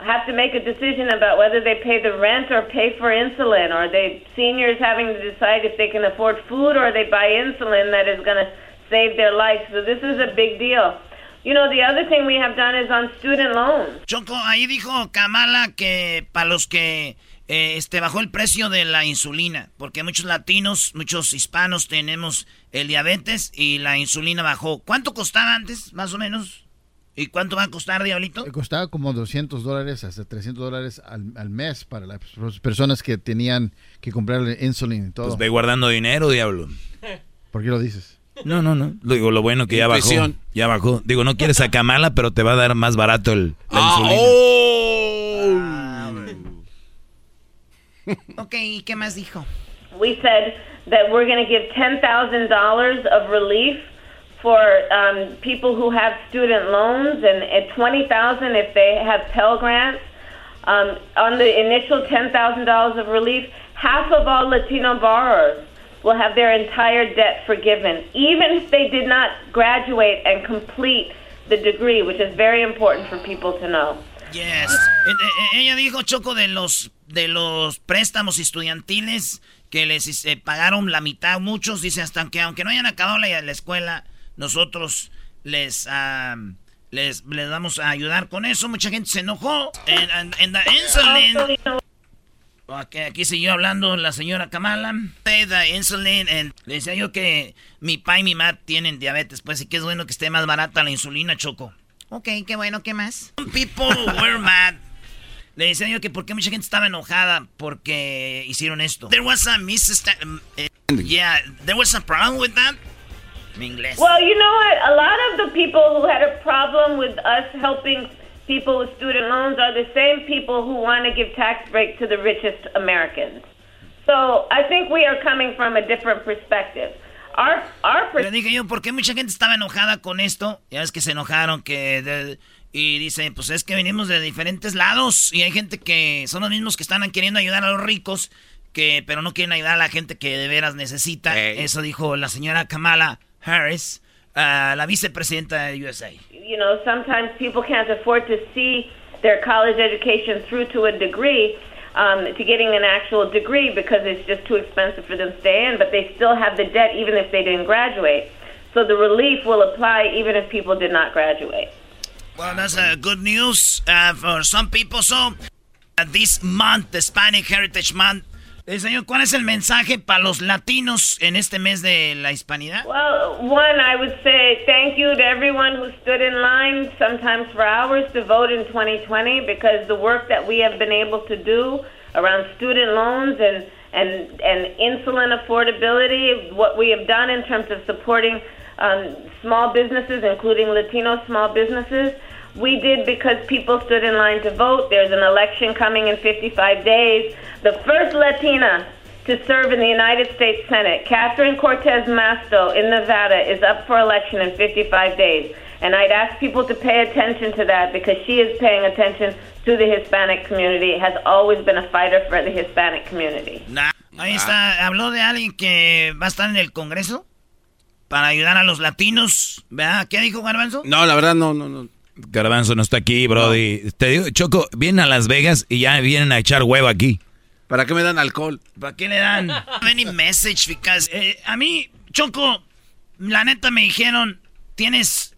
have to make a decision about whether they pay the rent or pay for insulin, or they seniors having to decide if they can afford food or they buy insulin that is going to save their life. So this is a big deal. You know, the other thing we have done is on student loans. Choco, ahí dijo Kamala que para los que eh, este bajó el precio de la insulina, porque muchos latinos, muchos hispanos tenemos el diabetes y la insulina bajó. ¿Cuánto costaba antes, más o menos? ¿Y cuánto va a costar, Diablito? Eh, Costaba como 200 dólares hasta 300 dólares al, al mes para las personas que tenían que comprarle insulina y todo. Pues ve guardando dinero, diablo. ¿Por qué lo dices? No, no, no. Lo digo, lo bueno que ya bajó. Ya bajó. Digo, no quieres a Kamala, pero te va a dar más barato el, la Ah, insulina. Ok, ¿y qué más dijo? we said that we're going to give $10,000 of relief for um, people who have student loans and at 20000 if they have Pell Grants. Um, on the initial $10,000 of relief, half of all Latino borrowers will have their entire debt forgiven, even if they did not graduate and complete the degree, which is very important for people to know. Yes. Eh, eh, ella dijo, Choco, de los, de los préstamos estudiantiles que les eh, pagaron la mitad, muchos, dice, hasta que aunque no hayan acabado la, la escuela, nosotros les, ah, les, les vamos a ayudar con eso. Mucha gente se enojó. En, en, en the insulin. Aquí, aquí siguió hablando la señora Kamala. Say the insulin, and le decía yo que mi pa y mi ma tienen diabetes, pues, y que es bueno que esté más barata la insulina, Choco. Ok, qué bueno, ¿qué más? Some people were mad. Le decía yo que por qué mucha gente estaba enojada porque hicieron esto. There was a misunderstanding. yeah, there was a problem with that. Mi inglés. Well, you know what? A lot of the people who had a problem with us helping people with student loans are the same people who want to give tax break to the richest Americans. So I think we are coming from a different perspective. Our our Le dije yo, ¿por qué mucha gente estaba enojada con esto? Ya ves que se enojaron que... de- y dice, pues es que venimos de diferentes lados y hay gente que son los mismos que están queriendo ayudar a los ricos, que pero no quieren ayudar a la gente que de veras necesita. Eso dijo la señora Kamala Harris, ah, la vicepresidenta de USA. you know, sometimes people can't afford to see their college education through to a degree, um, to getting an actual degree because it's just too expensive for them to stay in, but they still have the debt even if they didn't graduate. So the relief will apply even if people did not graduate. Well, that's uh, good news uh, for some people. So, uh, this month, the Hispanic Heritage Month, eh, señor, ¿cuál es el mensaje para los latinos en este mes de la hispanidad? Well, one, I would say thank you to everyone who stood in line, sometimes for hours, to vote in 2020 because the work that we have been able to do around student loans and, and and insulin affordability. What we have done in terms of supporting um, small businesses, including Latino small businesses. We did because people stood in line to vote. There's an election coming in 55 days. The first Latina to serve in the United States Senate, Catherine Cortez Masto in Nevada, is up for election in 55 days. And I'd ask people to pay attention to that because she is paying attention to the Hispanic community, has always been a fighter for the Hispanic community. Ahí está, habló de alguien que va a estar en el Congreso para ayudar a los latinos. ¿Verdad? ¿Qué dijo Garbanzo? No, la verdad no, no, no. Garbanzo no está aquí, Brody. Te digo, Choco, vienen a Las Vegas y ya vienen a echar huevo aquí. ¿Para qué me dan alcohol? ¿Para qué le dan? [LAUGHS] Any message, because eh, a mí, Choco, la neta me dijeron, tienes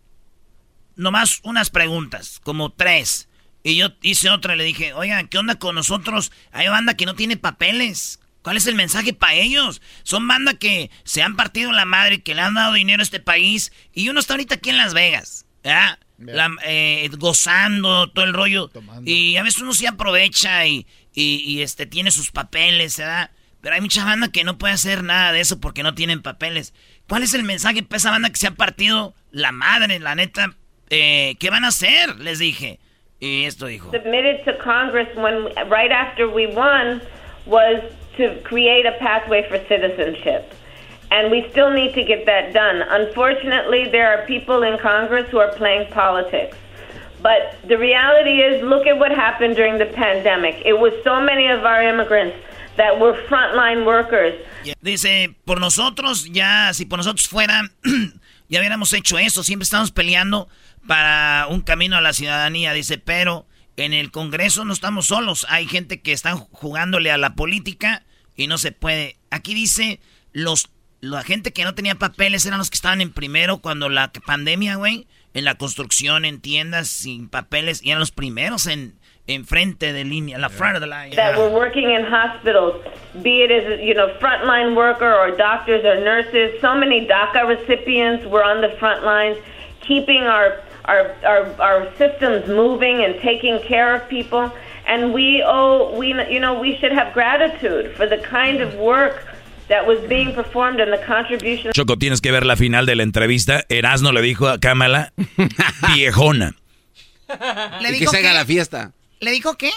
nomás unas preguntas, como tres. Y yo hice otra y le dije, oigan, ¿qué onda con nosotros? Hay banda que no tiene papeles. ¿Cuál es el mensaje para ellos? Son banda que se han partido la madre, que le han dado dinero a este país. Y uno está ahorita aquí en Las Vegas. ¿verdad? La- eh, gozando todo el rollo. Y a veces uno sí aprovecha y, y- y, este, tiene sus papeles, ¿verdad? Pero hay mucha banda que no puede hacer nada de eso porque no tienen papeles. ¿Cuál es el mensaje para esa banda que se ha partido la madre, la neta? Eh, ¿Qué van a hacer? Les dije. Y esto dijo. submitted to Congress when right after we won was to create a pathway for citizenship. And we still need to get that done. Unfortunately, there are people in Congress who are playing politics. But the reality is, look at what happened during the pandemic. It was so many of our immigrants that were frontline workers. Dice, por nosotros, ya, si por nosotros fuera, [CLEARS THROAT] ya hubiéramos hecho eso. Siempre estamos peleando para un camino a la ciudadanía. Dice, pero en el Congreso no estamos solos. Hay gente que están jugándole a la política y no se puede. Aquí dice, los, la gente que no tenía papeles eran los que estaban en primero cuando la pandemia, güey, en la construcción, en tiendas sin papeles, y eran los primeros en, en frente de línea, la front of the line. that were working in hospitals, be it as you know frontline worker or doctors or nurses. So many DACA recipients were on the front lines, keeping our our our, our systems moving and taking care of people. And we owe we you know we should have gratitude for the kind of work that was being performed and the contribution. Choco, tienes que ver la final de la entrevista. Erasno le dijo a Kamala, [LAUGHS] viejona. ¿Le y que dijo se haga la fiesta. ¿Le dijo qué?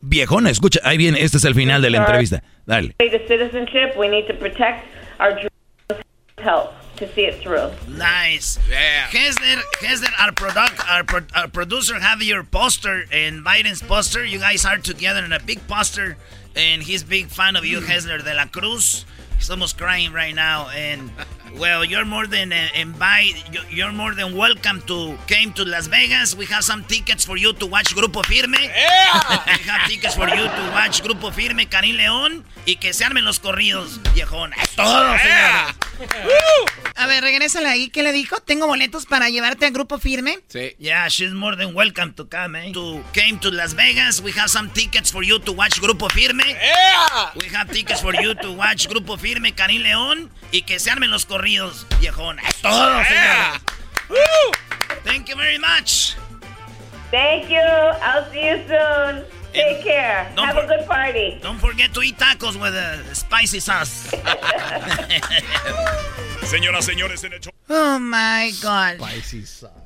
Viejona, escucha, ahí viene, este es el final de la entrevista. Dale. To citizenship, we need to protect our dreams, help to see it through. Nice. Hesler, Hesler, our product, our, pro, our producer have your poster and Biden's poster. You guys are together in a big poster, and he's big fan of you, Hesler de la Cruz. He's almost crying right now, and well, you're more than uh, invite. you- You're more than welcome to came to Las Vegas. We have some tickets for you to watch Grupo Firme. we have tickets for you to watch Grupo Firme, Karim León, y que se armen los corridos, viejón. Es todo, señor. A ver, regrésale ahí. ¿Qué le dijo? ¿Tengo boletos para llevarte al grupo firme? Sí. Yeah, she's more than welcome to come, eh? To came to Las Vegas. We have some tickets for you to watch Grupo Firme. Yeah. We have tickets for you to watch Grupo Firme, Karim León. Y que se armen los corridos, viejón. Es todo, Yeah. señor. Thank you very much. Thank you. I'll see you soon. Eh, Take care. don't Have a good party. Don't forget to eat tacos with a spicy sauce. [LAUGHS] Señoras, señores, en el show. Oh my God.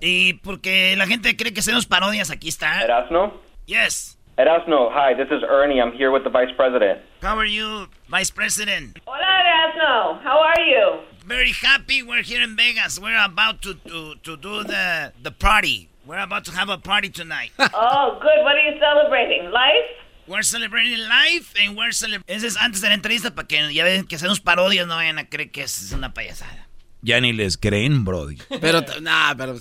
y porque la gente cree que hacemos parodias, aquí está. Erasno? Yes. Erasno, hi, this is Ernie. I'm here with the Vice President. How are you, Vice President? Hola, Erasno. How are you? Very happy. We're here in Vegas. We're about to, to, to do the, the party. We're about to have a party tonight. [LAUGHS] Oh, good. What are you celebrating? Life? We're celebrating life and we're celebrating... Ese es antes de la entrevista para que ya ven que hacemos parodias, no vayan a creer que es una payasada. Ya ni les creen, Brody. Pero, nah, pero,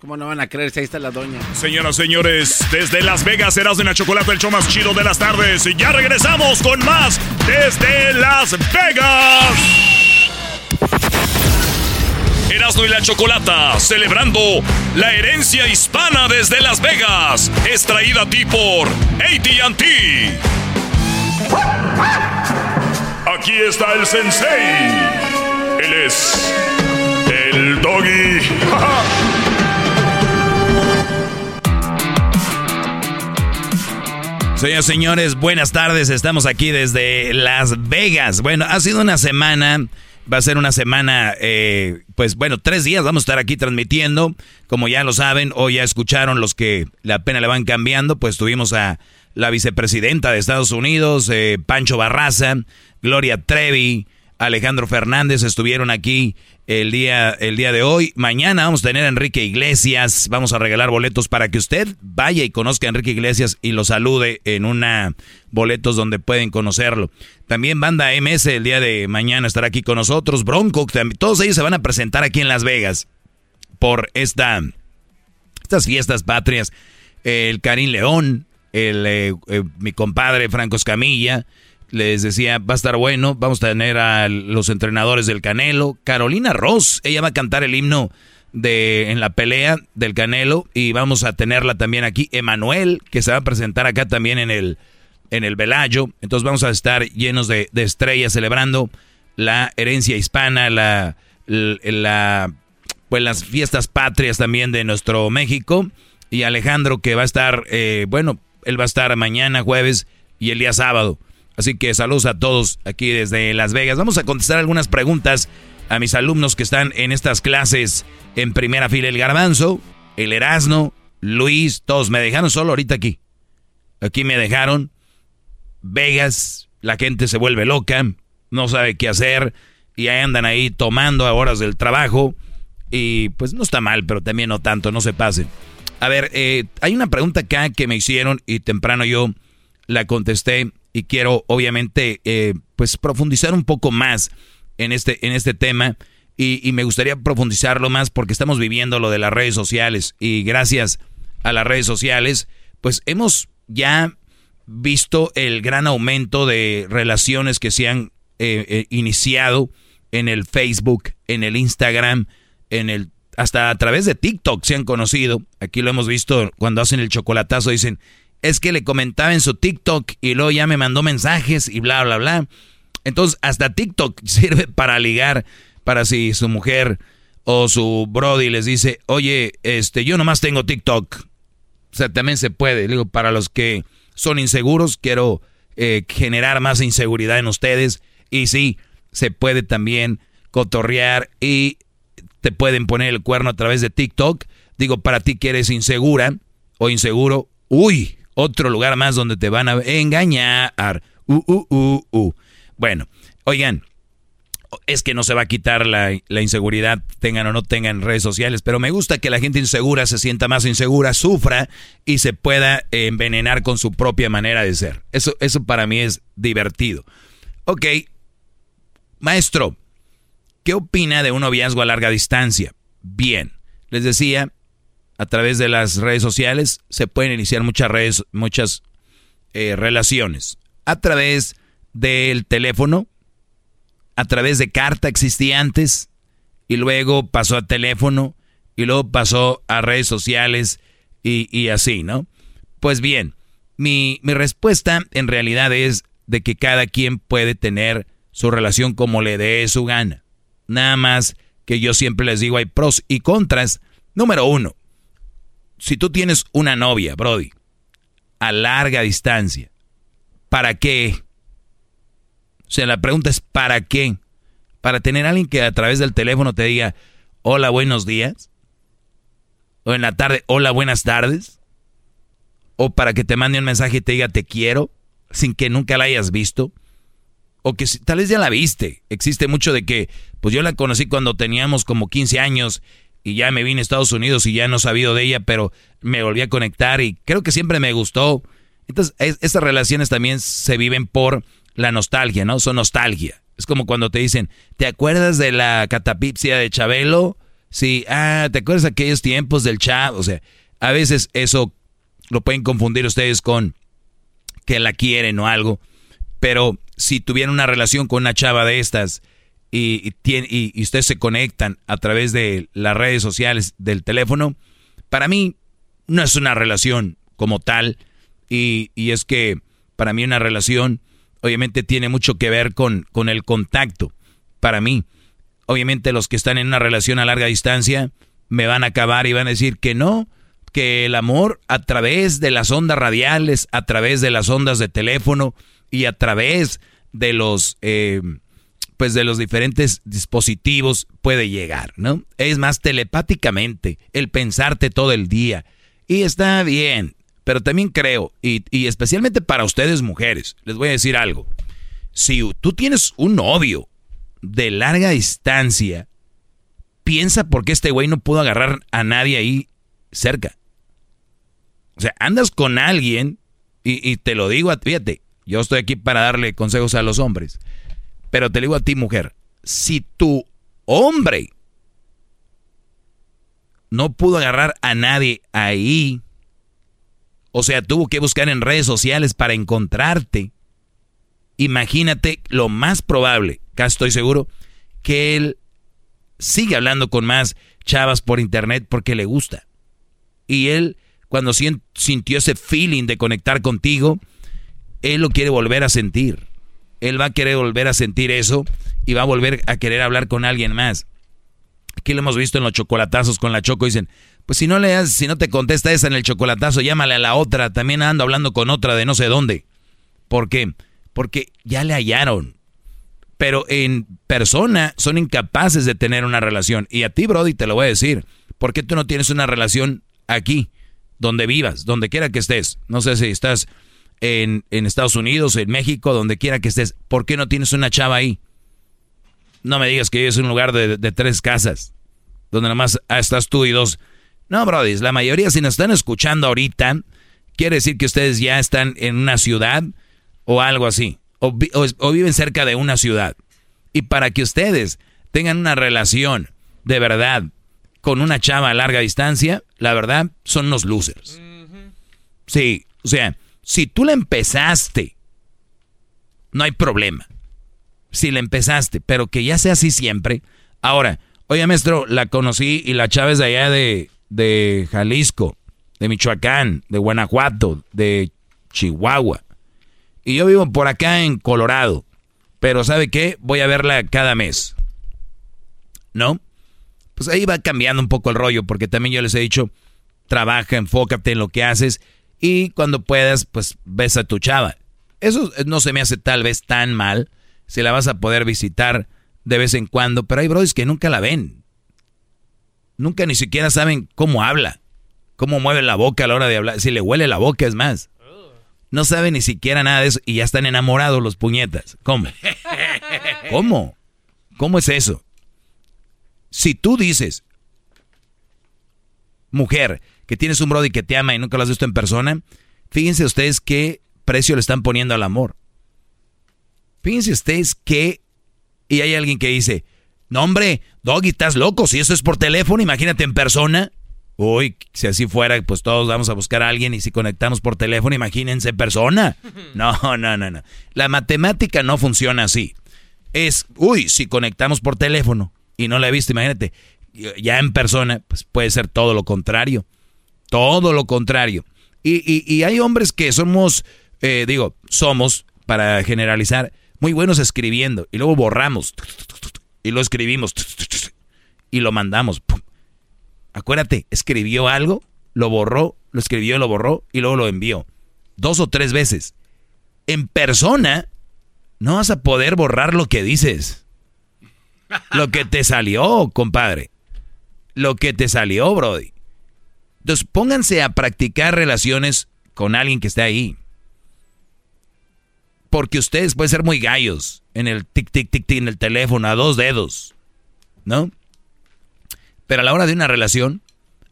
¿cómo no van a creer si ahí está la doña? Señoras, señores, desde Las Vegas, serás de la Chocolate, el show más chido de las tardes. Y ya regresamos con más desde Las Vegas. Y la Chocolata, celebrando la herencia hispana desde Las Vegas. Es traída a ti por ATT. Aquí está el sensei. Él es el doggy. [LAUGHS] Señoras señores, buenas tardes. Estamos aquí desde Las Vegas. Bueno, ha sido una semana. Va a ser una semana, eh, pues bueno, tres días vamos a estar aquí transmitiendo. Como ya lo saben, o ya escucharon los que la pena le van cambiando, pues tuvimos a la vicepresidenta de Estados Unidos, eh, Pancho Barraza, Gloria Trevi, Alejandro Fernández estuvieron aquí el día, el día de hoy. Mañana vamos a tener a Enrique Iglesias. Vamos a regalar boletos para que usted vaya y conozca a Enrique Iglesias y lo salude en una boletos donde pueden conocerlo. También Banda MS el día de mañana estará aquí con nosotros. Bronco, todos ellos se van a presentar aquí en Las Vegas por esta, estas fiestas patrias. El Karim León, el, eh, eh, mi compadre Franco Escamilla les decía, va a estar bueno, vamos a tener a los entrenadores del Canelo, Carolina Ross, ella va a cantar el himno de en la pelea del Canelo y vamos a tenerla también aquí, Emanuel, que se va a presentar acá también en el en el Velayo, entonces vamos a estar llenos de, estrellas celebrando la herencia hispana, la, la, pues las fiestas patrias también de nuestro México y Alejandro que va a estar, eh, bueno, él va a estar mañana jueves y el día sábado. Así que saludos a todos aquí desde Las Vegas. Vamos a contestar algunas preguntas a mis alumnos que están en estas clases en primera fila. El Garbanzo, el Erasno, Luis, todos me dejaron solo ahorita aquí. Aquí me dejaron. Vegas, la gente se vuelve loca, no sabe qué hacer y ahí andan ahí tomando a horas del trabajo. Y pues no está mal, pero también no tanto, no se pasen. A ver, eh, hay una pregunta acá que me hicieron y temprano yo la contesté y quiero obviamente eh, pues profundizar un poco más en este, en este tema y, me gustaría profundizarlo más porque estamos viviendo lo de las redes sociales y gracias a las redes sociales pues hemos ya visto el gran aumento de relaciones que se han eh, eh, iniciado en el Facebook, en el Instagram, en el hasta a través de TikTok se han conocido. Aquí lo hemos visto cuando hacen el chocolatazo dicen es que le comentaba en su TikTok y luego ya me mandó mensajes y bla, bla, bla. Entonces, hasta TikTok [LAUGHS] sirve para ligar, para si su mujer o su brody les dice, oye, este, yo nomás tengo TikTok. O sea, también se puede. Digo, para los que son inseguros, quiero eh, generar más inseguridad en ustedes. Y sí, se puede también cotorrear y te pueden poner el cuerno a través de TikTok. Digo, para ti que eres insegura o inseguro, uy, otro lugar más donde te van a engañar. Uh, uh, uh, uh. Bueno, oigan, es que no se va a quitar la, inseguridad, tengan o no tengan redes sociales, pero me gusta que la gente insegura se sienta más insegura, sufra y se pueda envenenar con su propia manera de ser. Eso, eso para mí es divertido. Ok, maestro, ¿qué opina de un noviazgo a larga distancia? Bien, les decía, a través de las redes sociales se pueden iniciar muchas redes, muchas eh, relaciones. A través del teléfono, a través de carta existía antes, y luego pasó a teléfono, y luego pasó a redes sociales, y, y así, ¿no? Pues bien, mi, mi respuesta en realidad es de que cada quien puede tener su relación como le dé su gana. Nada más que yo siempre les digo hay pros y contras. Número uno, si tú tienes una novia, Brody, a larga distancia, ¿para qué? O sea, la pregunta es ¿para qué? Para tener a alguien que a través del teléfono te diga, hola, buenos días. O en la tarde, hola, buenas tardes. O para que te mande un mensaje y te diga, te quiero, sin que nunca la hayas visto. O que tal vez ya la viste. Existe mucho de que, pues yo la conocí cuando teníamos como 15 años y ya me vine a Estados Unidos y ya no sabido de ella, pero me volví a conectar y creo que siempre me gustó. Entonces, esas relaciones también se viven por la nostalgia, ¿no? Son nostalgia. Es como cuando te dicen, ¿te acuerdas de la catapipsia de Chabelo? Sí, ah, ¿te acuerdas de aquellos tiempos del Chavo? O sea, a veces eso lo pueden confundir ustedes con que la quieren o algo. Pero si tuvieran una relación con una chava de estas, y, y, ustedes se conectan a través de las redes sociales del teléfono, para mí no es una relación como tal. Y, es que para mí una relación obviamente tiene mucho que ver con, con el contacto. Para mí, obviamente los que están en una relación a larga distancia me van a acabar y van a decir que no, que el amor a través de las ondas radiales, a través de las ondas de teléfono y a través de los eh, pues de los diferentes dispositivos puede llegar, ¿no? Es más telepáticamente, el pensarte todo el día. Y está bien, pero también creo, y, y especialmente para ustedes mujeres, les voy a decir algo. Si tú tienes un novio de larga distancia, piensa por qué este güey no pudo agarrar a nadie ahí cerca. O sea, andas con alguien, y, y te lo digo, fíjate, yo estoy aquí para darle consejos a los hombres. Pero te digo a ti, mujer, si tu hombre no pudo agarrar a nadie ahí, o sea, tuvo que buscar en redes sociales para encontrarte, imagínate lo más probable, casi estoy seguro, que él sigue hablando con más chavas por internet porque le gusta. Y él, cuando sintió ese feeling de conectar contigo, él lo quiere volver a sentir él va a querer volver a sentir eso y va a volver a querer hablar con alguien más. Aquí lo hemos visto en los chocolatazos con la Choco. Dicen, pues si no le das, si no te contesta esa en el chocolatazo, llámale a la otra. También ando hablando con otra de no sé dónde. ¿Por qué? Porque ya le hallaron. Pero en persona son incapaces de tener una relación. Y a ti, Brody, te lo voy a decir. ¿Por qué tú no tienes una relación aquí? Donde vivas, donde quiera que estés. No sé si estás en, Estados Unidos, en México, donde quiera que estés, ¿por qué no tienes una chava ahí? No me digas que es un lugar de, tres casas, donde nomás estás tú y dos. No, Brody, la mayoría, si nos están escuchando ahorita, quiere decir que ustedes ya están en una ciudad o algo así, o, o viven cerca de una ciudad. Y para que ustedes tengan una relación de verdad con una chava a larga distancia, la verdad, son unos losers. Sí, o sea, si tú la empezaste, no hay problema. Si la empezaste, pero que ya sea así siempre. Ahora, oye, maestro, la conocí y la chava es de allá de, de Jalisco, de Michoacán, de Guanajuato, de Chihuahua. Y yo vivo por acá en Colorado. Pero ¿sabe qué? Voy a verla cada mes. ¿No? Pues ahí va cambiando un poco el rollo, porque también yo les he dicho, trabaja, enfócate en lo que haces y cuando puedas, pues ves a tu chava. Eso no se me hace tal vez tan mal si la vas a poder visitar de vez en cuando, pero hay brodis que nunca la ven. Nunca ni siquiera saben cómo habla, cómo mueve la boca a la hora de hablar, si le huele la boca es más. No saben ni siquiera nada de eso y ya están enamorados los puñetas. ¿Cómo? [LAUGHS] ¿Cómo? ¿Cómo es eso? Si tú dices, mujer, que tienes un brody que te ama y nunca lo has visto en persona, fíjense ustedes qué precio le están poniendo al amor. Fíjense ustedes que... Y hay alguien que dice, no hombre, Doggy, estás loco, si eso es por teléfono, imagínate en persona. Uy, si así fuera, pues todos vamos a buscar a alguien y si conectamos por teléfono, imagínense en persona. [LAUGHS] No, no, no, no. La matemática no funciona así. Es, uy, si conectamos por teléfono y no la he visto, imagínate, ya en persona, pues puede ser todo lo contrario. Todo lo contrario. Y, hay hombres que somos, eh, digo, somos, para generalizar, muy buenos escribiendo. Y luego borramos. Y lo escribimos. Y lo mandamos. Acuérdate, escribió algo, lo borró, lo escribió, lo borró y luego lo envió. Dos o tres veces. En persona, no vas a poder borrar lo que dices. Lo que te salió, compadre. Lo que te salió, Brody. Entonces pónganse a practicar relaciones con alguien que esté ahí. Porque ustedes pueden ser muy gallos en el tic, tic, tic, tic, en el teléfono, a dos dedos. ¿No? Pero a la hora de una relación,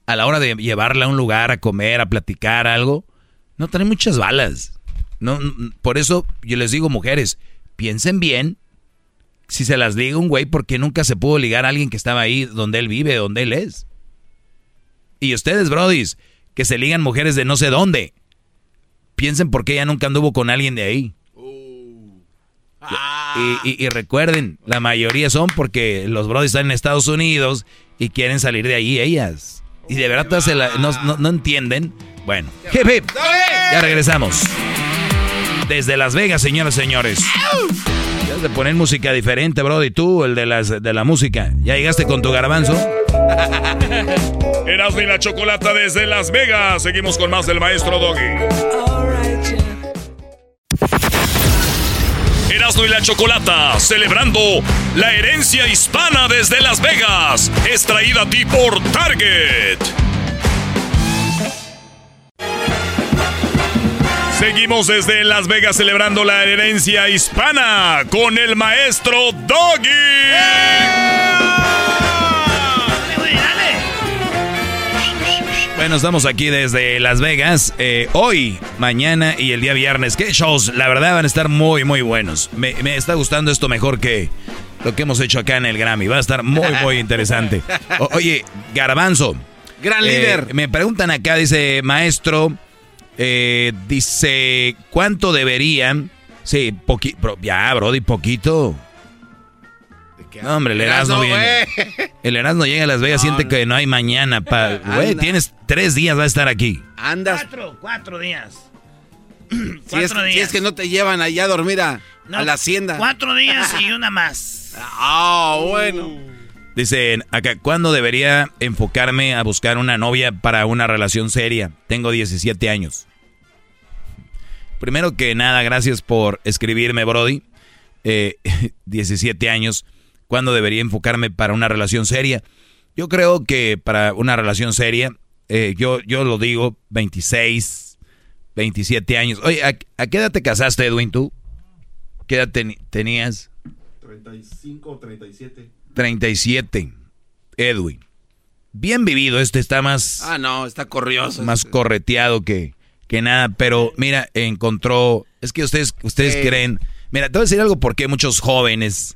a la hora de llevarla a un lugar a comer, a platicar algo, no traen muchas balas. No, por eso yo les digo, mujeres, piensen bien si se las diga un güey porque nunca se pudo ligar a alguien que estaba ahí donde él vive, donde él es. Y ustedes, brodis, que se ligan mujeres de no sé dónde. Piensen por qué ella nunca anduvo con alguien de ahí. Y, recuerden, la mayoría son porque los brodis están en Estados Unidos y quieren salir de ahí ellas. Y de verdad se no, entienden. Bueno, ya regresamos. Desde Las Vegas, señoras y señores. Ya de poner música diferente, Brody. Tú, el de, las, de la música. ¿Ya llegaste con tu garbanzo? [LAUGHS] Erasmo y la Chocolata desde Las Vegas. Seguimos con más del maestro Doggy. Erasmo y la Chocolata, celebrando la herencia hispana desde Las Vegas. Es traída a ti por Target. Seguimos desde Las Vegas celebrando la herencia hispana con el maestro Doggy. Bueno, estamos aquí desde Las Vegas. eh, hoy, mañana y el día viernes. ¿Qué shows? La verdad van a estar muy, muy buenos. Me, me está gustando esto mejor que lo que hemos hecho acá en el Grammy. Va a estar muy, muy interesante. O- oye, Garbanzo. Gran eh, líder. me preguntan acá, dice, maestro, eh, dice, ¿cuánto deberían? Sí, poqui, bro, ya, Brody, poquito. No, hombre, el Erasmo Erasmo, viene. El Erasmo llega a Las Vegas, siente que no hay mañana. Pa, güey, Anda. tienes tres días, va a estar aquí. Andas. Cuatro, cuatro días. [CLEARS THROAT] Si es, Cuatro si días. es que no te llevan allá a dormir a, No, a la hacienda. Cuatro días y una más. [LAUGHS] Ah, bueno. Dicen acá, ¿cuándo debería enfocarme a buscar una novia para una relación seria? Tengo 17 años. Primero que nada, gracias por escribirme, Brody. Eh, [LAUGHS] 17 años. ¿Cuándo debería enfocarme para una relación seria? Yo creo que para una relación seria, eh, yo, yo lo digo, 26, 27 años. Oye, ¿a, a qué edad te casaste, Edwin, tú? ¿Qué edad tenías? 35 o 37. 37. Edwin. Bien vivido, este está más, Ah, no, está corrioso. más correteado que, que nada, pero mira, encontró, es que ustedes, ustedes creen, mira, te voy a decir algo porque muchos jóvenes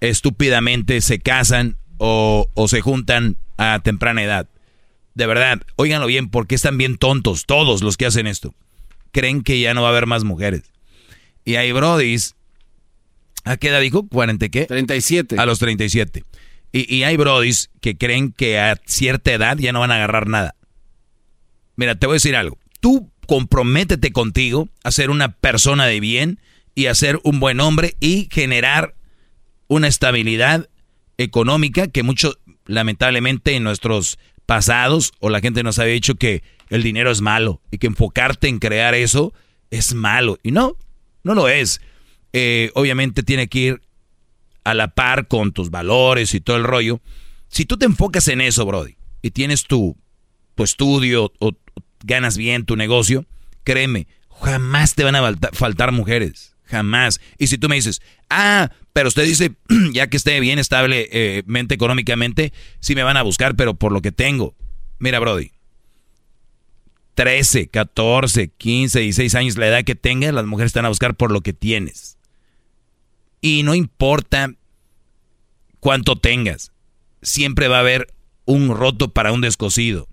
estúpidamente se casan o, o se juntan a temprana edad. De verdad, óiganlo bien, porque están bien tontos todos los que hacen esto. Creen que ya no va a haber más mujeres. Y hay brodis, ¿a qué edad dijo? ¿40 qué? 37. A los 37. Y, y hay brodis que creen que a cierta edad ya no van a agarrar nada. Mira, te voy a decir algo. Tú comprométete contigo a ser una persona de bien y a ser un buen hombre y generar una estabilidad económica que mucho, lamentablemente, en nuestros pasados o la gente nos había dicho que el dinero es malo y que enfocarte en crear eso es malo. Y no, no lo es. Eh, obviamente tiene que ir a la par con tus valores y todo el rollo. Si tú te enfocas en eso, Brody, y tienes tu, tu estudio o, o ganas bien tu negocio, créeme, jamás te van a falta- faltar mujeres. Jamás. Y si tú me dices, ah, pero usted dice, [CLEARS THROAT] ya que esté bien estable eh, mente económicamente, sí me van a buscar, pero por lo que tengo. Mira, Brody, 13, 14, 15, 16 años, la edad que tengas, las mujeres van a buscar por lo que tienes. Y no importa cuánto tengas, siempre va a haber un roto para un descosido.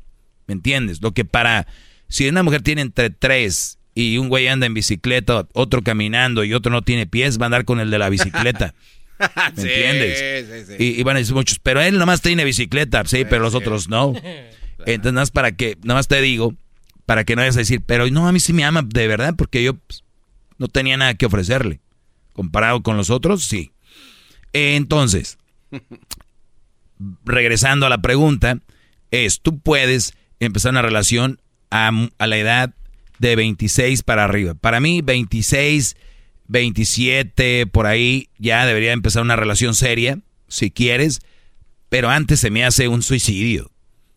¿Me entiendes? Lo que para, si una mujer tiene entre tres y un güey anda en bicicleta, otro caminando y otro no tiene pies, va a andar con el de la bicicleta. [LAUGHS] ¿Me Sí, entiendes? sí, sí. Y, y van a decir muchos, pero él nomás tiene bicicleta, sí, pero los otros no. [LAUGHS] Entonces, nada más para que, nada más te digo, para que no vayas a decir, pero no, a mí sí me ama de verdad, porque yo pues, no tenía nada que ofrecerle. Comparado con los otros, sí. Entonces, regresando a la pregunta, es, tú puedes empezar una relación a, a la edad de 26 para arriba. Para mí, 26, 27, por ahí, ya debería empezar una relación seria, si quieres, pero antes se me hace un suicidio.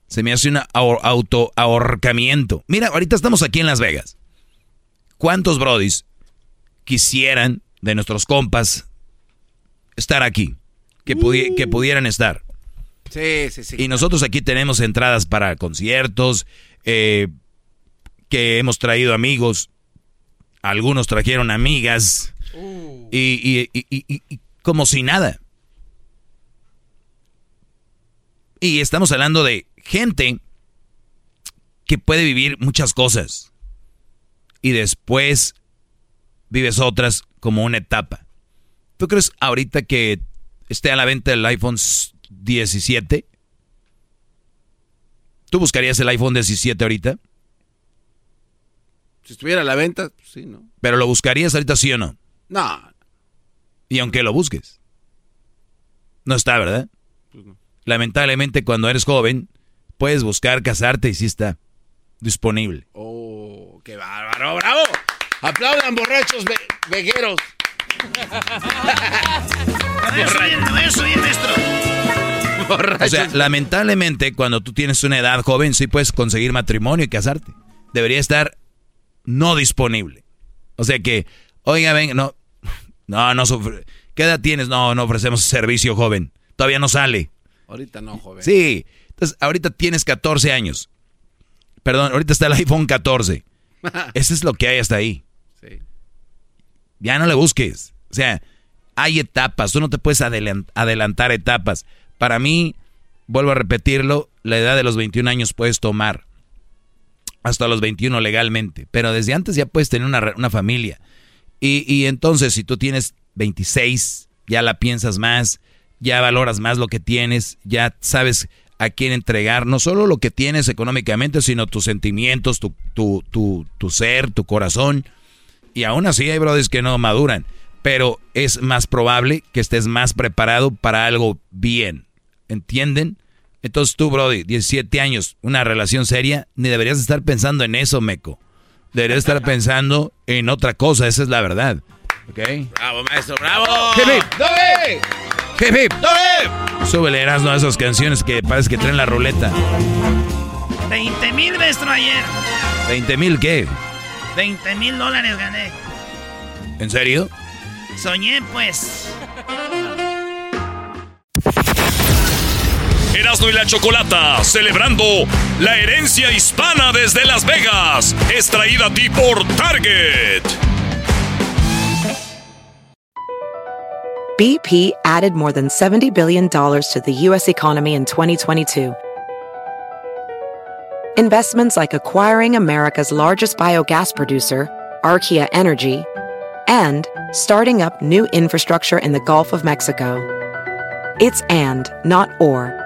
Se me hace un ahor- auto ahorcamiento. Mira, ahorita estamos aquí en Las Vegas. ¿Cuántos brodis quisieran de nuestros compas estar aquí? Que, pudi- que pudieran estar. Sí, sí, sí. Y nosotros aquí tenemos entradas para conciertos, eh, que hemos traído amigos, algunos trajeron amigas, y- y- y- y como si nada. Y estamos hablando de gente que puede vivir muchas cosas y después vives otras como una etapa. ¿Tú crees ahorita que esté a la venta el iPhone 17? ¿Tú buscarías el iPhone 17 ahorita? Si estuviera a la venta, pues sí, ¿no? ¿Pero lo buscarías ahorita sí o no? No. Y aunque lo busques. No está, ¿verdad? lamentablemente cuando eres joven, puedes buscar casarte y sí está disponible. Oh, qué bárbaro, bravo. Aplaudan borrachos vegueros. [LAUGHS] O sea, lamentablemente cuando tú tienes una edad joven sí puedes conseguir matrimonio y casarte. Debería estar no disponible. O sea que, oiga, ven, no, no, no, ¿qué edad tienes? No, no ofrecemos servicio joven. Todavía no sale. Ahorita no, joven. Sí, entonces ahorita tienes 14 años. Perdón, ahorita está el iPhone 14. [LAUGHS] Eso es lo que hay hasta ahí. Sí. Ya no le busques. O sea, hay etapas. Tú no te puedes adelantar etapas. Para mí, vuelvo a repetirlo, la edad de los 21 años puedes tomar hasta los 21 legalmente, pero desde antes ya puedes tener una, familia. Y, y, entonces, si tú tienes 26, ya la piensas más, ya valoras más lo que tienes, ya sabes a quién entregar, no solo lo que tienes económicamente, sino tus sentimientos, tu, tu, tu, tu ser, tu corazón. Y aún así hay brothers que no maduran, pero es más probable que estés más preparado para algo bien. ¿Entienden? Entonces tú, Brody, 17 años, una relación seria, ni deberías estar pensando en eso, Meco. Deberías estar [LAUGHS] pensando en otra cosa, esa es la verdad. ¿Ok? Bravo, maestro, bravo. Hip hip. Hip Súbele, no esas canciones que parece que traen la ruleta. 20 mil, maestro, ayer. ¿20 mil qué? 20 mil dólares gané. ¿En serio? Soñé, pues. Erasmo y la Chocolata, celebrando la herencia hispana desde Las Vegas, a ti por Target. BP added more than $70 billion to the U.S. economy in 2022. Investments like acquiring America's largest biogas producer, Archaea Energy, and starting up new infrastructure in the Gulf of Mexico. It's and, not or.